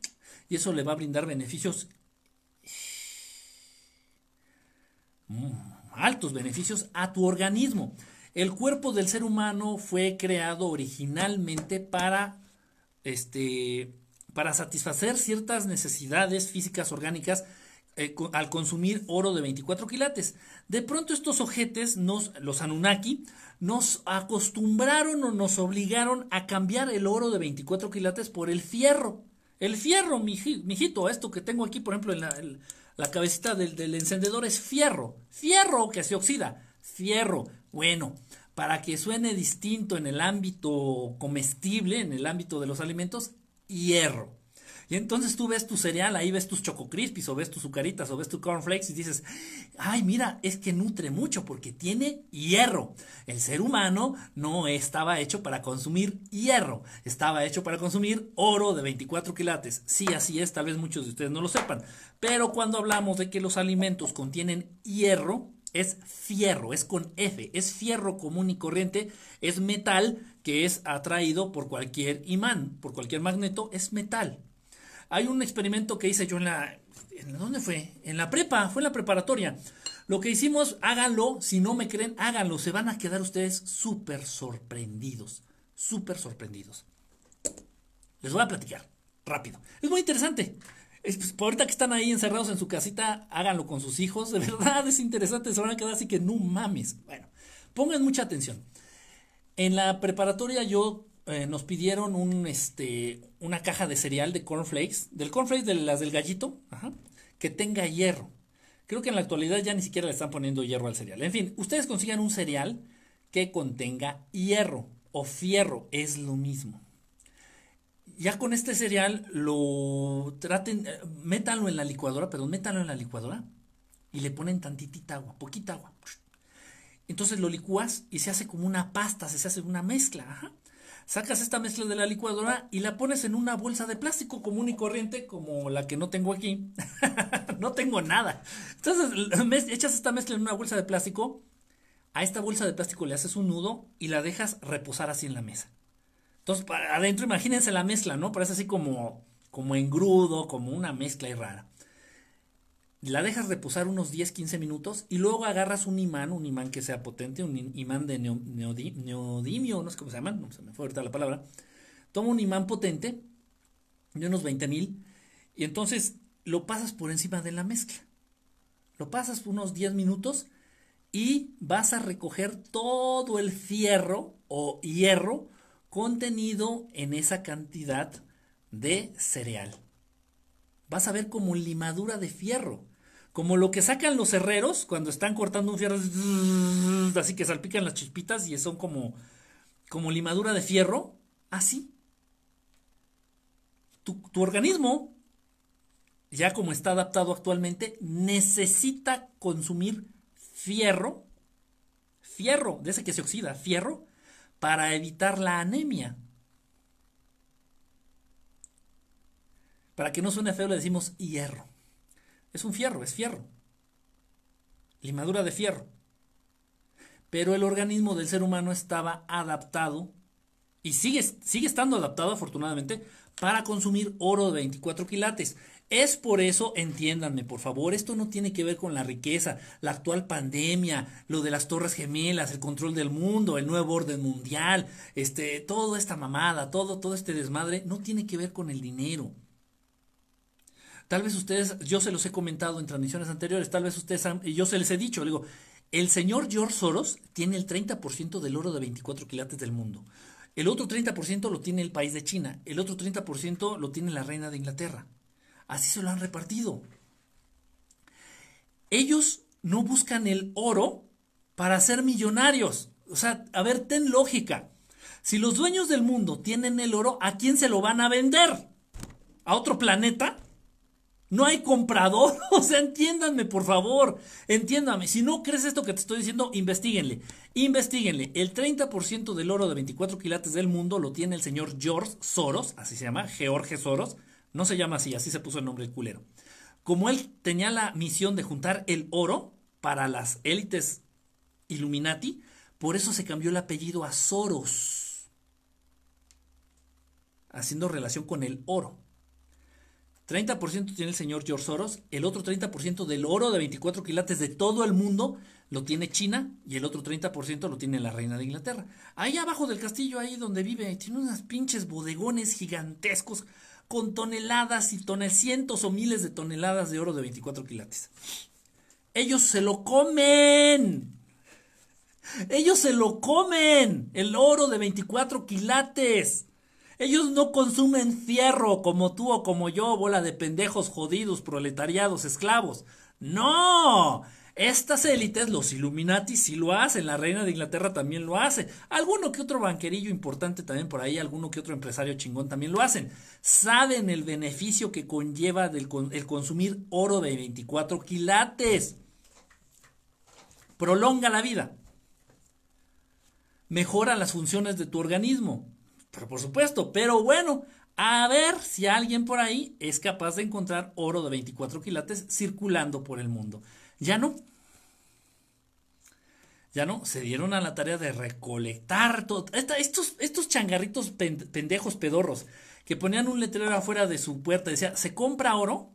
y eso le va a brindar beneficios mm, altos beneficios a tu organismo. El cuerpo del ser humano fue creado originalmente para este para satisfacer ciertas necesidades físicas orgánicas eh, al consumir oro de 24 quilates. De pronto estos ojetes, nos, los Anunnaki, nos acostumbraron o nos obligaron a cambiar el oro de 24 quilates por el fierro. El fierro, mijito, esto que tengo aquí, por ejemplo, en la, cabecita del, encendedor es fierro. Fierro que se oxida. Fierro. Bueno, para que suene distinto en el ámbito comestible, en el ámbito de los alimentos, hierro. Y entonces tú ves tu cereal, ahí ves tus Choco Crispies, o ves tus Zucaritas, o ves tu Cornflakes y dices, ay, mira, es que nutre mucho porque tiene hierro. El ser humano no estaba hecho para consumir hierro, estaba hecho para consumir oro de 24 quilates. Sí, así es, tal vez muchos de ustedes no lo sepan. Pero cuando hablamos de que los alimentos contienen hierro, es fierro, es con F, es fierro común y corriente, es metal que es atraído por cualquier imán, por cualquier magneto, es metal. Hay un experimento que hice yo en la... ¿En dónde fue? En la prepa, fue en la preparatoria. Lo que hicimos, háganlo, si no me creen, háganlo, se van a quedar ustedes súper sorprendidos, súper sorprendidos. Les voy a platicar, rápido. Es muy interesante. Es, pues, ahorita que están ahí encerrados en su casita, háganlo con sus hijos. De verdad es interesante, se van a quedar así que no mames. Bueno, pongan mucha atención. En la preparatoria yo eh, nos pidieron un, este, una caja de cereal de cornflakes, del cornflakes de las del gallito, que tenga hierro. Creo que en la actualidad ya ni siquiera le están poniendo hierro al cereal. En fin, ustedes consigan un cereal que contenga hierro o fierro, es lo mismo. Ya con este cereal lo traten, eh, métanlo en la licuadora, perdón, métanlo en la licuadora y le ponen tantitita agua, poquita agua. Entonces lo licúas y se hace como una pasta, se hace una mezcla. Sacas esta mezcla de la licuadora y la pones en una bolsa de plástico común y corriente como la que no tengo aquí. no tengo nada. Entonces echas esta mezcla en una bolsa de plástico. A esta bolsa de plástico le haces un nudo y la dejas reposar así en la mesa. Entonces, adentro imagínense la mezcla, ¿no? Parece así como, como engrudo, como una mezcla y rara la dejas reposar unos 10-15 minutos y luego agarras un imán, un imán que sea potente, un imán de neodimio, no sé cómo se llama, no se me fue ahorita la palabra. Toma un imán potente de unos 20 mil y entonces lo pasas por encima de la mezcla. Lo pasas unos 10 minutos y vas a recoger todo el fierro o hierro contenido en esa cantidad de cereal. Vas a ver como limadura de fierro como lo que sacan los herreros cuando están cortando un fierro, así que salpican las chispitas y son como, como limadura de fierro, así. Tu, tu organismo, ya como está adaptado actualmente, necesita consumir fierro, fierro, de ese que se oxida, fierro, para evitar la anemia. Para que no suene feo le decimos hierro. Es un fierro, es fierro. Limadura de fierro. Pero el organismo del ser humano estaba adaptado y sigue, sigue estando adaptado afortunadamente para consumir oro de 24 quilates. Es por eso, entiéndanme, por favor, esto no tiene que ver con la riqueza, la actual pandemia, lo de las torres gemelas, el control del mundo, el nuevo orden mundial, este, toda esta mamada, todo, todo este desmadre, no tiene que ver con el dinero. Tal vez ustedes, yo se los he comentado en transmisiones anteriores, tal vez ustedes, han, yo se les he dicho, digo, el señor George Soros tiene el 30% del oro de 24 quilates del mundo. El otro 30% lo tiene el país de China. El otro 30% lo tiene la reina de Inglaterra. Así se lo han repartido. Ellos no buscan el oro para ser millonarios. O sea, a ver, ten lógica. Si los dueños del mundo tienen el oro, ¿a quién se lo van a vender? ¿A otro planeta? No hay comprador. O sea, entiéndanme, por favor. Entiéndame. Si no crees esto que te estoy diciendo, investiguenle. Investiguenle. El 30% del oro de 24 quilates del mundo lo tiene el señor George Soros, así se llama, George Soros. No se llama así, así se puso el nombre del culero. Como él tenía la misión de juntar el oro para las élites Illuminati, por eso se cambió el apellido a Soros. Haciendo relación con el oro. 30% tiene el señor George Soros, el otro 30% del oro de 24 quilates de todo el mundo lo tiene China y el otro 30% lo tiene la reina de Inglaterra. Ahí abajo del castillo, ahí donde vive, tiene unas pinches bodegones gigantescos con toneladas y toneladas, cientos o miles de toneladas de oro de 24 quilates. Ellos se lo comen. Ellos se lo comen. El oro de 24 quilates. Ellos no consumen fierro como tú o como yo, bola de pendejos jodidos, proletariados, esclavos. No, Estas élites, los Illuminati, sí lo hacen, la reina de Inglaterra también lo hace, alguno que otro banquerillo importante también por ahí, alguno que otro empresario chingón también lo hacen. Saben el beneficio que conlleva el consumir oro de 24 quilates. Prolonga la vida. Mejora las funciones de tu organismo. Pero por supuesto, pero bueno, a ver si alguien por ahí es capaz de encontrar oro de 24 quilates circulando por el mundo. Ya no. Ya no, se dieron a la tarea de recolectar todo. estos, estos changarritos pendejos pedorros que ponían un letrero afuera de su puerta y decía, se compra oro,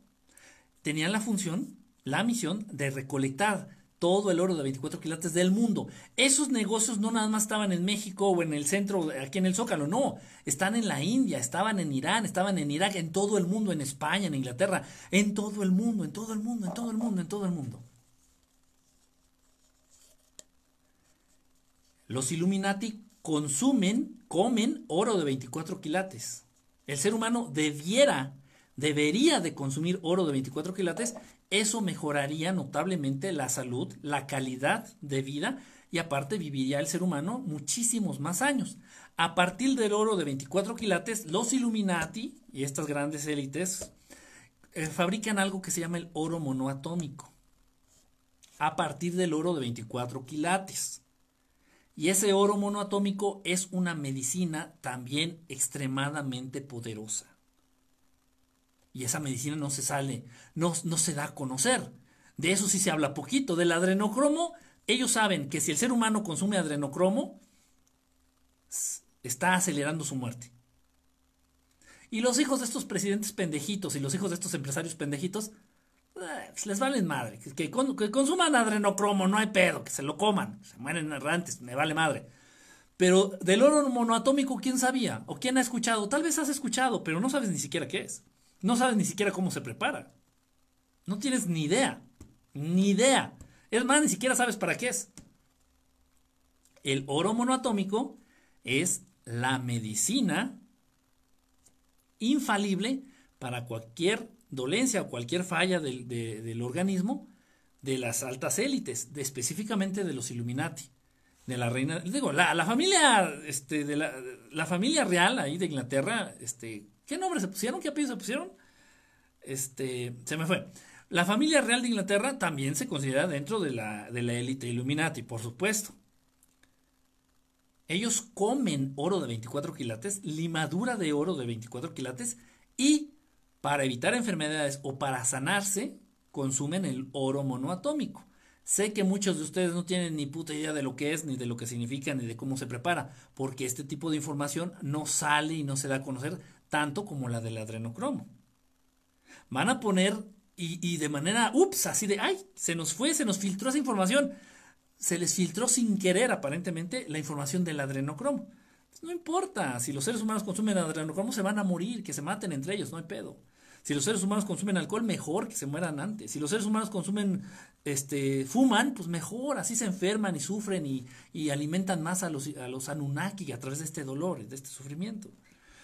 tenían la función, la misión de recolectar todo el oro de 24 quilates del mundo. Esos negocios no nada más estaban en México o en el centro, aquí en el Zócalo, no. Están en la India, estaban en Irán, estaban en Irak, en todo el mundo, en España, en Inglaterra, en todo el mundo, en todo el mundo, en todo el mundo, en todo el mundo. Los Illuminati consumen, comen oro de 24 quilates. El ser humano debiera, debería de consumir oro de 24 quilates. Eso mejoraría notablemente la salud, la calidad de vida y aparte viviría el ser humano muchísimos más años. A partir del oro de 24 quilates, los Illuminati y estas grandes élites eh, fabrican algo que se llama el oro monoatómico. A partir del oro de 24 quilates. Y ese oro monoatómico es una medicina también extremadamente poderosa. Y esa medicina no se sale, no, no se da a conocer. De eso sí se habla poquito. Del adrenocromo, ellos saben que si el ser humano consume adrenocromo, está acelerando su muerte. Y los hijos de estos presidentes pendejitos y los hijos de estos empresarios pendejitos pues les valen madre. Que, consuman adrenocromo, no hay pedo, que se lo coman, se mueren errantes, me vale madre. Pero del oro monoatómico, ¿quién sabía? ¿O quién ha escuchado? Tal vez has escuchado, pero no sabes ni siquiera qué es. No sabes ni siquiera cómo se prepara. No tienes ni idea. Ni idea. Es más, ni siquiera sabes para qué es. El oro monoatómico es la medicina infalible para cualquier dolencia o cualquier falla del, organismo de las altas élites, específicamente de los Illuminati, de la reina, digo, la, familia, este, de la, familia real ahí de Inglaterra, este, ¿qué nombre se pusieron? ¿Qué apellido se pusieron? Este, se me fue. La familia real de Inglaterra también se considera dentro de la, de la élite Illuminati, por supuesto. Ellos comen oro de 24 quilates, limadura de oro de 24 quilates y para evitar enfermedades o para sanarse, consumen el oro monoatómico. Sé que muchos de ustedes no tienen ni puta idea de lo que es, ni de lo que significa, ni de cómo se prepara, porque este tipo de información no sale y no se da a conocer tanto como la del adrenocromo. Van a poner y, y de manera, ups, así de, ay, se nos fue, se nos filtró esa información. Se les filtró sin querer, aparentemente, la información del adrenocromo. No importa, si los seres humanos consumen adrenocromo se van a morir, que se maten entre ellos, no hay pedo. Si los seres humanos consumen alcohol, mejor que se mueran antes. Si los seres humanos consumen, este, fuman, pues mejor, así se enferman y sufren y, alimentan más a los, a los Anunnaki a través de este dolor, de este sufrimiento.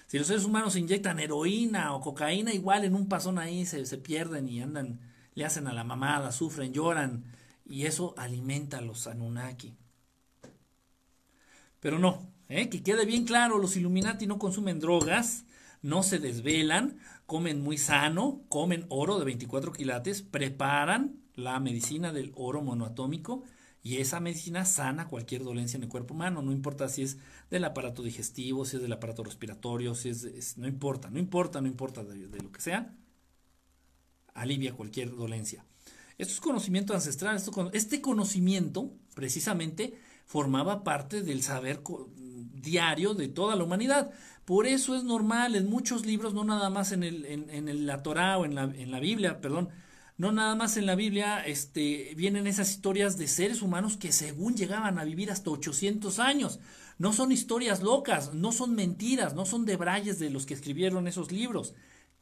Si los seres humanos inyectan heroína o cocaína, igual en un pasón ahí se, se pierden y andan, le hacen a la mamada, sufren, lloran, y eso alimenta a los Anunnaki. Pero no, ¿eh? que quede bien claro, los Illuminati no consumen drogas, no se desvelan, comen muy sano, comen oro de 24 quilates, preparan la medicina del oro monoatómico y esa medicina sana cualquier dolencia en el cuerpo humano, no importa si es del aparato digestivo, si es del aparato respiratorio, si es, no importa, no importa, no importa de, lo que sea, alivia cualquier dolencia. Esto es conocimiento ancestral, este conocimiento precisamente formaba parte del saber diario de toda la humanidad. Por eso es normal en muchos libros, no nada más en, el, en, la Torah o en la, en la Biblia, perdón, no nada más en la Biblia este, vienen esas historias de seres humanos que según llegaban a vivir hasta 800 años. No son historias locas, no son mentiras, no son debrayes de los que escribieron esos libros.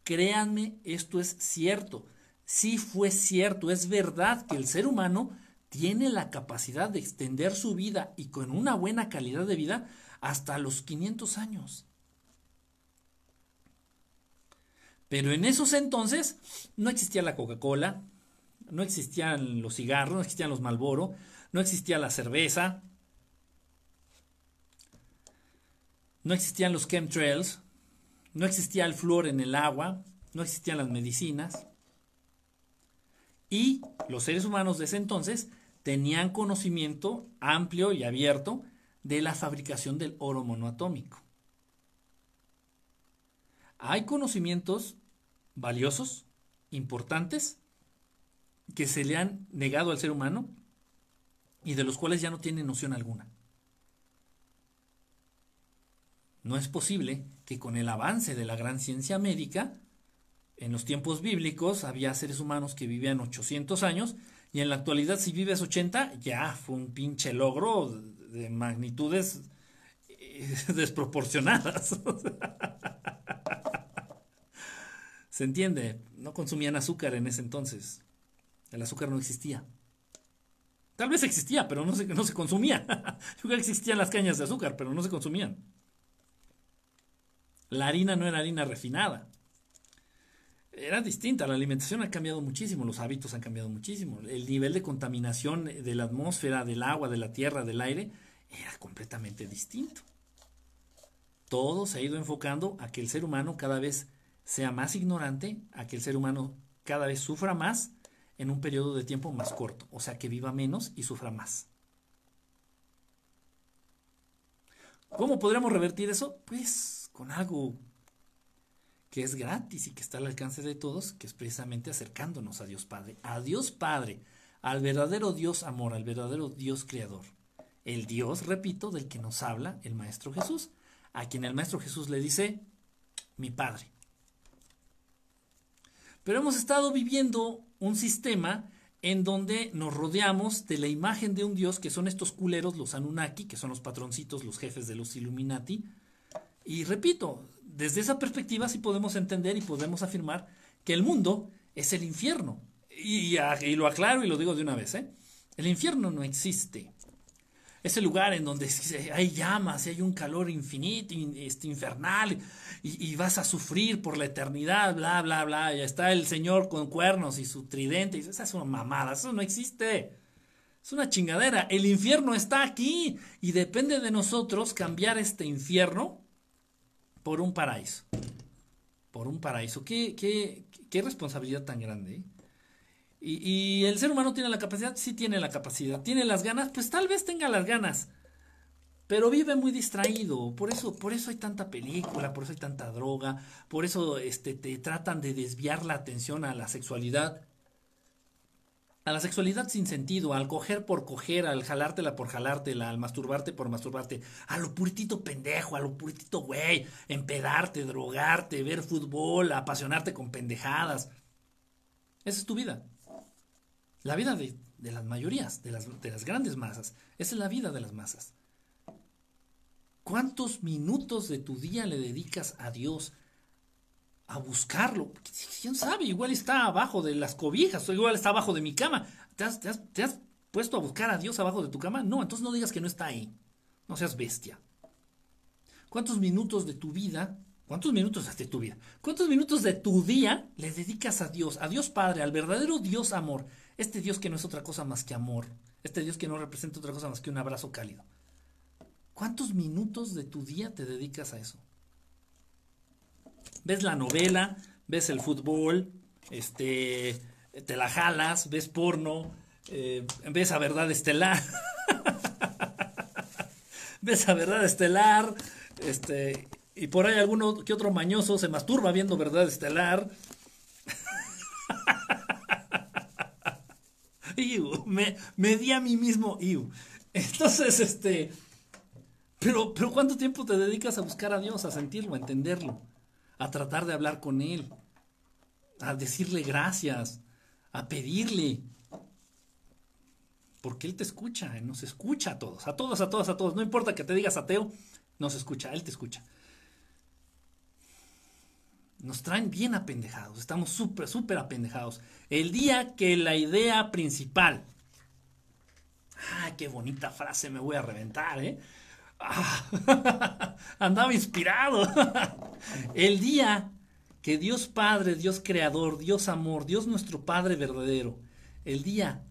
Créanme, esto es cierto. Sí fue cierto, es verdad que el ser humano tiene la capacidad de extender su vida y con una buena calidad de vida hasta los 500 años. Pero en esos entonces no existía la Coca-Cola, no existían los cigarros, no existían los Malboro, no existía la cerveza, no existían los chemtrails, no existía el flúor en el agua, no existían las medicinas. Y los seres humanos de ese entonces tenían conocimiento amplio y abierto de la fabricación del oro monoatómico. Hay conocimientos valiosos, importantes, que se le han negado al ser humano y de los cuales ya no tiene noción alguna. No es posible que con el avance de la gran ciencia médica, en los tiempos bíblicos había seres humanos que vivían 800 años y en la actualidad si vives 80 ya fue un pinche logro de magnitudes eh, desproporcionadas. ¿Se entiende? No consumían azúcar en ese entonces. El azúcar no existía. Tal vez existía, pero no se, no se consumía. Yo existían las cañas de azúcar, pero no se consumían. La harina no era harina refinada. Era distinta, la alimentación ha cambiado muchísimo, los hábitos han cambiado muchísimo, el nivel de contaminación de la atmósfera, del agua, de la tierra, del aire, era completamente distinto. Todo se ha ido enfocando a que el ser humano cada vez sea más ignorante, a que el ser humano cada vez sufra más en un periodo de tiempo más corto, o sea, que viva menos y sufra más. ¿Cómo podríamos revertir eso? Pues con algo que es gratis y que está al alcance de todos, que es precisamente acercándonos a Dios Padre, a Dios Padre, al verdadero Dios amor, al verdadero Dios creador. El Dios, repito, del que nos habla el Maestro Jesús, a quien el Maestro Jesús le dice, mi Padre. Pero hemos estado viviendo un sistema en donde nos rodeamos de la imagen de un Dios que son estos culeros, los Anunnaki, que son los patroncitos, los jefes de los Illuminati. Y repito, desde esa perspectiva sí podemos entender y podemos afirmar que el mundo es el infierno. Y, lo aclaro y lo digo de una vez, ¿eh? El infierno no existe. Es el lugar en donde hay llamas y hay un calor infinito, este, infernal, y, vas a sufrir por la eternidad, bla, bla, bla. Y está el Señor con cuernos y su tridente. Y esa es una mamada, eso no existe. Es una chingadera. El infierno está aquí y depende de nosotros cambiar este infierno por un paraíso. Por un paraíso. Qué, qué, qué responsabilidad tan grande. ¿eh? Y, y, el ser humano tiene la capacidad, sí tiene la capacidad. ¿Tiene las ganas? Pues tal vez tenga las ganas. Pero vive muy distraído. Por eso, por eso hay tanta película, por eso hay tanta droga, por eso este, te tratan de desviar la atención a la sexualidad a la sexualidad sin sentido, al coger por coger, al jalártela por jalártela, al masturbarte por masturbarte, a lo puritito pendejo, a lo puritito güey, empedarte, drogarte, ver fútbol, apasionarte con pendejadas. Esa es tu vida. La vida de, las mayorías, de las, de las grandes masas. Esa es la vida de las masas. ¿Cuántos minutos de tu día le dedicas a Dios? a buscarlo. ¿Quién sabe? Igual está abajo de las cobijas, o igual está abajo de mi cama. ¿Te has, te has, puesto a buscar a Dios abajo de tu cama? No, entonces no digas que no está ahí. No seas bestia. ¿Cuántos minutos de tu vida, cuántos minutos de tu vida, cuántos minutos de tu día le dedicas a Dios, a Dios Padre, al verdadero Dios amor? Este Dios que no es otra cosa más que amor, este Dios que no representa otra cosa más que un abrazo cálido. ¿Cuántos minutos de tu día te dedicas a eso? ves la novela, ves el fútbol, este, te la jalas, ves porno, eh, ves a Verdad Estelar, ves a Verdad Estelar, este, y por ahí alguno que otro mañoso se masturba viendo Verdad Estelar. Me, me di a mí mismo, Entonces, este, pero, pero ¿cuánto tiempo te dedicas a buscar a Dios, a sentirlo, a entenderlo? a tratar de hablar con Él, a decirle gracias, a pedirle. Porque Él te escucha, Él nos escucha a todos, a todos, a todos, a todos. No importa que te digas ateo, nos escucha, Él te escucha. Nos traen bien apendejados, estamos súper, súper apendejados. El día que la idea principal, ah, qué bonita frase, me voy a reventar, ¿eh? andaba inspirado. El día que Dios Padre, Dios Creador, Dios Amor, Dios nuestro Padre verdadero, El día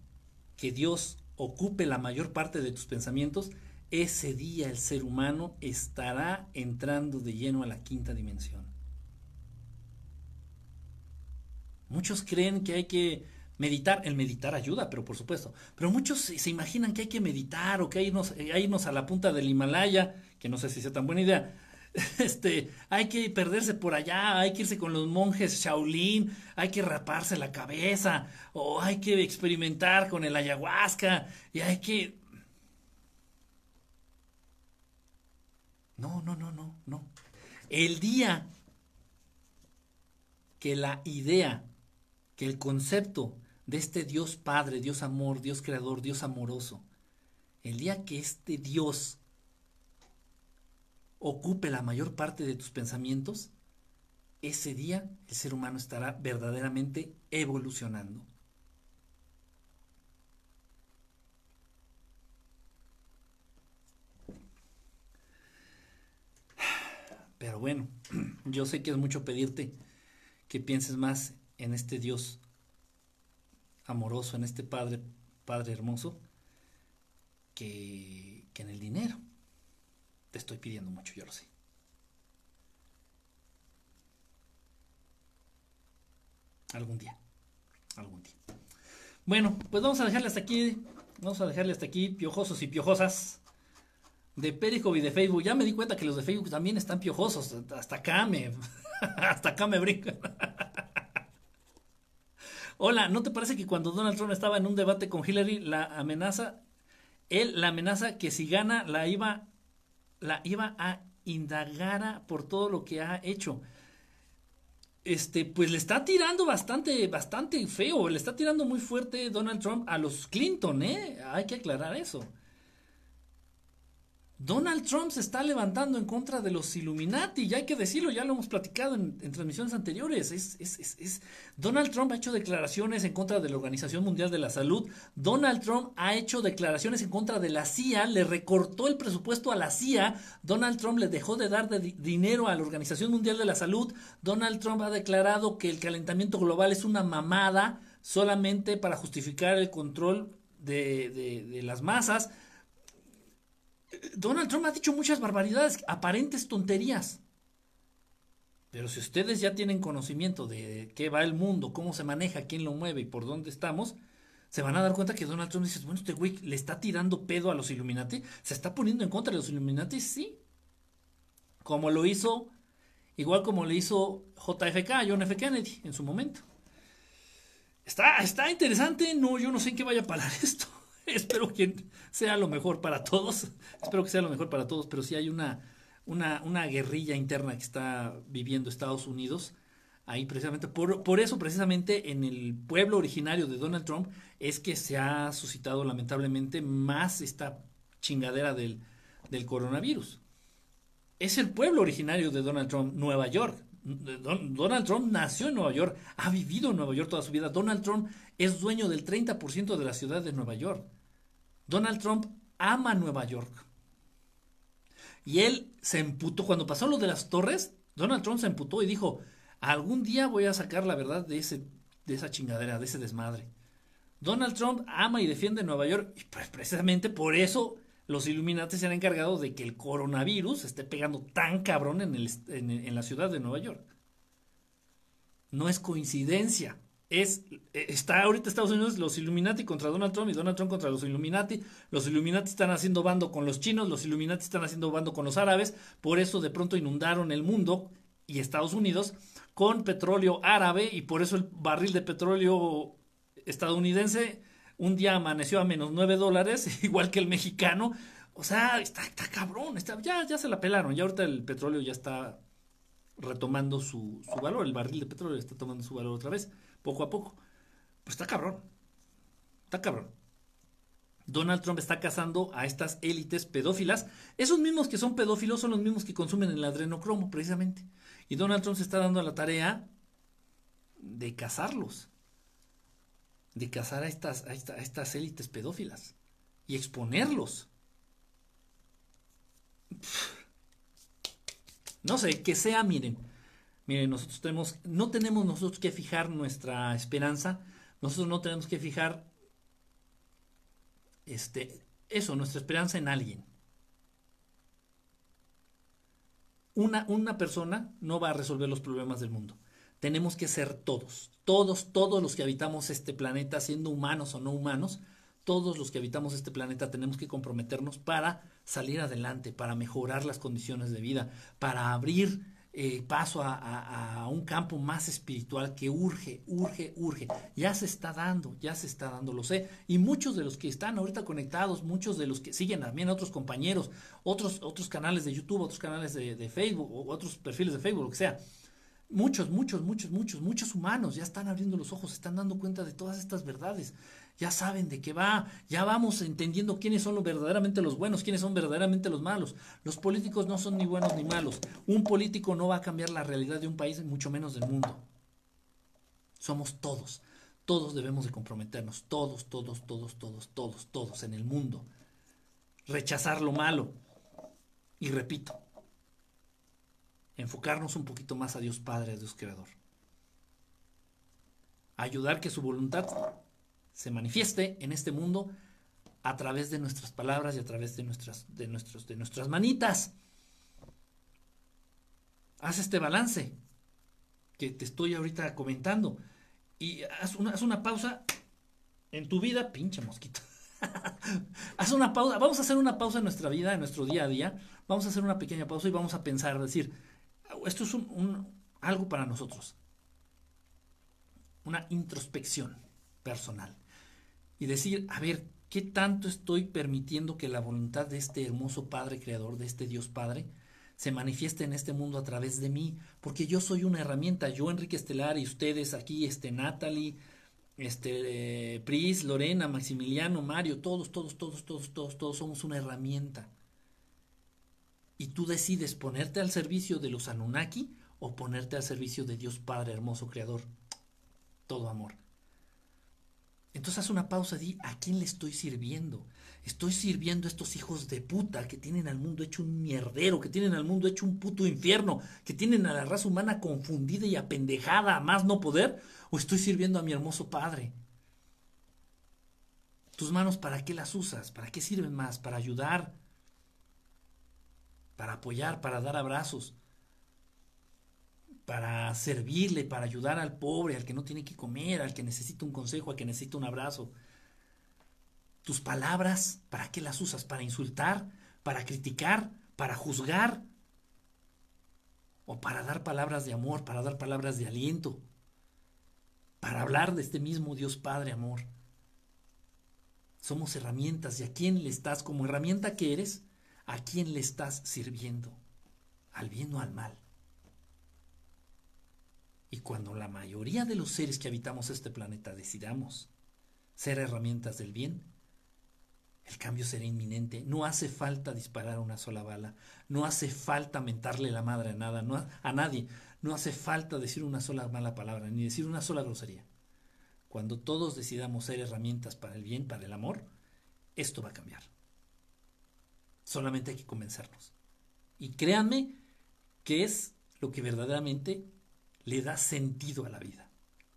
que Dios ocupe la mayor parte de tus pensamientos, ese día el ser humano estará entrando de lleno a la quinta dimensión. Muchos creen que hay que meditar. El meditar ayuda, pero por supuesto. Pero muchos se, imaginan que hay que meditar o que hay irnos, eh, irnos a la punta del Himalaya, que no sé si sea tan buena idea. Este, hay que perderse por allá, hay que irse con los monjes Shaolin, hay que raparse la cabeza, o hay que experimentar con el ayahuasca, y hay que No, no, no, no, no. El día que la idea, que el concepto de este Dios Padre, Dios Amor, Dios Creador, Dios amoroso, el día que este Dios ocupe la mayor parte de tus pensamientos, ese día el ser humano estará verdaderamente evolucionando. Pero bueno, yo sé que es mucho pedirte que pienses más en este Dios amoroso, en este Padre, Padre hermoso, que, en el dinero. Te estoy pidiendo mucho, yo lo sé. Algún día. Algún día. Bueno, pues vamos a dejarle hasta aquí. Vamos a dejarle hasta aquí, piojosos y piojosas de Periscope y de Facebook. Ya me di cuenta que los de Facebook también están piojosos. Hasta acá me. hasta acá me brincan. Hola, ¿no te parece que cuando Donald Trump estaba en un debate con Hillary, la amenaza, él la amenaza que si gana la iba, la iba a indagar por todo lo que ha hecho? Este, pues le está tirando bastante, bastante feo, le está tirando muy fuerte Donald Trump a los Clinton, ¿eh? Hay que aclarar eso. Donald Trump se está levantando en contra de los Illuminati, ya hay que decirlo, ya lo hemos platicado en, transmisiones anteriores. Es, es, Donald Trump ha hecho declaraciones en contra de la Organización Mundial de la Salud. Donald Trump ha hecho declaraciones en contra de la CIA, le recortó el presupuesto a la CIA. Donald Trump le dejó de dar dinero a la Organización Mundial de la Salud. Donald Trump ha declarado que el calentamiento global es una mamada solamente para justificar el control de, de las masas. Donald Trump ha dicho muchas barbaridades, aparentes tonterías. Pero si ustedes ya tienen conocimiento de qué va el mundo, cómo se maneja, quién lo mueve y por dónde estamos, se van a dar cuenta que Donald Trump dice, bueno, este güey le está tirando pedo a los Illuminati, se está poniendo en contra de los Illuminati, sí. Como lo hizo, igual como le hizo JFK, John F. Kennedy, en su momento. Está, está interesante, no, yo no sé en qué vaya a parar esto. Espero que sea lo mejor para todos. Espero que sea lo mejor para todos, pero si hay una, una, una guerrilla interna que está viviendo Estados Unidos. Ahí precisamente, por, por eso precisamente en el pueblo originario de Donald Trump es que se ha suscitado lamentablemente más esta chingadera del, del coronavirus. Es el pueblo originario de Donald Trump, Nueva York. Donald Trump nació en Nueva York, ha vivido en Nueva York toda su vida. Donald Trump es dueño del 30% de la ciudad de Nueva York. Donald Trump ama Nueva York. Y él se emputó cuando pasó lo de las torres. Donald Trump se emputó y dijo, algún día voy a sacar la verdad de, ese, de esa chingadera, de ese desmadre. Donald Trump ama y defiende Nueva York y pues precisamente por eso los Illuminati se han encargado de que el coronavirus esté pegando tan cabrón en, el, en la ciudad de Nueva York. No es coincidencia es, eh, está ahorita Estados Unidos los Illuminati contra Donald Trump y Donald Trump contra los Illuminati. Los Illuminati están haciendo bando con los chinos, los Illuminati están haciendo bando con los árabes. Por eso de pronto inundaron el mundo y Estados Unidos con petróleo árabe y por eso el barril de petróleo estadounidense un día amaneció a menos 9 dólares, igual que el mexicano. O sea, está, está cabrón, está, ya, ya se la pelaron. Ya ahorita el petróleo ya está retomando su, su valor, el barril de petróleo está tomando su valor otra vez poco a poco. Pues está cabrón. Está cabrón. Donald Trump está cazando a estas élites pedófilas. Esos mismos que son pedófilos son los mismos que consumen el adrenocromo, precisamente. Y Donald Trump se está dando la tarea de cazarlos. De cazar a estas, a, estas élites pedófilas. Y exponerlos. No sé, que sea, miren, Miren, nosotros tenemos, no tenemos nosotros que fijar nuestra esperanza Nosotros no tenemos que fijar este, eso, nuestra esperanza en alguien. Una, una persona no va a resolver los problemas del mundo. Tenemos que ser todos, todos, todos los que habitamos este planeta, siendo humanos o no humanos, todos los que habitamos este planeta tenemos que comprometernos para salir adelante, para mejorar las condiciones de vida, para abrir eh, paso a, un campo más espiritual que urge, urge, urge. Ya se está dando, ya se está dando, lo sé. Y muchos de los que están ahorita conectados, muchos de los que siguen también otros compañeros, otros, otros canales de YouTube, otros canales de, Facebook, otros perfiles de Facebook, lo que sea. Muchos, muchos, muchos, muchos, muchos humanos ya están abriendo los ojos, están dando cuenta de todas estas verdades ya saben de qué va, ya vamos entendiendo quiénes son los verdaderamente los buenos, quiénes son verdaderamente los malos. Los políticos no son ni buenos ni malos. Un político no va a cambiar la realidad de un país, mucho menos del mundo. Somos todos, todos debemos de comprometernos, todos, todos, todos, todos, todos, todos en el mundo. Rechazar lo malo. Y repito, enfocarnos un poquito más a Dios Padre, a Dios Creador. Ayudar que su voluntad se manifieste en este mundo a través de nuestras palabras y a través de nuestras, de nuestros, de nuestras manitas. Haz este balance que te estoy ahorita comentando y haz una, haz una pausa en tu vida, pinche mosquito. haz una pausa, vamos a hacer una pausa en nuestra vida, en nuestro día a día. Vamos a hacer una pequeña pausa y vamos a pensar, decir, esto es un, algo para nosotros. Una introspección personal y decir, a ver, ¿qué tanto estoy permitiendo que la voluntad de este hermoso Padre Creador, de este Dios Padre, se manifieste en este mundo a través de mí? Porque yo soy una herramienta, yo Enrique Estelar y ustedes aquí, este Natalie, este Pris, Lorena, Maximiliano, Mario, todos, todos, todos, todos, todos, todos somos una herramienta. Y tú decides ponerte al servicio de los Anunnaki o ponerte al servicio de Dios Padre hermoso Creador. Todo amor. Entonces haz una pausa y di, ¿a quién le estoy sirviendo? Estoy sirviendo a estos hijos de puta que tienen al mundo hecho un mierdero, que tienen al mundo hecho un puto infierno, que tienen a la raza humana confundida y apendejada a más no poder, o estoy sirviendo a mi hermoso Padre. Tus manos, ¿para qué las usas? ¿Para qué sirven más? Para ayudar, para apoyar, para dar abrazos, para servirle, para ayudar al pobre, al que no tiene que comer, al que necesita un consejo, al que necesita un abrazo. Tus palabras, ¿para qué las usas? ¿Para insultar? ¿Para criticar? ¿Para juzgar? ¿O para dar palabras de amor, para dar palabras de aliento? Para hablar de este mismo Dios Padre Amor. Somos herramientas y a quién le estás, como herramienta que eres, a quién le estás sirviendo, al bien o al mal. Y cuando la mayoría de los seres que habitamos este planeta decidamos ser herramientas del bien, el cambio será inminente. No hace falta disparar una sola bala, no hace falta mentarle la madre a nada, no, a nadie, no hace falta decir una sola mala palabra, ni decir una sola grosería. Cuando todos decidamos ser herramientas para el bien, para el amor, esto va a cambiar. Solamente hay que convencernos. Y créanme que es lo que verdaderamente le da sentido a la vida.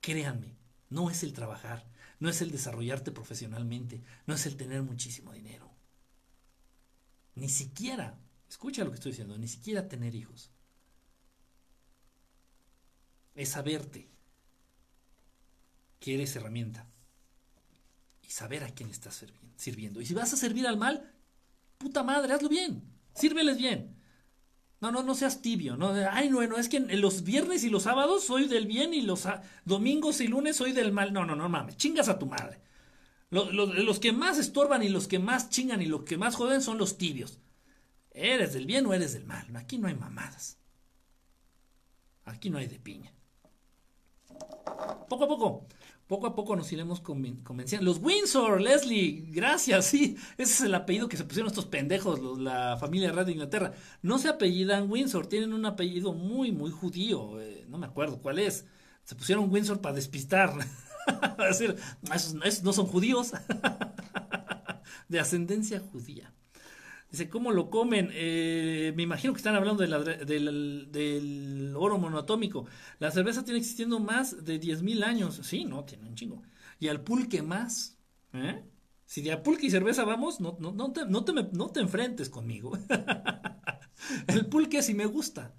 Créanme, no es el trabajar, no es el desarrollarte profesionalmente, no es el tener muchísimo dinero. Ni siquiera, escucha lo que estoy diciendo, ni siquiera tener hijos. Es saberte que eres herramienta y saber a quién estás sirviendo. Y si vas a servir al mal, puta madre, hazlo bien, sírveles bien. No, no, no seas tibio, no, ay, bueno, es que los viernes y los sábados soy del bien y los domingos y lunes soy del mal. No, no, no mames, chingas a tu madre. Los, los, que más estorban y los que más chingan y los que más joden son los tibios. ¿Eres del bien o eres del mal? Aquí no hay mamadas. Aquí no hay de piña. Poco a poco poco a poco nos iremos convenciendo. Los Windsor, Leslie, gracias, sí, ese es el apellido que se pusieron estos pendejos, la familia real de Inglaterra. No se apellidan Windsor, tienen un apellido muy, muy judío, eh, no me acuerdo cuál es. Se pusieron Windsor para despistar. decir, esos no son judíos. de ascendencia judía. Dice, ¿cómo lo comen? Eh, me imagino que están hablando del, oro monoatómico. La cerveza tiene existiendo más de 10.000 años. Sí, no, tiene un chingo. y al pulque más. ¿eh? Si de pulque y cerveza vamos, no, no, no, te, no, te, no te enfrentes conmigo. el pulque sí me gusta.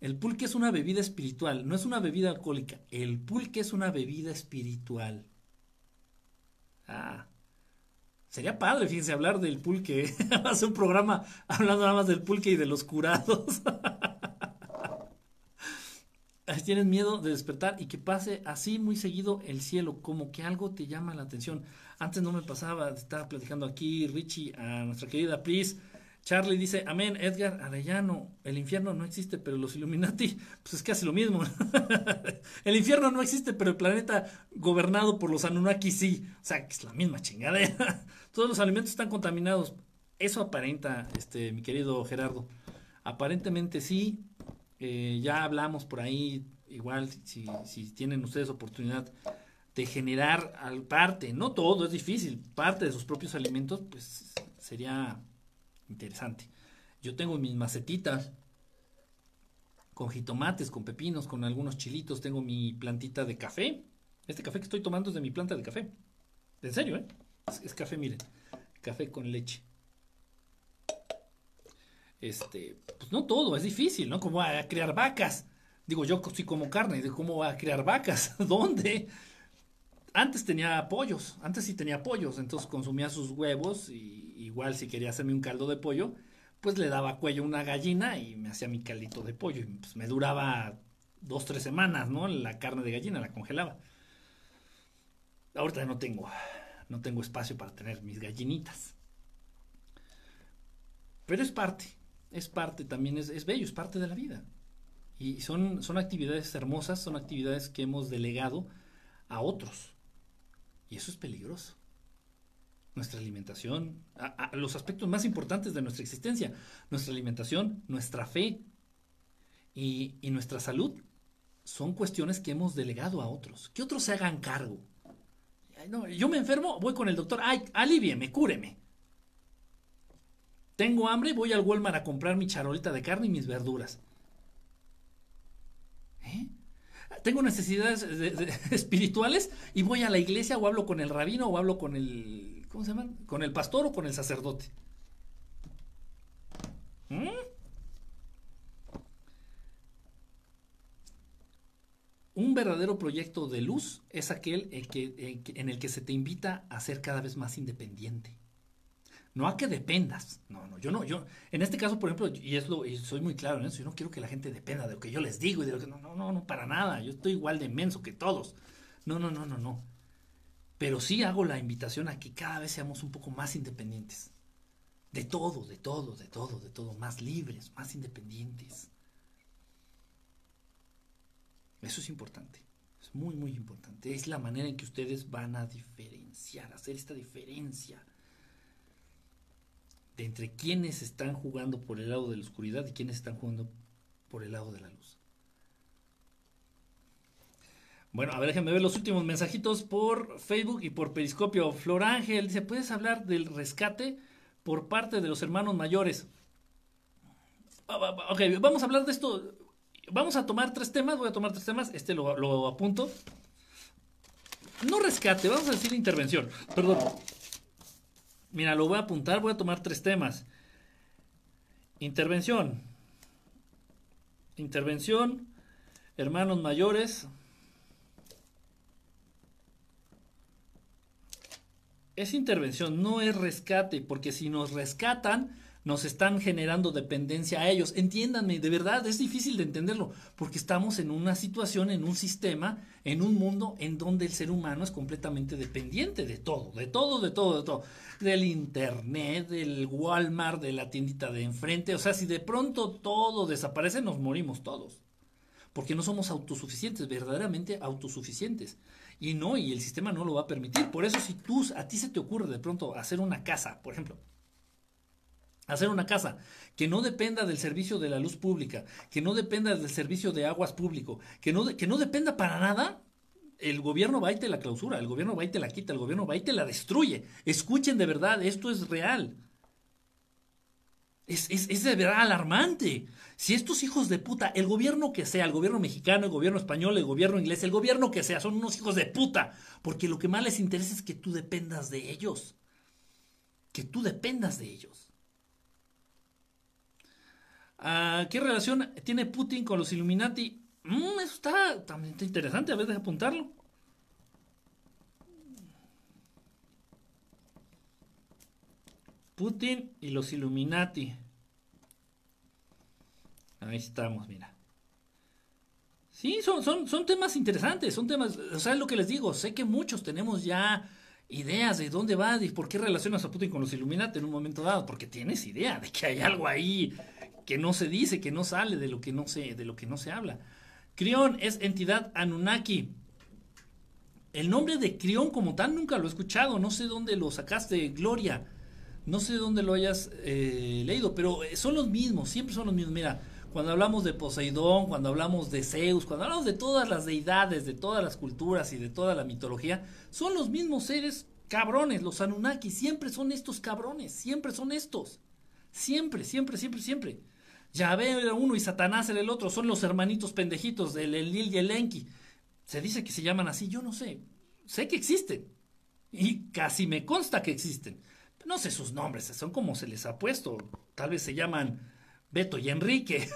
El pulque es una bebida espiritual, no es una bebida alcohólica. El pulque es una bebida espiritual. Ah. Sería padre, fíjense, hablar del pulque. Hacer un programa hablando nada más del pulque y de los curados. Tienes miedo de despertar y que pase así muy seguido el cielo, como que algo te llama la atención. Antes no me pasaba, estaba platicando aquí Richie a nuestra querida Pris. Charlie dice, amén, Edgar Arellano, el infierno no existe, pero los Illuminati, pues es casi lo mismo. el infierno no existe, pero el planeta gobernado por los Anunnaki sí. O sea, que es la misma chingadera. Todos los alimentos están contaminados. Eso aparenta, este, mi querido Gerardo. Aparentemente sí. Eh, ya hablamos por ahí, igual, si, si tienen ustedes oportunidad de generar parte, no todo, es difícil, parte de sus propios alimentos, pues sería interesante. Yo tengo mis macetitas con jitomates, con pepinos, con algunos chilitos. Tengo mi plantita de café. Este café que estoy tomando es de mi planta de café. En serio, ¿eh? Es, café, miren. Café con leche. Este, pues no todo, es difícil, ¿no? ¿Cómo va a criar vacas? Digo, yo sí como carne, ¿cómo va a criar vacas? ¿Dónde? Antes tenía pollos, antes sí tenía pollos, entonces consumía sus huevos y igual si quería hacerme un caldo de pollo, pues le daba cuello a una gallina y me hacía mi caldito de pollo. Y pues me duraba dos, tres semanas, ¿no? La carne de gallina la congelaba. Ahorita no tengo, no tengo espacio para tener mis gallinitas. Pero es parte, es parte también, es, es bello, es parte de la vida. Y son, son actividades hermosas, son actividades que hemos delegado a otros. Y eso es peligroso nuestra alimentación, los aspectos más importantes de nuestra existencia, nuestra alimentación, nuestra fe y, nuestra salud, son cuestiones que hemos delegado a otros, que otros se hagan cargo. yo me enfermo, voy con el doctor, ay, alivieme, cúreme. Tengo hambre, voy al Walmart a comprar mi charolita de carne y mis verduras. ¿Eh? Tengo necesidades espirituales y voy a la iglesia o hablo con el rabino o hablo con el ¿Cómo se llaman? ¿Con el pastor o con el sacerdote? ¿Mm? Un verdadero proyecto de luz es aquel en el que se te invita a ser cada vez más independiente. No a que dependas. No, no, yo no, yo, en este caso, por ejemplo, y es lo, y soy muy claro en eso, yo no quiero que la gente dependa de lo que yo les digo y de lo que, no, no, no, no, para nada. Yo estoy igual de inmenso que todos. No, no, no, no, no pero sí hago la invitación a que cada vez seamos un poco más independientes. De todo, de todo, de todo, de todo, más libres, más independientes. Eso es importante, es muy, muy importante. Es la manera en que ustedes van a diferenciar, hacer esta diferencia de entre quienes están jugando por el lado de la oscuridad y quienes están jugando por el lado de la luz. Bueno, a ver, déjenme ver los últimos mensajitos por Facebook y por Periscopio. Flor Ángel dice, ¿puedes hablar del rescate por parte de los hermanos mayores? Ok, vamos a hablar de esto. Vamos a tomar tres temas, voy a tomar tres temas, este lo, lo apunto. No rescate, vamos a decir intervención. Perdón. Mira, lo voy a apuntar, voy a tomar tres temas. Intervención. Intervención, hermanos mayores, es intervención, no es rescate, porque si nos rescatan, nos están generando dependencia a ellos. Entiéndanme, de verdad es difícil de entenderlo, porque estamos en una situación, en un sistema, en un mundo en donde el ser humano es completamente dependiente de todo, de todo, de todo, de todo. Del internet, del Walmart, de la tiendita de enfrente. O sea, si de pronto todo desaparece, nos morimos todos. Porque no somos autosuficientes, verdaderamente autosuficientes. Y no, y el sistema no lo va a permitir. Por eso si tú, a ti se te ocurre de pronto hacer una casa, por ejemplo, hacer una casa que no dependa del servicio de la luz pública, que no dependa del servicio de aguas público, que no, que no dependa para nada, el gobierno va y te la clausura, el gobierno va y te la quita, el gobierno va y te la destruye. Escuchen de verdad, esto es real. Es, es, es, de verdad alarmante. Si estos hijos de puta, el gobierno que sea, el gobierno mexicano, el gobierno español, el gobierno inglés, el gobierno que sea, son unos hijos de puta. Porque lo que más les interesa es que tú dependas de ellos. Que tú dependas de ellos. Ah, ¿Qué relación tiene Putin con los Illuminati? Mm, eso está también interesante, a ver, de apuntarlo. Putin y los Illuminati. Ahí estamos, mira. Sí, son, son, son temas interesantes, son temas, o sea, es lo que les digo, sé que muchos tenemos ya ideas de dónde va y por qué relacionas a Putin con los Illuminati en un momento dado, porque tienes idea de que hay algo ahí que no se dice, que no sale, de lo que no se, de lo que no se habla. Crión es entidad Anunnaki. El nombre de Crión como tal nunca lo he escuchado, no sé dónde lo sacaste, Gloria. No sé dónde lo hayas eh, leído, pero son los mismos, siempre son los mismos. Mira, cuando hablamos de Poseidón, cuando hablamos de Zeus, cuando hablamos de todas las deidades, de todas las culturas y de toda la mitología, son los mismos seres cabrones, los Anunnaki, siempre son estos cabrones, siempre son estos. Siempre, siempre, siempre, siempre. Yahvé era uno y Satanás era el otro, son los hermanitos pendejitos del Elil y el Enki. Se dice que se llaman así, yo no sé. Sé que existen. Y casi me consta que existen. No sé sus nombres, son como se les ha puesto. Tal vez se llaman Beto y Enrique.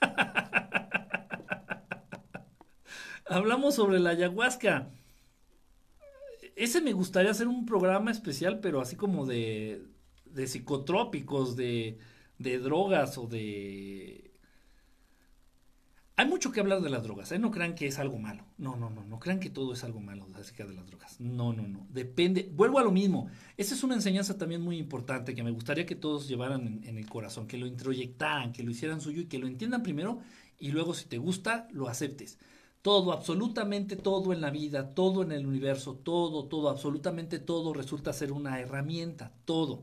Hablamos sobre la ayahuasca. Ese me gustaría hacer un programa especial, pero así como de, de psicotrópicos, de, de drogas o de hay mucho que hablar de las drogas, ¿eh? No crean que es algo malo. No, no, no, no crean que todo es algo malo acerca de las drogas. No, no, no. Depende. Vuelvo a lo mismo. Esa es una enseñanza también muy importante que me gustaría que todos llevaran en, el corazón, que lo introyectaran, que lo hicieran suyo y que lo entiendan primero y luego si te gusta, lo aceptes. Todo, absolutamente todo en la vida, todo en el universo, todo, todo, absolutamente todo resulta ser una herramienta, todo.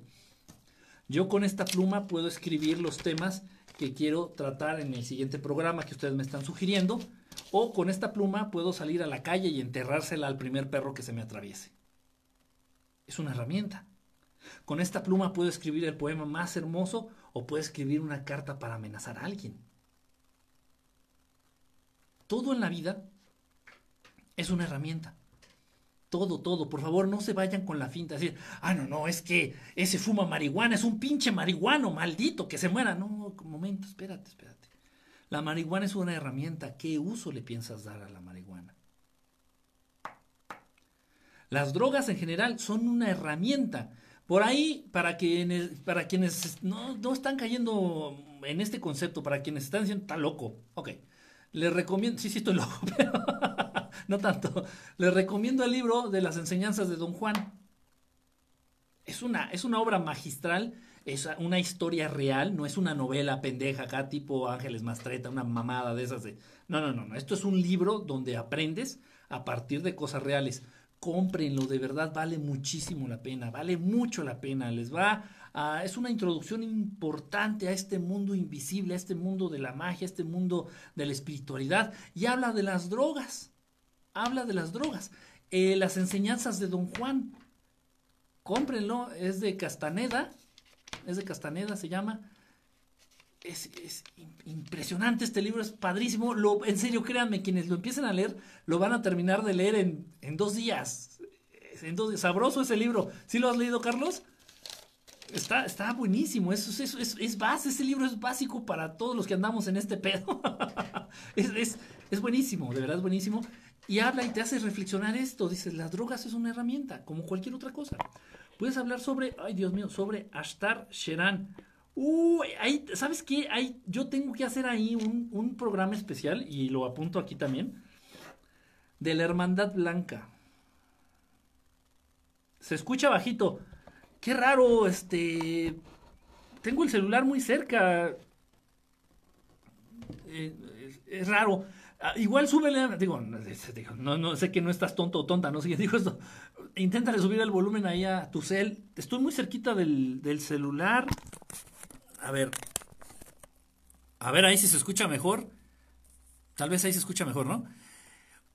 Yo con esta pluma puedo escribir los temas que quiero tratar en el siguiente programa que ustedes me están sugiriendo. O con esta pluma puedo salir a la calle y enterrársela al primer perro que se me atraviese. Es una herramienta. Con esta pluma puedo escribir el poema más hermoso o puedo escribir una carta para amenazar a alguien. Todo en la vida es una herramienta. Todo, todo. Por favor, no se vayan con la finta. Decir, ah, no, no, es que ese fuma marihuana, es un pinche marihuano, maldito, que se muera. No, momento, espérate, espérate. La marihuana es una herramienta. ¿Qué uso le piensas dar a la marihuana? Las drogas en general son una herramienta. Por ahí, para quienes, para quienes no, no están cayendo en este concepto, para quienes están diciendo, está loco. Ok, les recomiendo, sí, sí estoy loco, pero no tanto. Les recomiendo el libro de las enseñanzas de Don Juan. Es una, es una obra magistral, es una historia real, no es una novela pendeja acá tipo Ángeles Mastreta, una mamada de esas de... No, no, no, no. Esto es un libro donde aprendes a partir de cosas reales. Cómprenlo, de verdad vale muchísimo la pena, vale mucho la pena. Les va es una introducción importante a este mundo invisible, a este mundo de la magia, a este mundo de la espiritualidad y habla de las drogas habla de las drogas. Eh, las enseñanzas de Don Juan, cómprenlo, es de Castaneda, es de Castaneda, se llama. Es, impresionante este libro, es padrísimo. Lo, en serio, créanme, quienes lo empiecen a leer, lo van a terminar de leer en, en dos días. Sabroso ese libro. ¿Sí lo has leído, Carlos? Está, está buenísimo, es, es, es, es, ese libro es básico para todos los que andamos en este pedo. es, es, buenísimo, de verdad es buenísimo y habla y te hace reflexionar esto. Dices, las drogas es una herramienta, como cualquier otra cosa. Puedes hablar sobre, ay Dios mío, sobre Ashtar Sheran. Uy, ahí, ¿sabes qué? Yo tengo que hacer ahí un, un programa especial, y lo apunto aquí también, de la Hermandad Blanca. Se escucha bajito. Qué raro, este... Tengo el celular muy cerca. Eh, es raro. Ah, igual súbele, digo, no, no, sé que no estás tonto o tonta, no sé digo esto. Inténtale subir el volumen ahí a tu cel. Estoy muy cerquita del, del celular. A ver. A ver ahí si se escucha mejor. Tal vez ahí se escucha mejor, ¿no?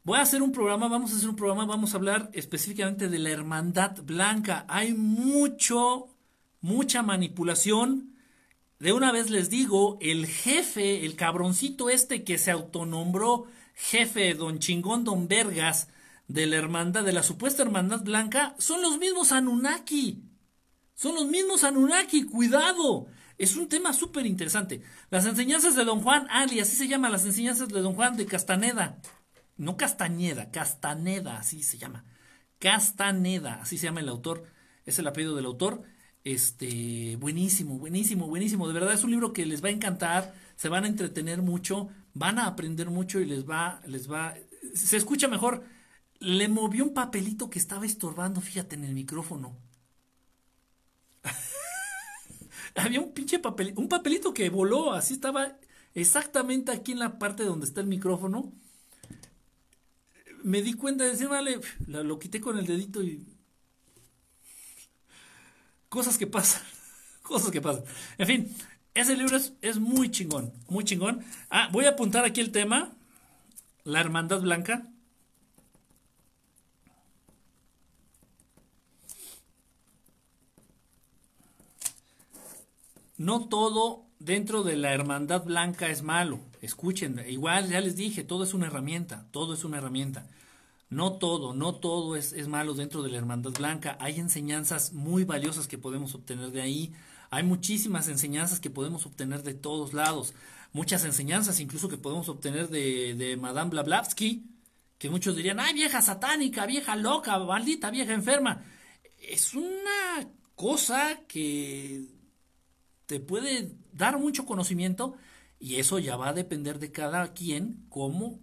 Voy a hacer un programa, vamos a hacer un programa, vamos a hablar específicamente de la hermandad blanca. Hay mucho, mucha manipulación de una vez les digo, el jefe, el cabroncito este que se autonombró jefe, don chingón, don Vergas, de la hermandad, de la supuesta hermandad blanca, son los mismos Anunnaki. Son los mismos Anunnaki, cuidado. Es un tema súper interesante. Las enseñanzas de don Juan Ali, así se llaman las enseñanzas de don Juan de Castaneda. No Castañeda, Castaneda, así se llama. Castaneda, así se llama el autor, es el apellido del autor. Este, buenísimo, buenísimo, buenísimo. De verdad es un libro que les va a encantar, se van a entretener mucho, van a aprender mucho y les va, les va, se escucha mejor. Le movió un papelito que estaba estorbando, fíjate, en el micrófono. Había un pinche papelito, un papelito que voló, así estaba exactamente aquí en la parte donde está el micrófono. Me di cuenta de decir, vale, lo quité con el dedito y cosas que pasan, cosas que pasan. En fin, ese libro es, muy chingón, muy chingón. Ah, voy a apuntar aquí el tema, la hermandad blanca. No todo dentro de la hermandad blanca es malo. Escuchen, igual ya les dije, todo es una herramienta, todo es una herramienta. No todo, no todo es, es, malo dentro de la Hermandad Blanca. Hay enseñanzas muy valiosas que podemos obtener de ahí. Hay muchísimas enseñanzas que podemos obtener de todos lados. Muchas enseñanzas incluso que podemos obtener de, de Madame Blavatsky, que muchos dirían, ay, vieja satánica, vieja loca, maldita, vieja enferma. Es una cosa que te puede dar mucho conocimiento y eso ya va a depender de cada quien cómo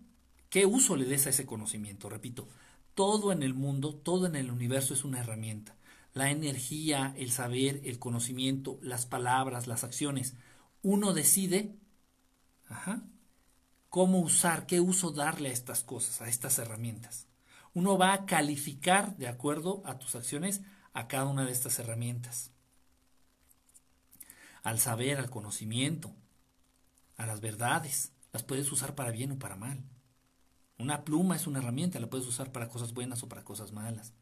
¿Qué uso le des a ese conocimiento? Repito, todo en el mundo, todo en el universo es una herramienta. La energía, el saber, el conocimiento, las palabras, las acciones. Uno decide cómo usar, qué uso darle a estas cosas, a estas herramientas. Uno va a calificar de acuerdo a tus acciones a cada una de estas herramientas. Al saber, al conocimiento, a las verdades, las puedes usar para bien o para mal. Una pluma es una herramienta, la puedes usar para cosas buenas o para cosas malas.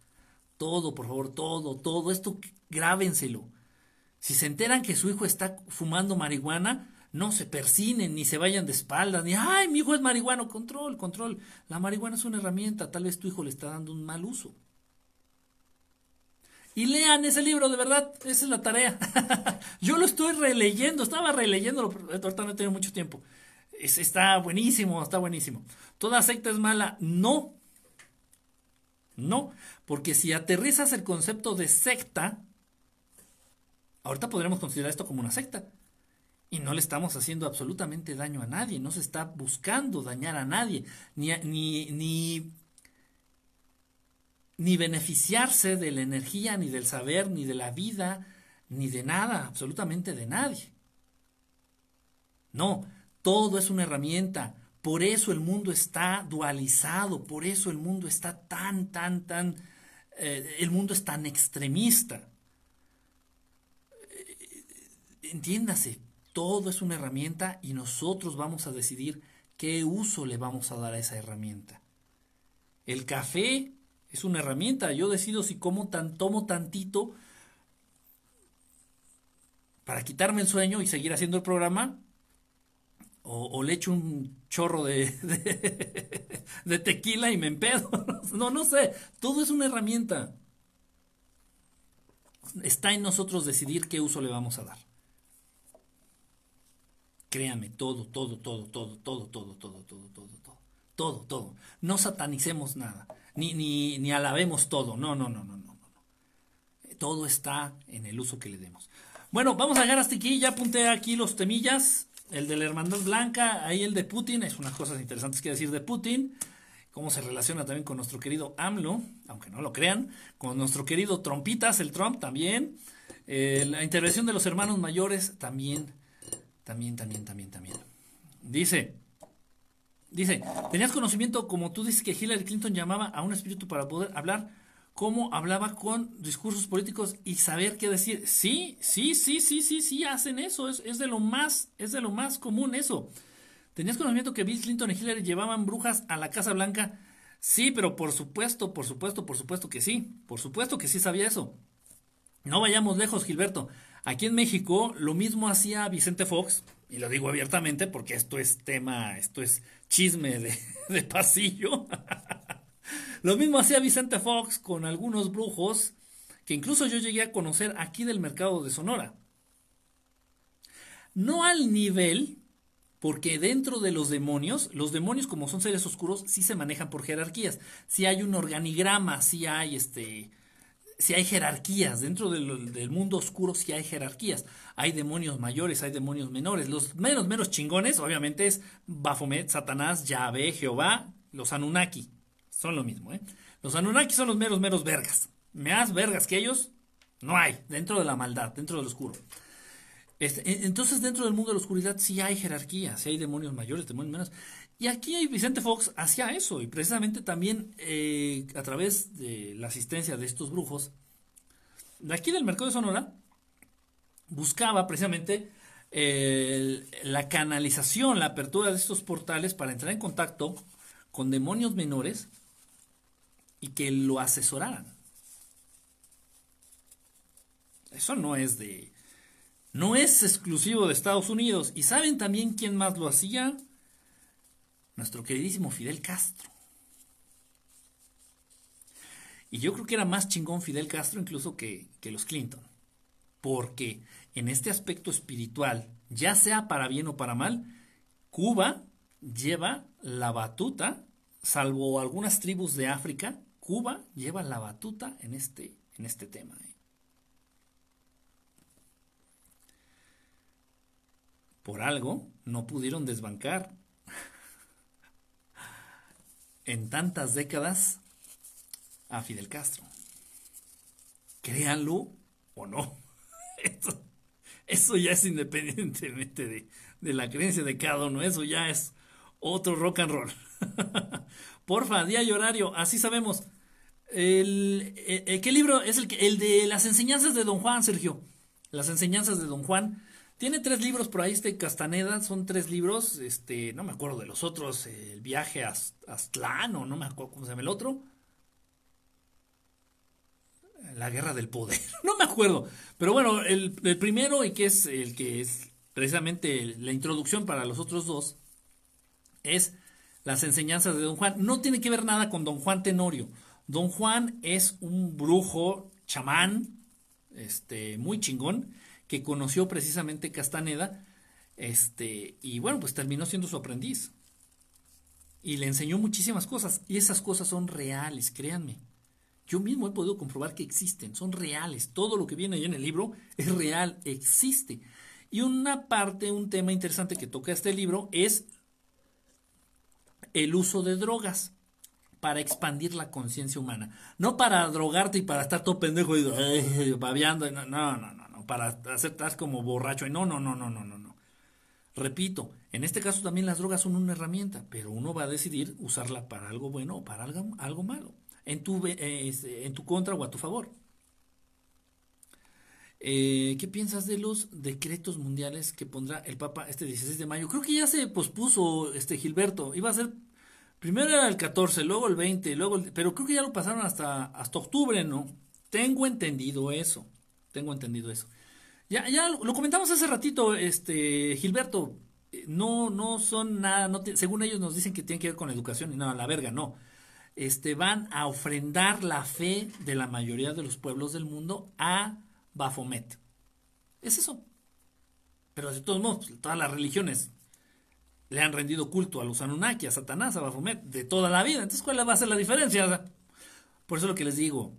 Todo, por favor, todo, todo esto grábenselo. Si se enteran que su hijo está fumando marihuana, no se persinen ni se vayan de espaldas, ni, ay, mi hijo es marihuano, control, control. La marihuana es una herramienta, tal vez tu hijo le está dando un mal uso. Y lean ese libro, de verdad, esa es la tarea. Yo lo estoy releyendo, estaba releyéndolo, ahorita no he tenido mucho tiempo está buenísimo, está buenísimo. ¿Toda secta es mala? No. No, porque si aterrizas el concepto de secta, ahorita podríamos considerar esto como una secta. Y no le estamos haciendo absolutamente daño a nadie, no se está buscando dañar a nadie, ni, ni, ni, ni beneficiarse de la energía, ni del saber, ni de la vida, ni de nada, absolutamente de nadie. No, todo es una herramienta. Por eso el mundo está dualizado, por eso el mundo está tan, tan, tan, eh, el mundo es tan extremista. Eh, entiéndase, todo es una herramienta y nosotros vamos a decidir qué uso le vamos a dar a esa herramienta. El café es una herramienta, yo decido si como tan, tomo tantito para quitarme el sueño y seguir haciendo el programa o, le echo un chorro de, tequila y me empedo. No, no sé. Todo es una herramienta. Está en nosotros decidir qué uso le vamos a dar. Créame, todo, todo, todo, todo, todo, todo, todo, todo, todo, todo, todo, todo. No satanicemos nada, ni, ni, ni alabemos todo. No, no, no, no, no, no. Todo está en el uso que le demos. Bueno, vamos a llegar hasta aquí. Ya apunté aquí los temillas el de la Hermandad Blanca, ahí el de Putin, es unas cosas interesantes que decir de Putin, cómo se relaciona también con nuestro querido AMLO, aunque no lo crean, con nuestro querido Trompitas, el Trump también, eh, la intervención de los hermanos mayores también, también, también, también, también. Dice, dice, ¿tenías conocimiento como tú dices que Hillary Clinton llamaba a un espíritu para poder hablar? Cómo hablaba con discursos políticos y saber qué decir. Sí, sí, sí, sí, sí, sí, hacen eso. Es, es de lo más, es de lo más común eso. ¿Tenías conocimiento que Bill Clinton y Hillary llevaban brujas a la Casa Blanca? Sí, pero por supuesto, por supuesto, por supuesto que sí. Por supuesto que sí sabía eso. No vayamos lejos, Gilberto. Aquí en México lo mismo hacía Vicente Fox, y lo digo abiertamente porque esto es tema, esto es chisme de, de pasillo. Lo mismo hacía Vicente Fox con algunos brujos que incluso yo llegué a conocer aquí del mercado de Sonora. No al nivel, porque dentro de los demonios, los demonios como son seres oscuros, sí se manejan por jerarquías. Si hay un organigrama, si hay este, si hay jerarquías, dentro del, mundo oscuro si hay jerarquías. Hay demonios mayores, hay demonios menores. Los menos, menos chingones, obviamente, es Baphomet, Satanás, Yahvé, Jehová, los Anunnaki. Son lo mismo, ¿eh? Los Anunnaki son los meros, meros vergas. Más vergas que ellos, no hay, dentro de la maldad, dentro del oscuro. Este, entonces, dentro del mundo de la oscuridad sí hay jerarquías, sí hay demonios mayores, demonios menores. Y aquí Vicente Fox hacía eso, y precisamente también eh, a través de la asistencia de estos brujos, de aquí del mercado de Sonora, buscaba precisamente eh, la canalización, la apertura de estos portales para entrar en contacto con demonios menores y que lo asesoraran. Eso no es de... No es exclusivo de Estados Unidos. ¿Y saben también quién más lo hacía? nuestro queridísimo Fidel Castro. Y yo creo que era más chingón Fidel Castro incluso que, que los Clinton. Porque en este aspecto espiritual, ya sea para bien o para mal, Cuba lleva la batuta, salvo algunas tribus de África, Cuba lleva la batuta en este, en este tema. ¿eh? Por algo no pudieron desbancar en tantas décadas a Fidel Castro. Créanlo o no. Eso, ya es independientemente de, de, la creencia de cada uno. Eso ya es otro rock and roll. Porfa, día y horario. Así sabemos. El, ¿Qué libro es el, el de las enseñanzas de Don Juan, Sergio? Las enseñanzas de Don Juan. Tiene tres libros por ahí, este Castaneda, son tres libros, este, no me acuerdo de los otros, el viaje a Aztlán, o no me acuerdo cómo se llama el otro. La guerra del poder, no me acuerdo. Pero bueno, el, el primero y que es el que es precisamente la introducción para los otros dos, es las enseñanzas de Don Juan. No tiene que ver nada con Don Juan Tenorio. Don Juan es un brujo chamán, este, muy chingón, que conoció precisamente Castaneda, este, y bueno, pues terminó siendo su aprendiz. Y le enseñó muchísimas cosas, y esas cosas son reales, créanme. Yo mismo he podido comprobar que existen, son reales. Todo lo que viene ahí en el libro es real, existe. Y una parte, un tema interesante que toca este libro es el uso de drogas para expandir la conciencia humana. No para drogarte y para estar todo pendejo y babeando. No, no, no para hacer como borracho. No, no, no, no, no, no, no. Repito, en este caso también las drogas son una herramienta, pero uno va a decidir usarla para algo bueno o para algo, algo malo, en tu, eh, en tu contra o a tu favor. Eh, ¿Qué piensas de los decretos mundiales que pondrá el Papa este 16 de mayo? Creo que ya se pospuso este Gilberto. Iba a ser primero era el 14, luego el 20, luego pero creo que ya lo pasaron hasta hasta octubre, ¿no? Tengo entendido eso. Tengo entendido eso. Ya, ya lo comentamos hace ratito, este, Gilberto, no, no son nada, no según ellos nos dicen que tienen que ver con educación y nada, la verga, no. Este, van a ofrendar la fe de la mayoría de los pueblos del mundo a Baphomet. Es eso. Pero de todos modos, todas las religiones le han rendido culto a los Anunnaki, a Satanás, a Baphomet, de toda la vida. Entonces, ¿cuál va a ser la diferencia? Por eso lo que les digo,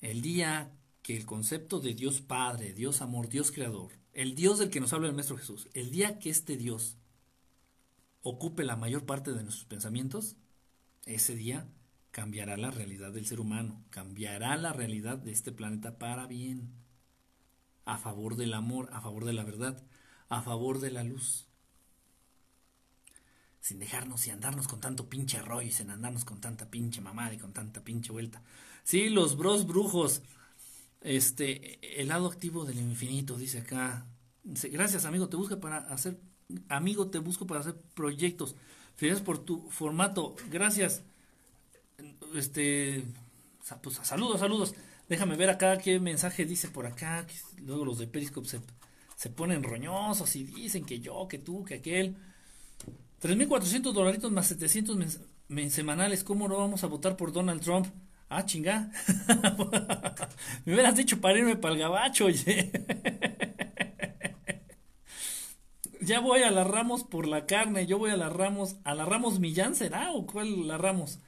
el día que el concepto de Dios Padre, Dios Amor, Dios Creador, el Dios del que nos habla el Maestro Jesús, el día que este Dios ocupe la mayor parte de nuestros pensamientos, ese día cambiará la realidad del ser humano, cambiará la realidad de este planeta para bien, a favor del amor, a favor de la verdad, a favor de la luz. Sin dejarnos y andarnos con tanto pinche rollo y sin andarnos con tanta pinche mamada y con tanta pinche vuelta. Sí, los bros brujos este, el lado activo del infinito, dice acá. Gracias, amigo, te busco para hacer, amigo, te busco para hacer proyectos. Felicidades por tu formato. Gracias. Este, pues saludos, saludos. Déjame ver acá qué mensaje dice por acá. luego los de Periscope se ponen roñosos y dicen que yo, que tú, que aquel. 3.400 dolaritos más 700 semanales. ¿Cómo no vamos a votar por Donald Trump? Ah, chinga. Me hubieras dicho para irme para el gabacho, oye. ya voy a la Ramos por la carne. Yo voy a la Ramos. ¿A la Ramos Millán será o cuál la Ramos?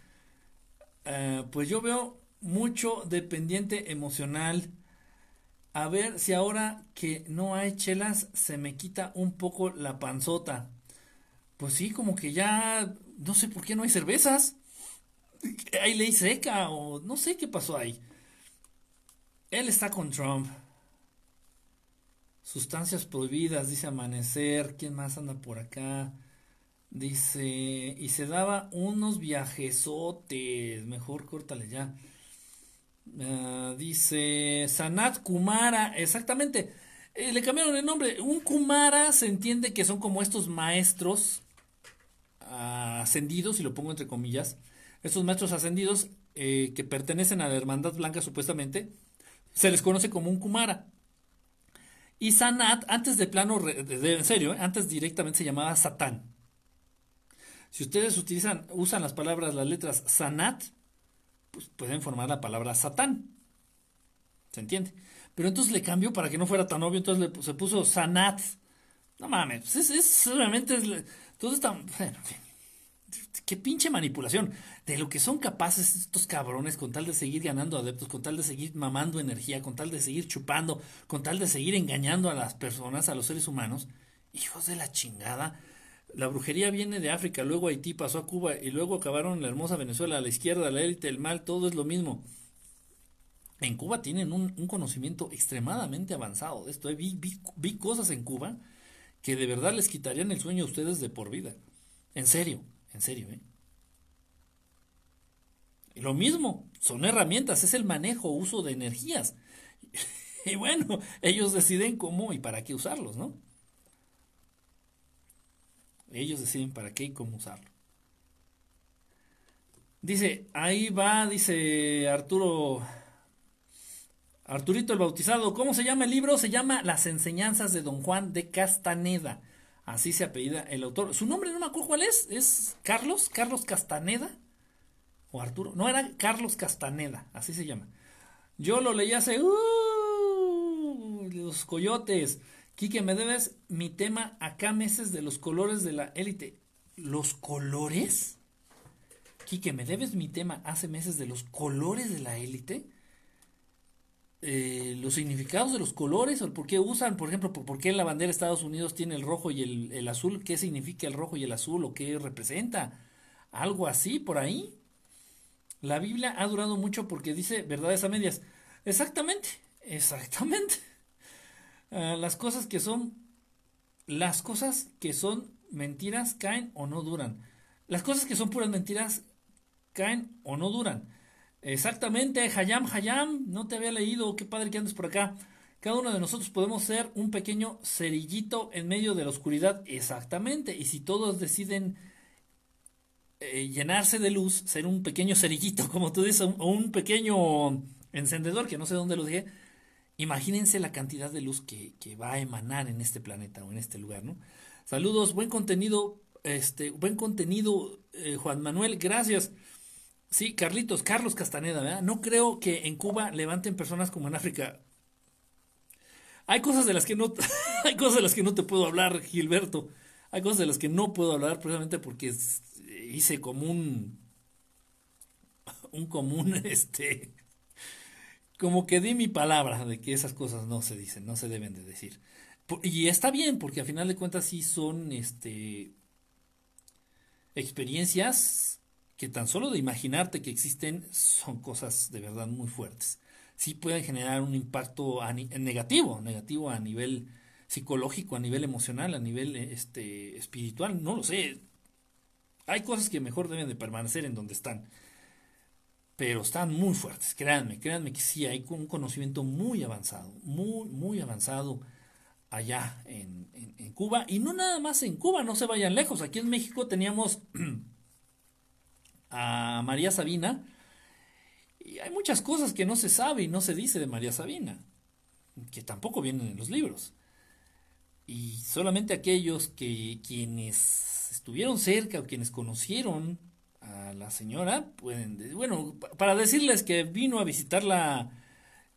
Eh, pues yo veo mucho dependiente emocional. A ver si ahora que no hay chelas se me quita un poco la panzota. Pues sí, como que ya no sé por qué no hay cervezas. Hay ley seca o no sé qué pasó ahí. Él está con Trump. Sustancias prohibidas, dice Amanecer. ¿Quién más anda por acá? Dice, y se daba unos viajesotes. Mejor córtale ya. Ah, dice Sanat Kumara, exactamente. Eh, le cambiaron el nombre. Un Kumara se entiende que son como estos maestros ascendidos, y lo pongo entre comillas. Estos maestros ascendidos eh, que pertenecen a la Hermandad Blanca supuestamente, se les conoce como un Kumara. Y Sanat, antes de plano, en serio, eh, antes directamente se llamaba Satán. Si ustedes utilizan, usan las palabras, las letras Sanat, pues pueden formar la palabra Satán. ¿Se entiende? Pero entonces le cambió para que no fuera tan obvio, entonces le, se puso Sanat. No mames, es, es realmente. todo está. Bueno, qué pinche manipulación. De lo que son capaces estos cabrones con tal de seguir ganando adeptos, con tal de seguir mamando energía, con tal de seguir chupando, con tal de seguir engañando a las personas, a los seres humanos. Hijos de la chingada. La brujería viene de África, luego Haití pasó a Cuba y luego acabaron la hermosa Venezuela, la izquierda, la élite, el mal, todo es lo mismo. En Cuba tienen un, conocimiento extremadamente avanzado de esto. ¿eh? Vi, vi, cosas en Cuba que de verdad les quitarían el sueño a ustedes de por vida. En serio, en serio. ¿eh? Y lo mismo, son herramientas, es el manejo, uso de energías. y bueno, ellos deciden cómo y para qué usarlos, ¿no? Ellos deciden para qué y cómo usarlo. Dice, ahí va, dice Arturo, Arturito el Bautizado. ¿Cómo se llama el libro? Se llama Las enseñanzas de Don Juan de Castaneda. Así se apellida el autor. Su nombre no me acuerdo cuál es. ¿Es Carlos? ¿Carlos Castaneda? ¿O Arturo? No, era Carlos Castaneda. Así se llama. Yo lo leí hace... Uh, los coyotes. Quique, me debes mi tema acá meses de los colores de la élite. ¿Los colores? Quique, ¿me debes mi tema hace meses de los colores de la élite? Eh, los significados de los colores o por qué usan, por ejemplo, por, qué la bandera de Estados Unidos tiene el rojo y el, el, azul, qué significa el rojo y el azul o qué representa, algo así por ahí. La Biblia ha durado mucho porque dice verdades a medias. Exactamente, exactamente. Ah, las cosas que son, las cosas que son mentiras caen o no duran. Las cosas que son puras mentiras caen o no duran. Exactamente, Hayam, Hayam, no te había leído, qué padre que andes por acá. Cada uno de nosotros podemos ser un pequeño cerillito en medio de la oscuridad, exactamente. Y si todos deciden eh, llenarse de luz, ser un pequeño cerillito, como tú dices, o un pequeño encendedor, que no sé dónde lo dejé, Imagínense la cantidad de luz que, va a emanar en este planeta o en este lugar, ¿no? Saludos, buen contenido, este, buen contenido, eh, Juan Manuel, gracias. Sí, Carlitos, Carlos Castaneda, ¿verdad? No creo que en Cuba levanten personas como en África. Hay cosas de las que no, hay cosas de las que no te puedo hablar, Gilberto. Hay cosas de las que no puedo hablar precisamente porque hice como un, un común, este, como que di mi palabra de que esas cosas no se dicen, no se deben de decir. Y está bien, porque a final de cuentas sí son este experiencias que tan solo de imaginarte que existen son cosas de verdad muy fuertes. Sí pueden generar un impacto negativo, negativo a nivel psicológico, a nivel emocional, a nivel este espiritual, no lo sé. Hay cosas que mejor deben de permanecer en donde están pero están muy fuertes, créanme, créanme que sí, hay un conocimiento muy avanzado, muy, muy avanzado allá en, en, Cuba, y no nada más en Cuba, no se vayan lejos, aquí en México teníamos a María Sabina, Y hay muchas cosas que no se sabe y no se dice de María Sabina, que tampoco vienen en los libros. Y solamente aquellos que quienes estuvieron cerca o quienes conocieron a la señora pueden, bueno, para decirles que vino a visitarla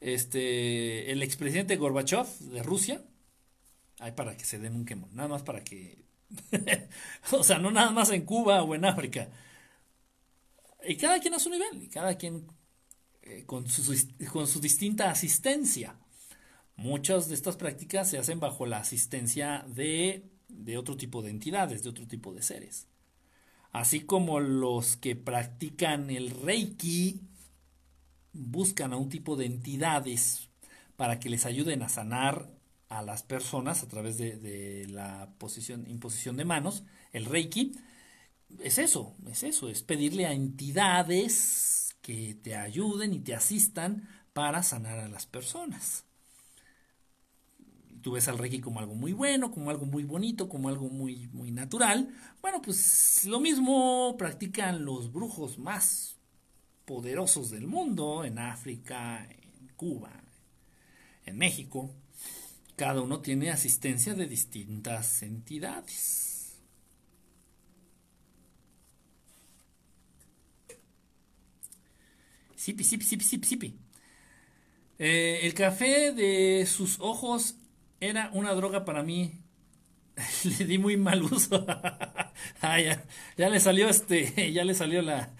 este el expresidente Gorbachev de Rusia, hay para que se den un quemón, nada más para que o sea, no nada más en Cuba o en África. Y cada quien a su nivel, y cada quien eh, con, su, con su distinta asistencia. Muchas de estas prácticas se hacen bajo la asistencia de, de otro tipo de entidades, de otro tipo de seres. Así como los que practican el Reiki buscan a un tipo de entidades para que les ayuden a sanar a las personas a través de, la posición, imposición de manos, el Reiki, es eso, es eso, es pedirle a entidades que te ayuden y te asistan para sanar a las personas. Tú ves al Reiki como algo muy bueno, como algo muy bonito, como algo muy, muy natural. Bueno, pues lo mismo practican los brujos más poderosos del mundo, en África, en Cuba, en México. Cada uno tiene asistencia de distintas entidades. Sipi, sipi, sipi, sipi, sipi. Eh, el café de sus ojos era una droga para mí. le di muy mal uso. ah, ya, ya, le salió este, ya le salió la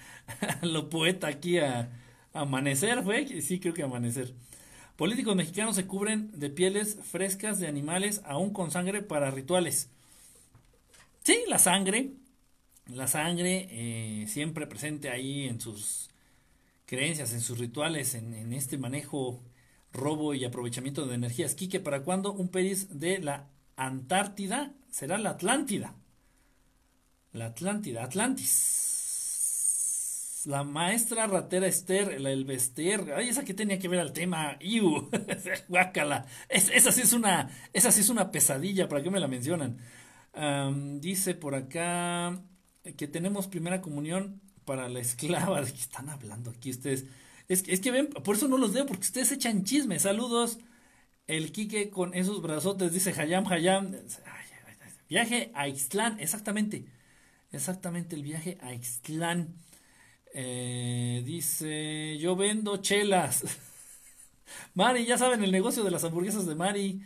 lo poeta aquí a, amanecer, fue, sí creo que amanecer. Políticos mexicanos se cubren de pieles frescas de animales, aún con sangre para rituales. Sí, la sangre, la sangre eh, siempre presente ahí en sus creencias, en sus rituales, en, este manejo, robo y aprovechamiento de energías. Quique, ¿para cuándo un peris de la Antártida será la Atlántida? La Atlántida, Atlantis la maestra ratera Esther, el Elvester, ay, esa que tenía que ver al tema, iu, guácala, esa sí es una, esa sí es una pesadilla, ¿para qué me la mencionan? dice por acá que tenemos primera comunión para la esclava, ¿de qué están hablando aquí ustedes? Es, es que ven, por eso no los veo, porque ustedes echan chisme, saludos, el Quique con esos brazotes, dice Hayam, Hayam, viaje a Ixtlán, exactamente, exactamente el viaje a Ixtlán. Eh, dice, yo vendo chelas. Mari, ya saben el negocio de las hamburguesas de Mari.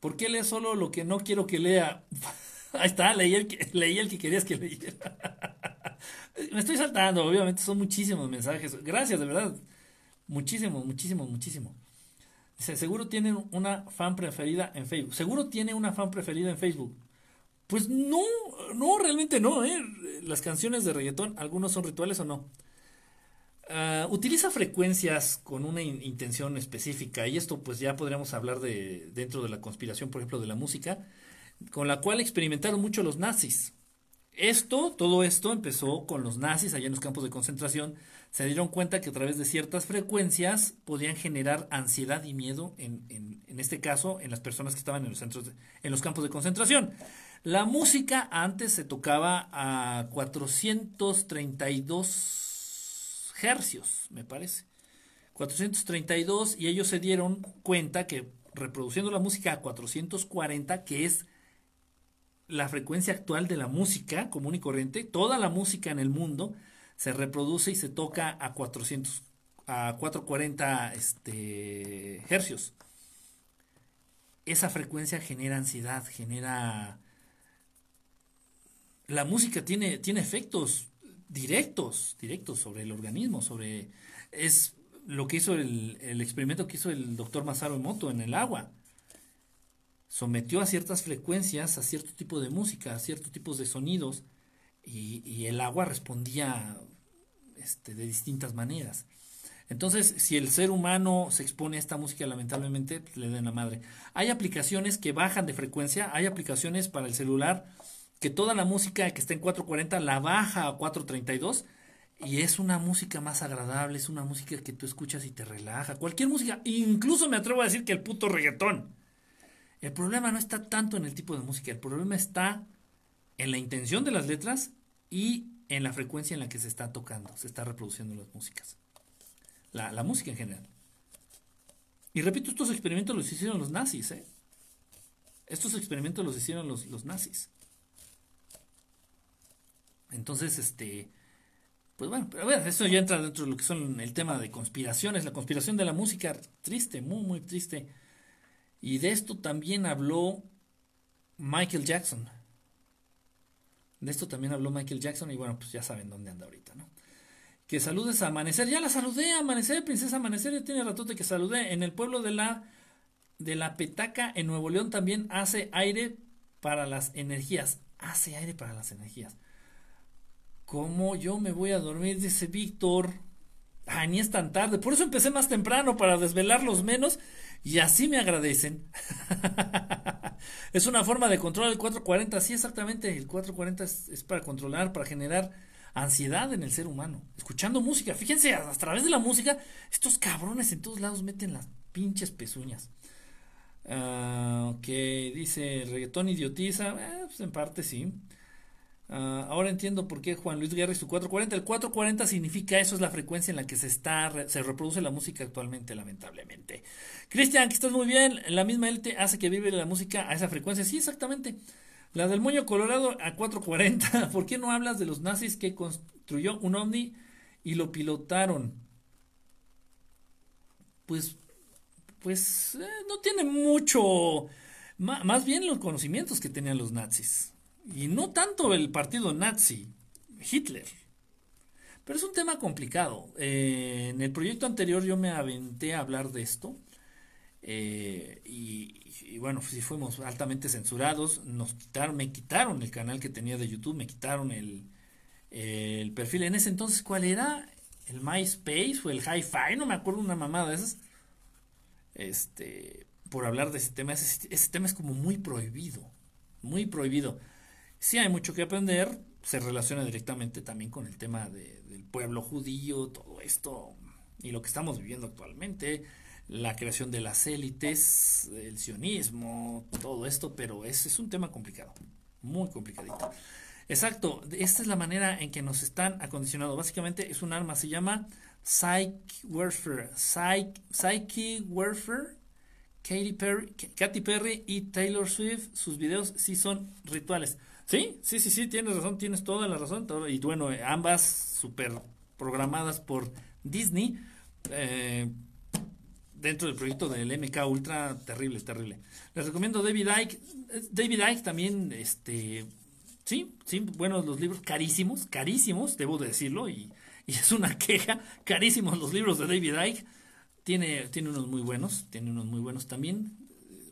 ¿Por qué lee solo lo que no quiero que lea? Ahí está, leí el, que, leí el que querías que leyera. Me estoy saltando, obviamente son muchísimos mensajes. Gracias, de verdad. Muchísimo, muchísimo, muchísimo. Dice, seguro tienen una fan preferida en Facebook. Seguro tiene una fan preferida en Facebook. Pues no, no, realmente no, ¿eh? Las canciones de reggaetón, algunos son rituales o no. Ah, utiliza frecuencias con una intención específica y esto pues ya podríamos hablar de dentro de la conspiración, por ejemplo, de la música, con la cual experimentaron mucho los nazis. Esto, todo esto empezó con los nazis allá en los campos de concentración. Se dieron cuenta que a través de ciertas frecuencias podían generar ansiedad y miedo, en, en, este caso, en las personas que estaban en los, centros en los campos de concentración. La música antes se tocaba a 432 hercios, me parece. 432 y ellos se dieron cuenta que reproduciendo la música a 440, que es la frecuencia actual de la música común y corriente, toda la música en el mundo se reproduce y se toca a 400 a 440 este, hercios. Esa frecuencia genera ansiedad, genera la música tiene, tiene efectos directos, directos sobre el organismo, sobre... Es lo que hizo el, el experimento que hizo el doctor Masaru Emoto en el agua. Sometió a ciertas frecuencias, a cierto tipo de música, a ciertos tipos de sonidos, y, el agua respondía este, de distintas maneras. Entonces, si el ser humano se expone a esta música, lamentablemente pues, le den la madre. Hay aplicaciones que bajan de frecuencia, hay aplicaciones para el celular que toda la música que está en 440 la baja a 432 y es una música más agradable, es una música que tú escuchas y te relaja. Cualquier música, incluso me atrevo a decir que el puto reggaetón. El problema no está tanto en el tipo de música, el problema está en la intención de las letras y en la frecuencia en la que se está tocando, se está reproduciendo las músicas. la, música en general. Y repito, estos experimentos los hicieron los nazis, ¿eh? Estos experimentos los hicieron los, los nazis. Entonces, este, pues bueno, pero a ver, eso ya entra dentro de lo que son el tema de conspiraciones, la conspiración de la música, triste, muy, muy triste. Y de esto también habló Michael Jackson. De esto también habló Michael Jackson y bueno, pues ya saben dónde anda ahorita, ¿no? Que saludes a Amanecer, ya la saludé, Amanecer, Princesa Amanecer, ya tiene ratote que saludé. En el pueblo de la, de la Petaca, en Nuevo León, también hace aire para las energías. Hace aire para las energías. ¿Cómo yo me voy a dormir? Dice Víctor. Ah, ni es tan tarde. Por eso empecé más temprano para desvelarlos menos y así me agradecen. es una forma de controlar el 440. Sí, exactamente. El 440 es, es, para controlar, para generar ansiedad en el ser humano. Escuchando música. Fíjense, a, través de la música, estos cabrones en todos lados meten las pinches pezuñas. Uh, ok, dice reggaetón idiotiza. Eh, pues en parte sí. Uh, ahora entiendo por qué Juan Luis Guerra y su 440. El 440 significa eso, es la frecuencia en la que se está se reproduce la música actualmente, lamentablemente. Cristian, que estás muy bien. La misma élite hace que vive la música a esa frecuencia. Sí, exactamente. La del moño colorado a 440. ¿Por qué no hablas de los nazis que construyó un ovni y lo pilotaron? Pues, pues eh, no tiene mucho, más bien los conocimientos que tenían los nazis. Y no tanto el partido nazi, Hitler. Pero es un tema complicado. Eh, en el proyecto anterior yo me aventé a hablar de esto. Eh, y, bueno, si fuimos altamente censurados. Nos quitaron, me quitaron el canal que tenía de YouTube, me quitaron el, el perfil. En ese entonces, ¿cuál era? ¿El MySpace o el Hi-Fi? No me acuerdo una mamada de esas. Este, por hablar de ese tema. Ese tema es como muy prohibido. Muy prohibido sí hay mucho que aprender, se relaciona directamente también con el tema de, del pueblo judío, todo esto y lo que estamos viviendo actualmente, la creación de las élites, el sionismo, todo esto, pero es, es un tema complicado, muy complicadito. Exacto, esta es la manera en que nos están acondicionados. Básicamente es un arma, se llama Psych Warfare, Psych, Psyche Warfare. Katy Perry, Katy Perry y Taylor Swift, sus videos sí son rituales. Sí, sí, sí, sí, tienes razón, tienes toda la razón. Y bueno, ambas super programadas por Disney eh, dentro del proyecto del MK Ultra, terrible, terrible. Les recomiendo David Icke. David Icke también, este, sí, sí, bueno, los libros carísimos, carísimos, debo decirlo, y, y es una queja, carísimos los libros de David Icke. Tiene, tiene unos muy buenos, tiene unos muy buenos también,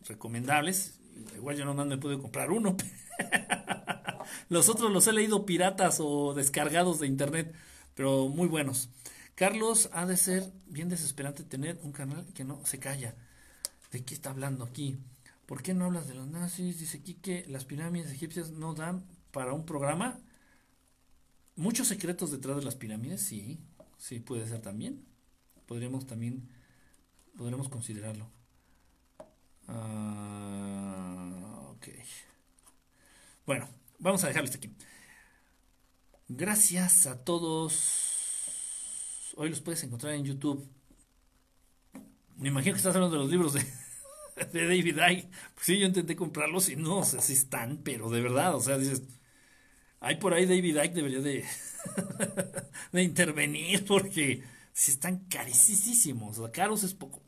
recomendables. Igual yo nomás me pude comprar uno, los otros los he leído piratas o descargados de internet, pero muy buenos. Carlos, ha de ser bien desesperante tener un canal que no se calla. ¿De qué está hablando aquí? ¿Por qué no hablas de los nazis? Dice aquí que las pirámides egipcias no dan para un programa. Muchos secretos detrás de las pirámides, sí, sí puede ser también. Podríamos también, podremos considerarlo. Uh, ok. Bueno, vamos a dejarlo hasta aquí. Gracias a todos. Hoy los puedes encontrar en YouTube. Me imagino que estás hablando de los libros de, de David Icke. Pues sí, yo intenté comprarlos y no, o sea, sí están, pero de verdad, o sea, dices, hay por ahí David Icke debería de, de intervenir porque si están carísimos, o sea, caros es poco.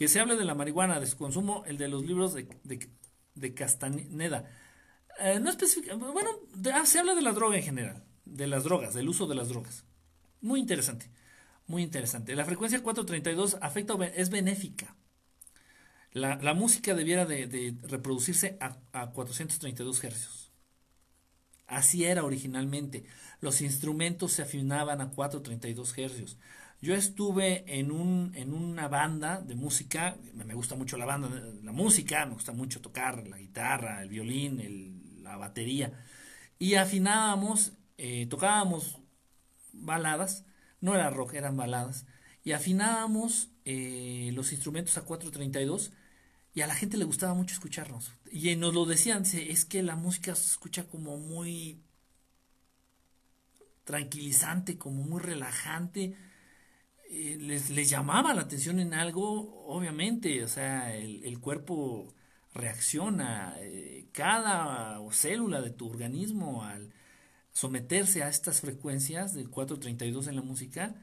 Que se hable de la marihuana, de su consumo, el de los libros de, de, Castaneda. Eh, no específica, bueno, ah, se habla de la droga en general, de las drogas, del uso de las drogas. Muy interesante, muy interesante. La frecuencia 432 afecta, es benéfica. La, la música debiera de, de reproducirse a, a 432 hercios. Así era originalmente. Los instrumentos se afinaban a 432 hercios. Yo estuve en, un, en una banda de música, me gusta mucho la banda, la música, me gusta mucho tocar la guitarra, el violín, el, la batería, y afinábamos, eh, tocábamos baladas, no era rock, eran baladas, y afinábamos eh, los instrumentos a 432 y a la gente le gustaba mucho escucharnos. Y nos lo decían, es que la música se escucha como muy tranquilizante, como muy relajante eh, les, les, llamaba la atención en algo, obviamente, o sea, el, el cuerpo reacciona, eh, cada célula de tu organismo al someterse a estas frecuencias del 432 en la música,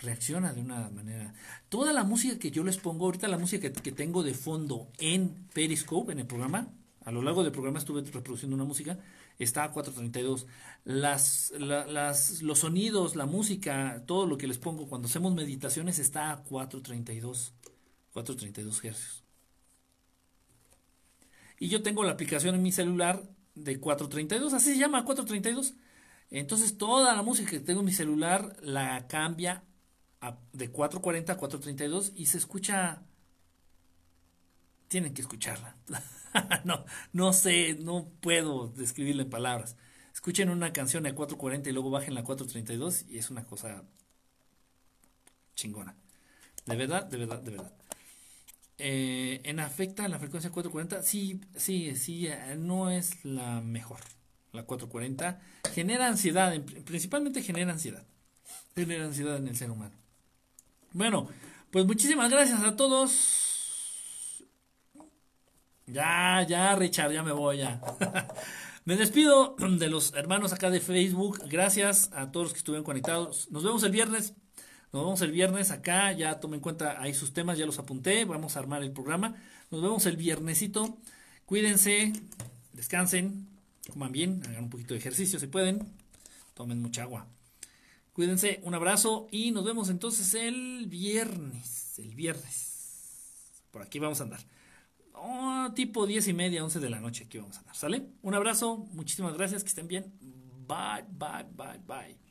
reacciona de una manera. Toda la música que yo les pongo, ahorita la música que, que, tengo de fondo en Periscope, en el programa, a lo largo del programa estuve reproduciendo una música, está a 432. Las, la, las, los sonidos, la música, todo lo que les pongo cuando hacemos meditaciones está a 432, 432 Hz. Y yo tengo la aplicación en mi celular de 432, así se llama 432. Entonces toda la música que tengo en mi celular la cambia de 440 a 432 y se escucha... Tienen que escucharla. no, no sé, no puedo describirla en palabras. Escuchen una canción a 440 y luego bajen la 432 y es una cosa chingona. De verdad, de verdad, de verdad. Eh, en afecta la frecuencia 440, sí, sí, sí, no es la mejor. La 440 genera ansiedad, principalmente genera ansiedad. Genera ansiedad en el ser humano. Bueno, pues muchísimas gracias a todos. Ya, ya, Richard, ya me voy, ya. me despido de los hermanos acá de Facebook. Gracias a todos los que estuvieron conectados. Nos vemos el viernes. Nos vemos el viernes acá. Ya tomen en cuenta ahí sus temas, ya los apunté. Vamos a armar el programa. Nos vemos el viernesito. Cuídense, descansen, coman bien, hagan un poquito de ejercicio si pueden. Tomen mucha agua. Cuídense, un abrazo y nos vemos entonces el viernes. El viernes. Por aquí vamos a andar. Oh, tipo 10 y media, 11 de la noche aquí vamos a andar, ¿sale? Un abrazo, muchísimas gracias, que estén bien. Bye, bye, bye, bye.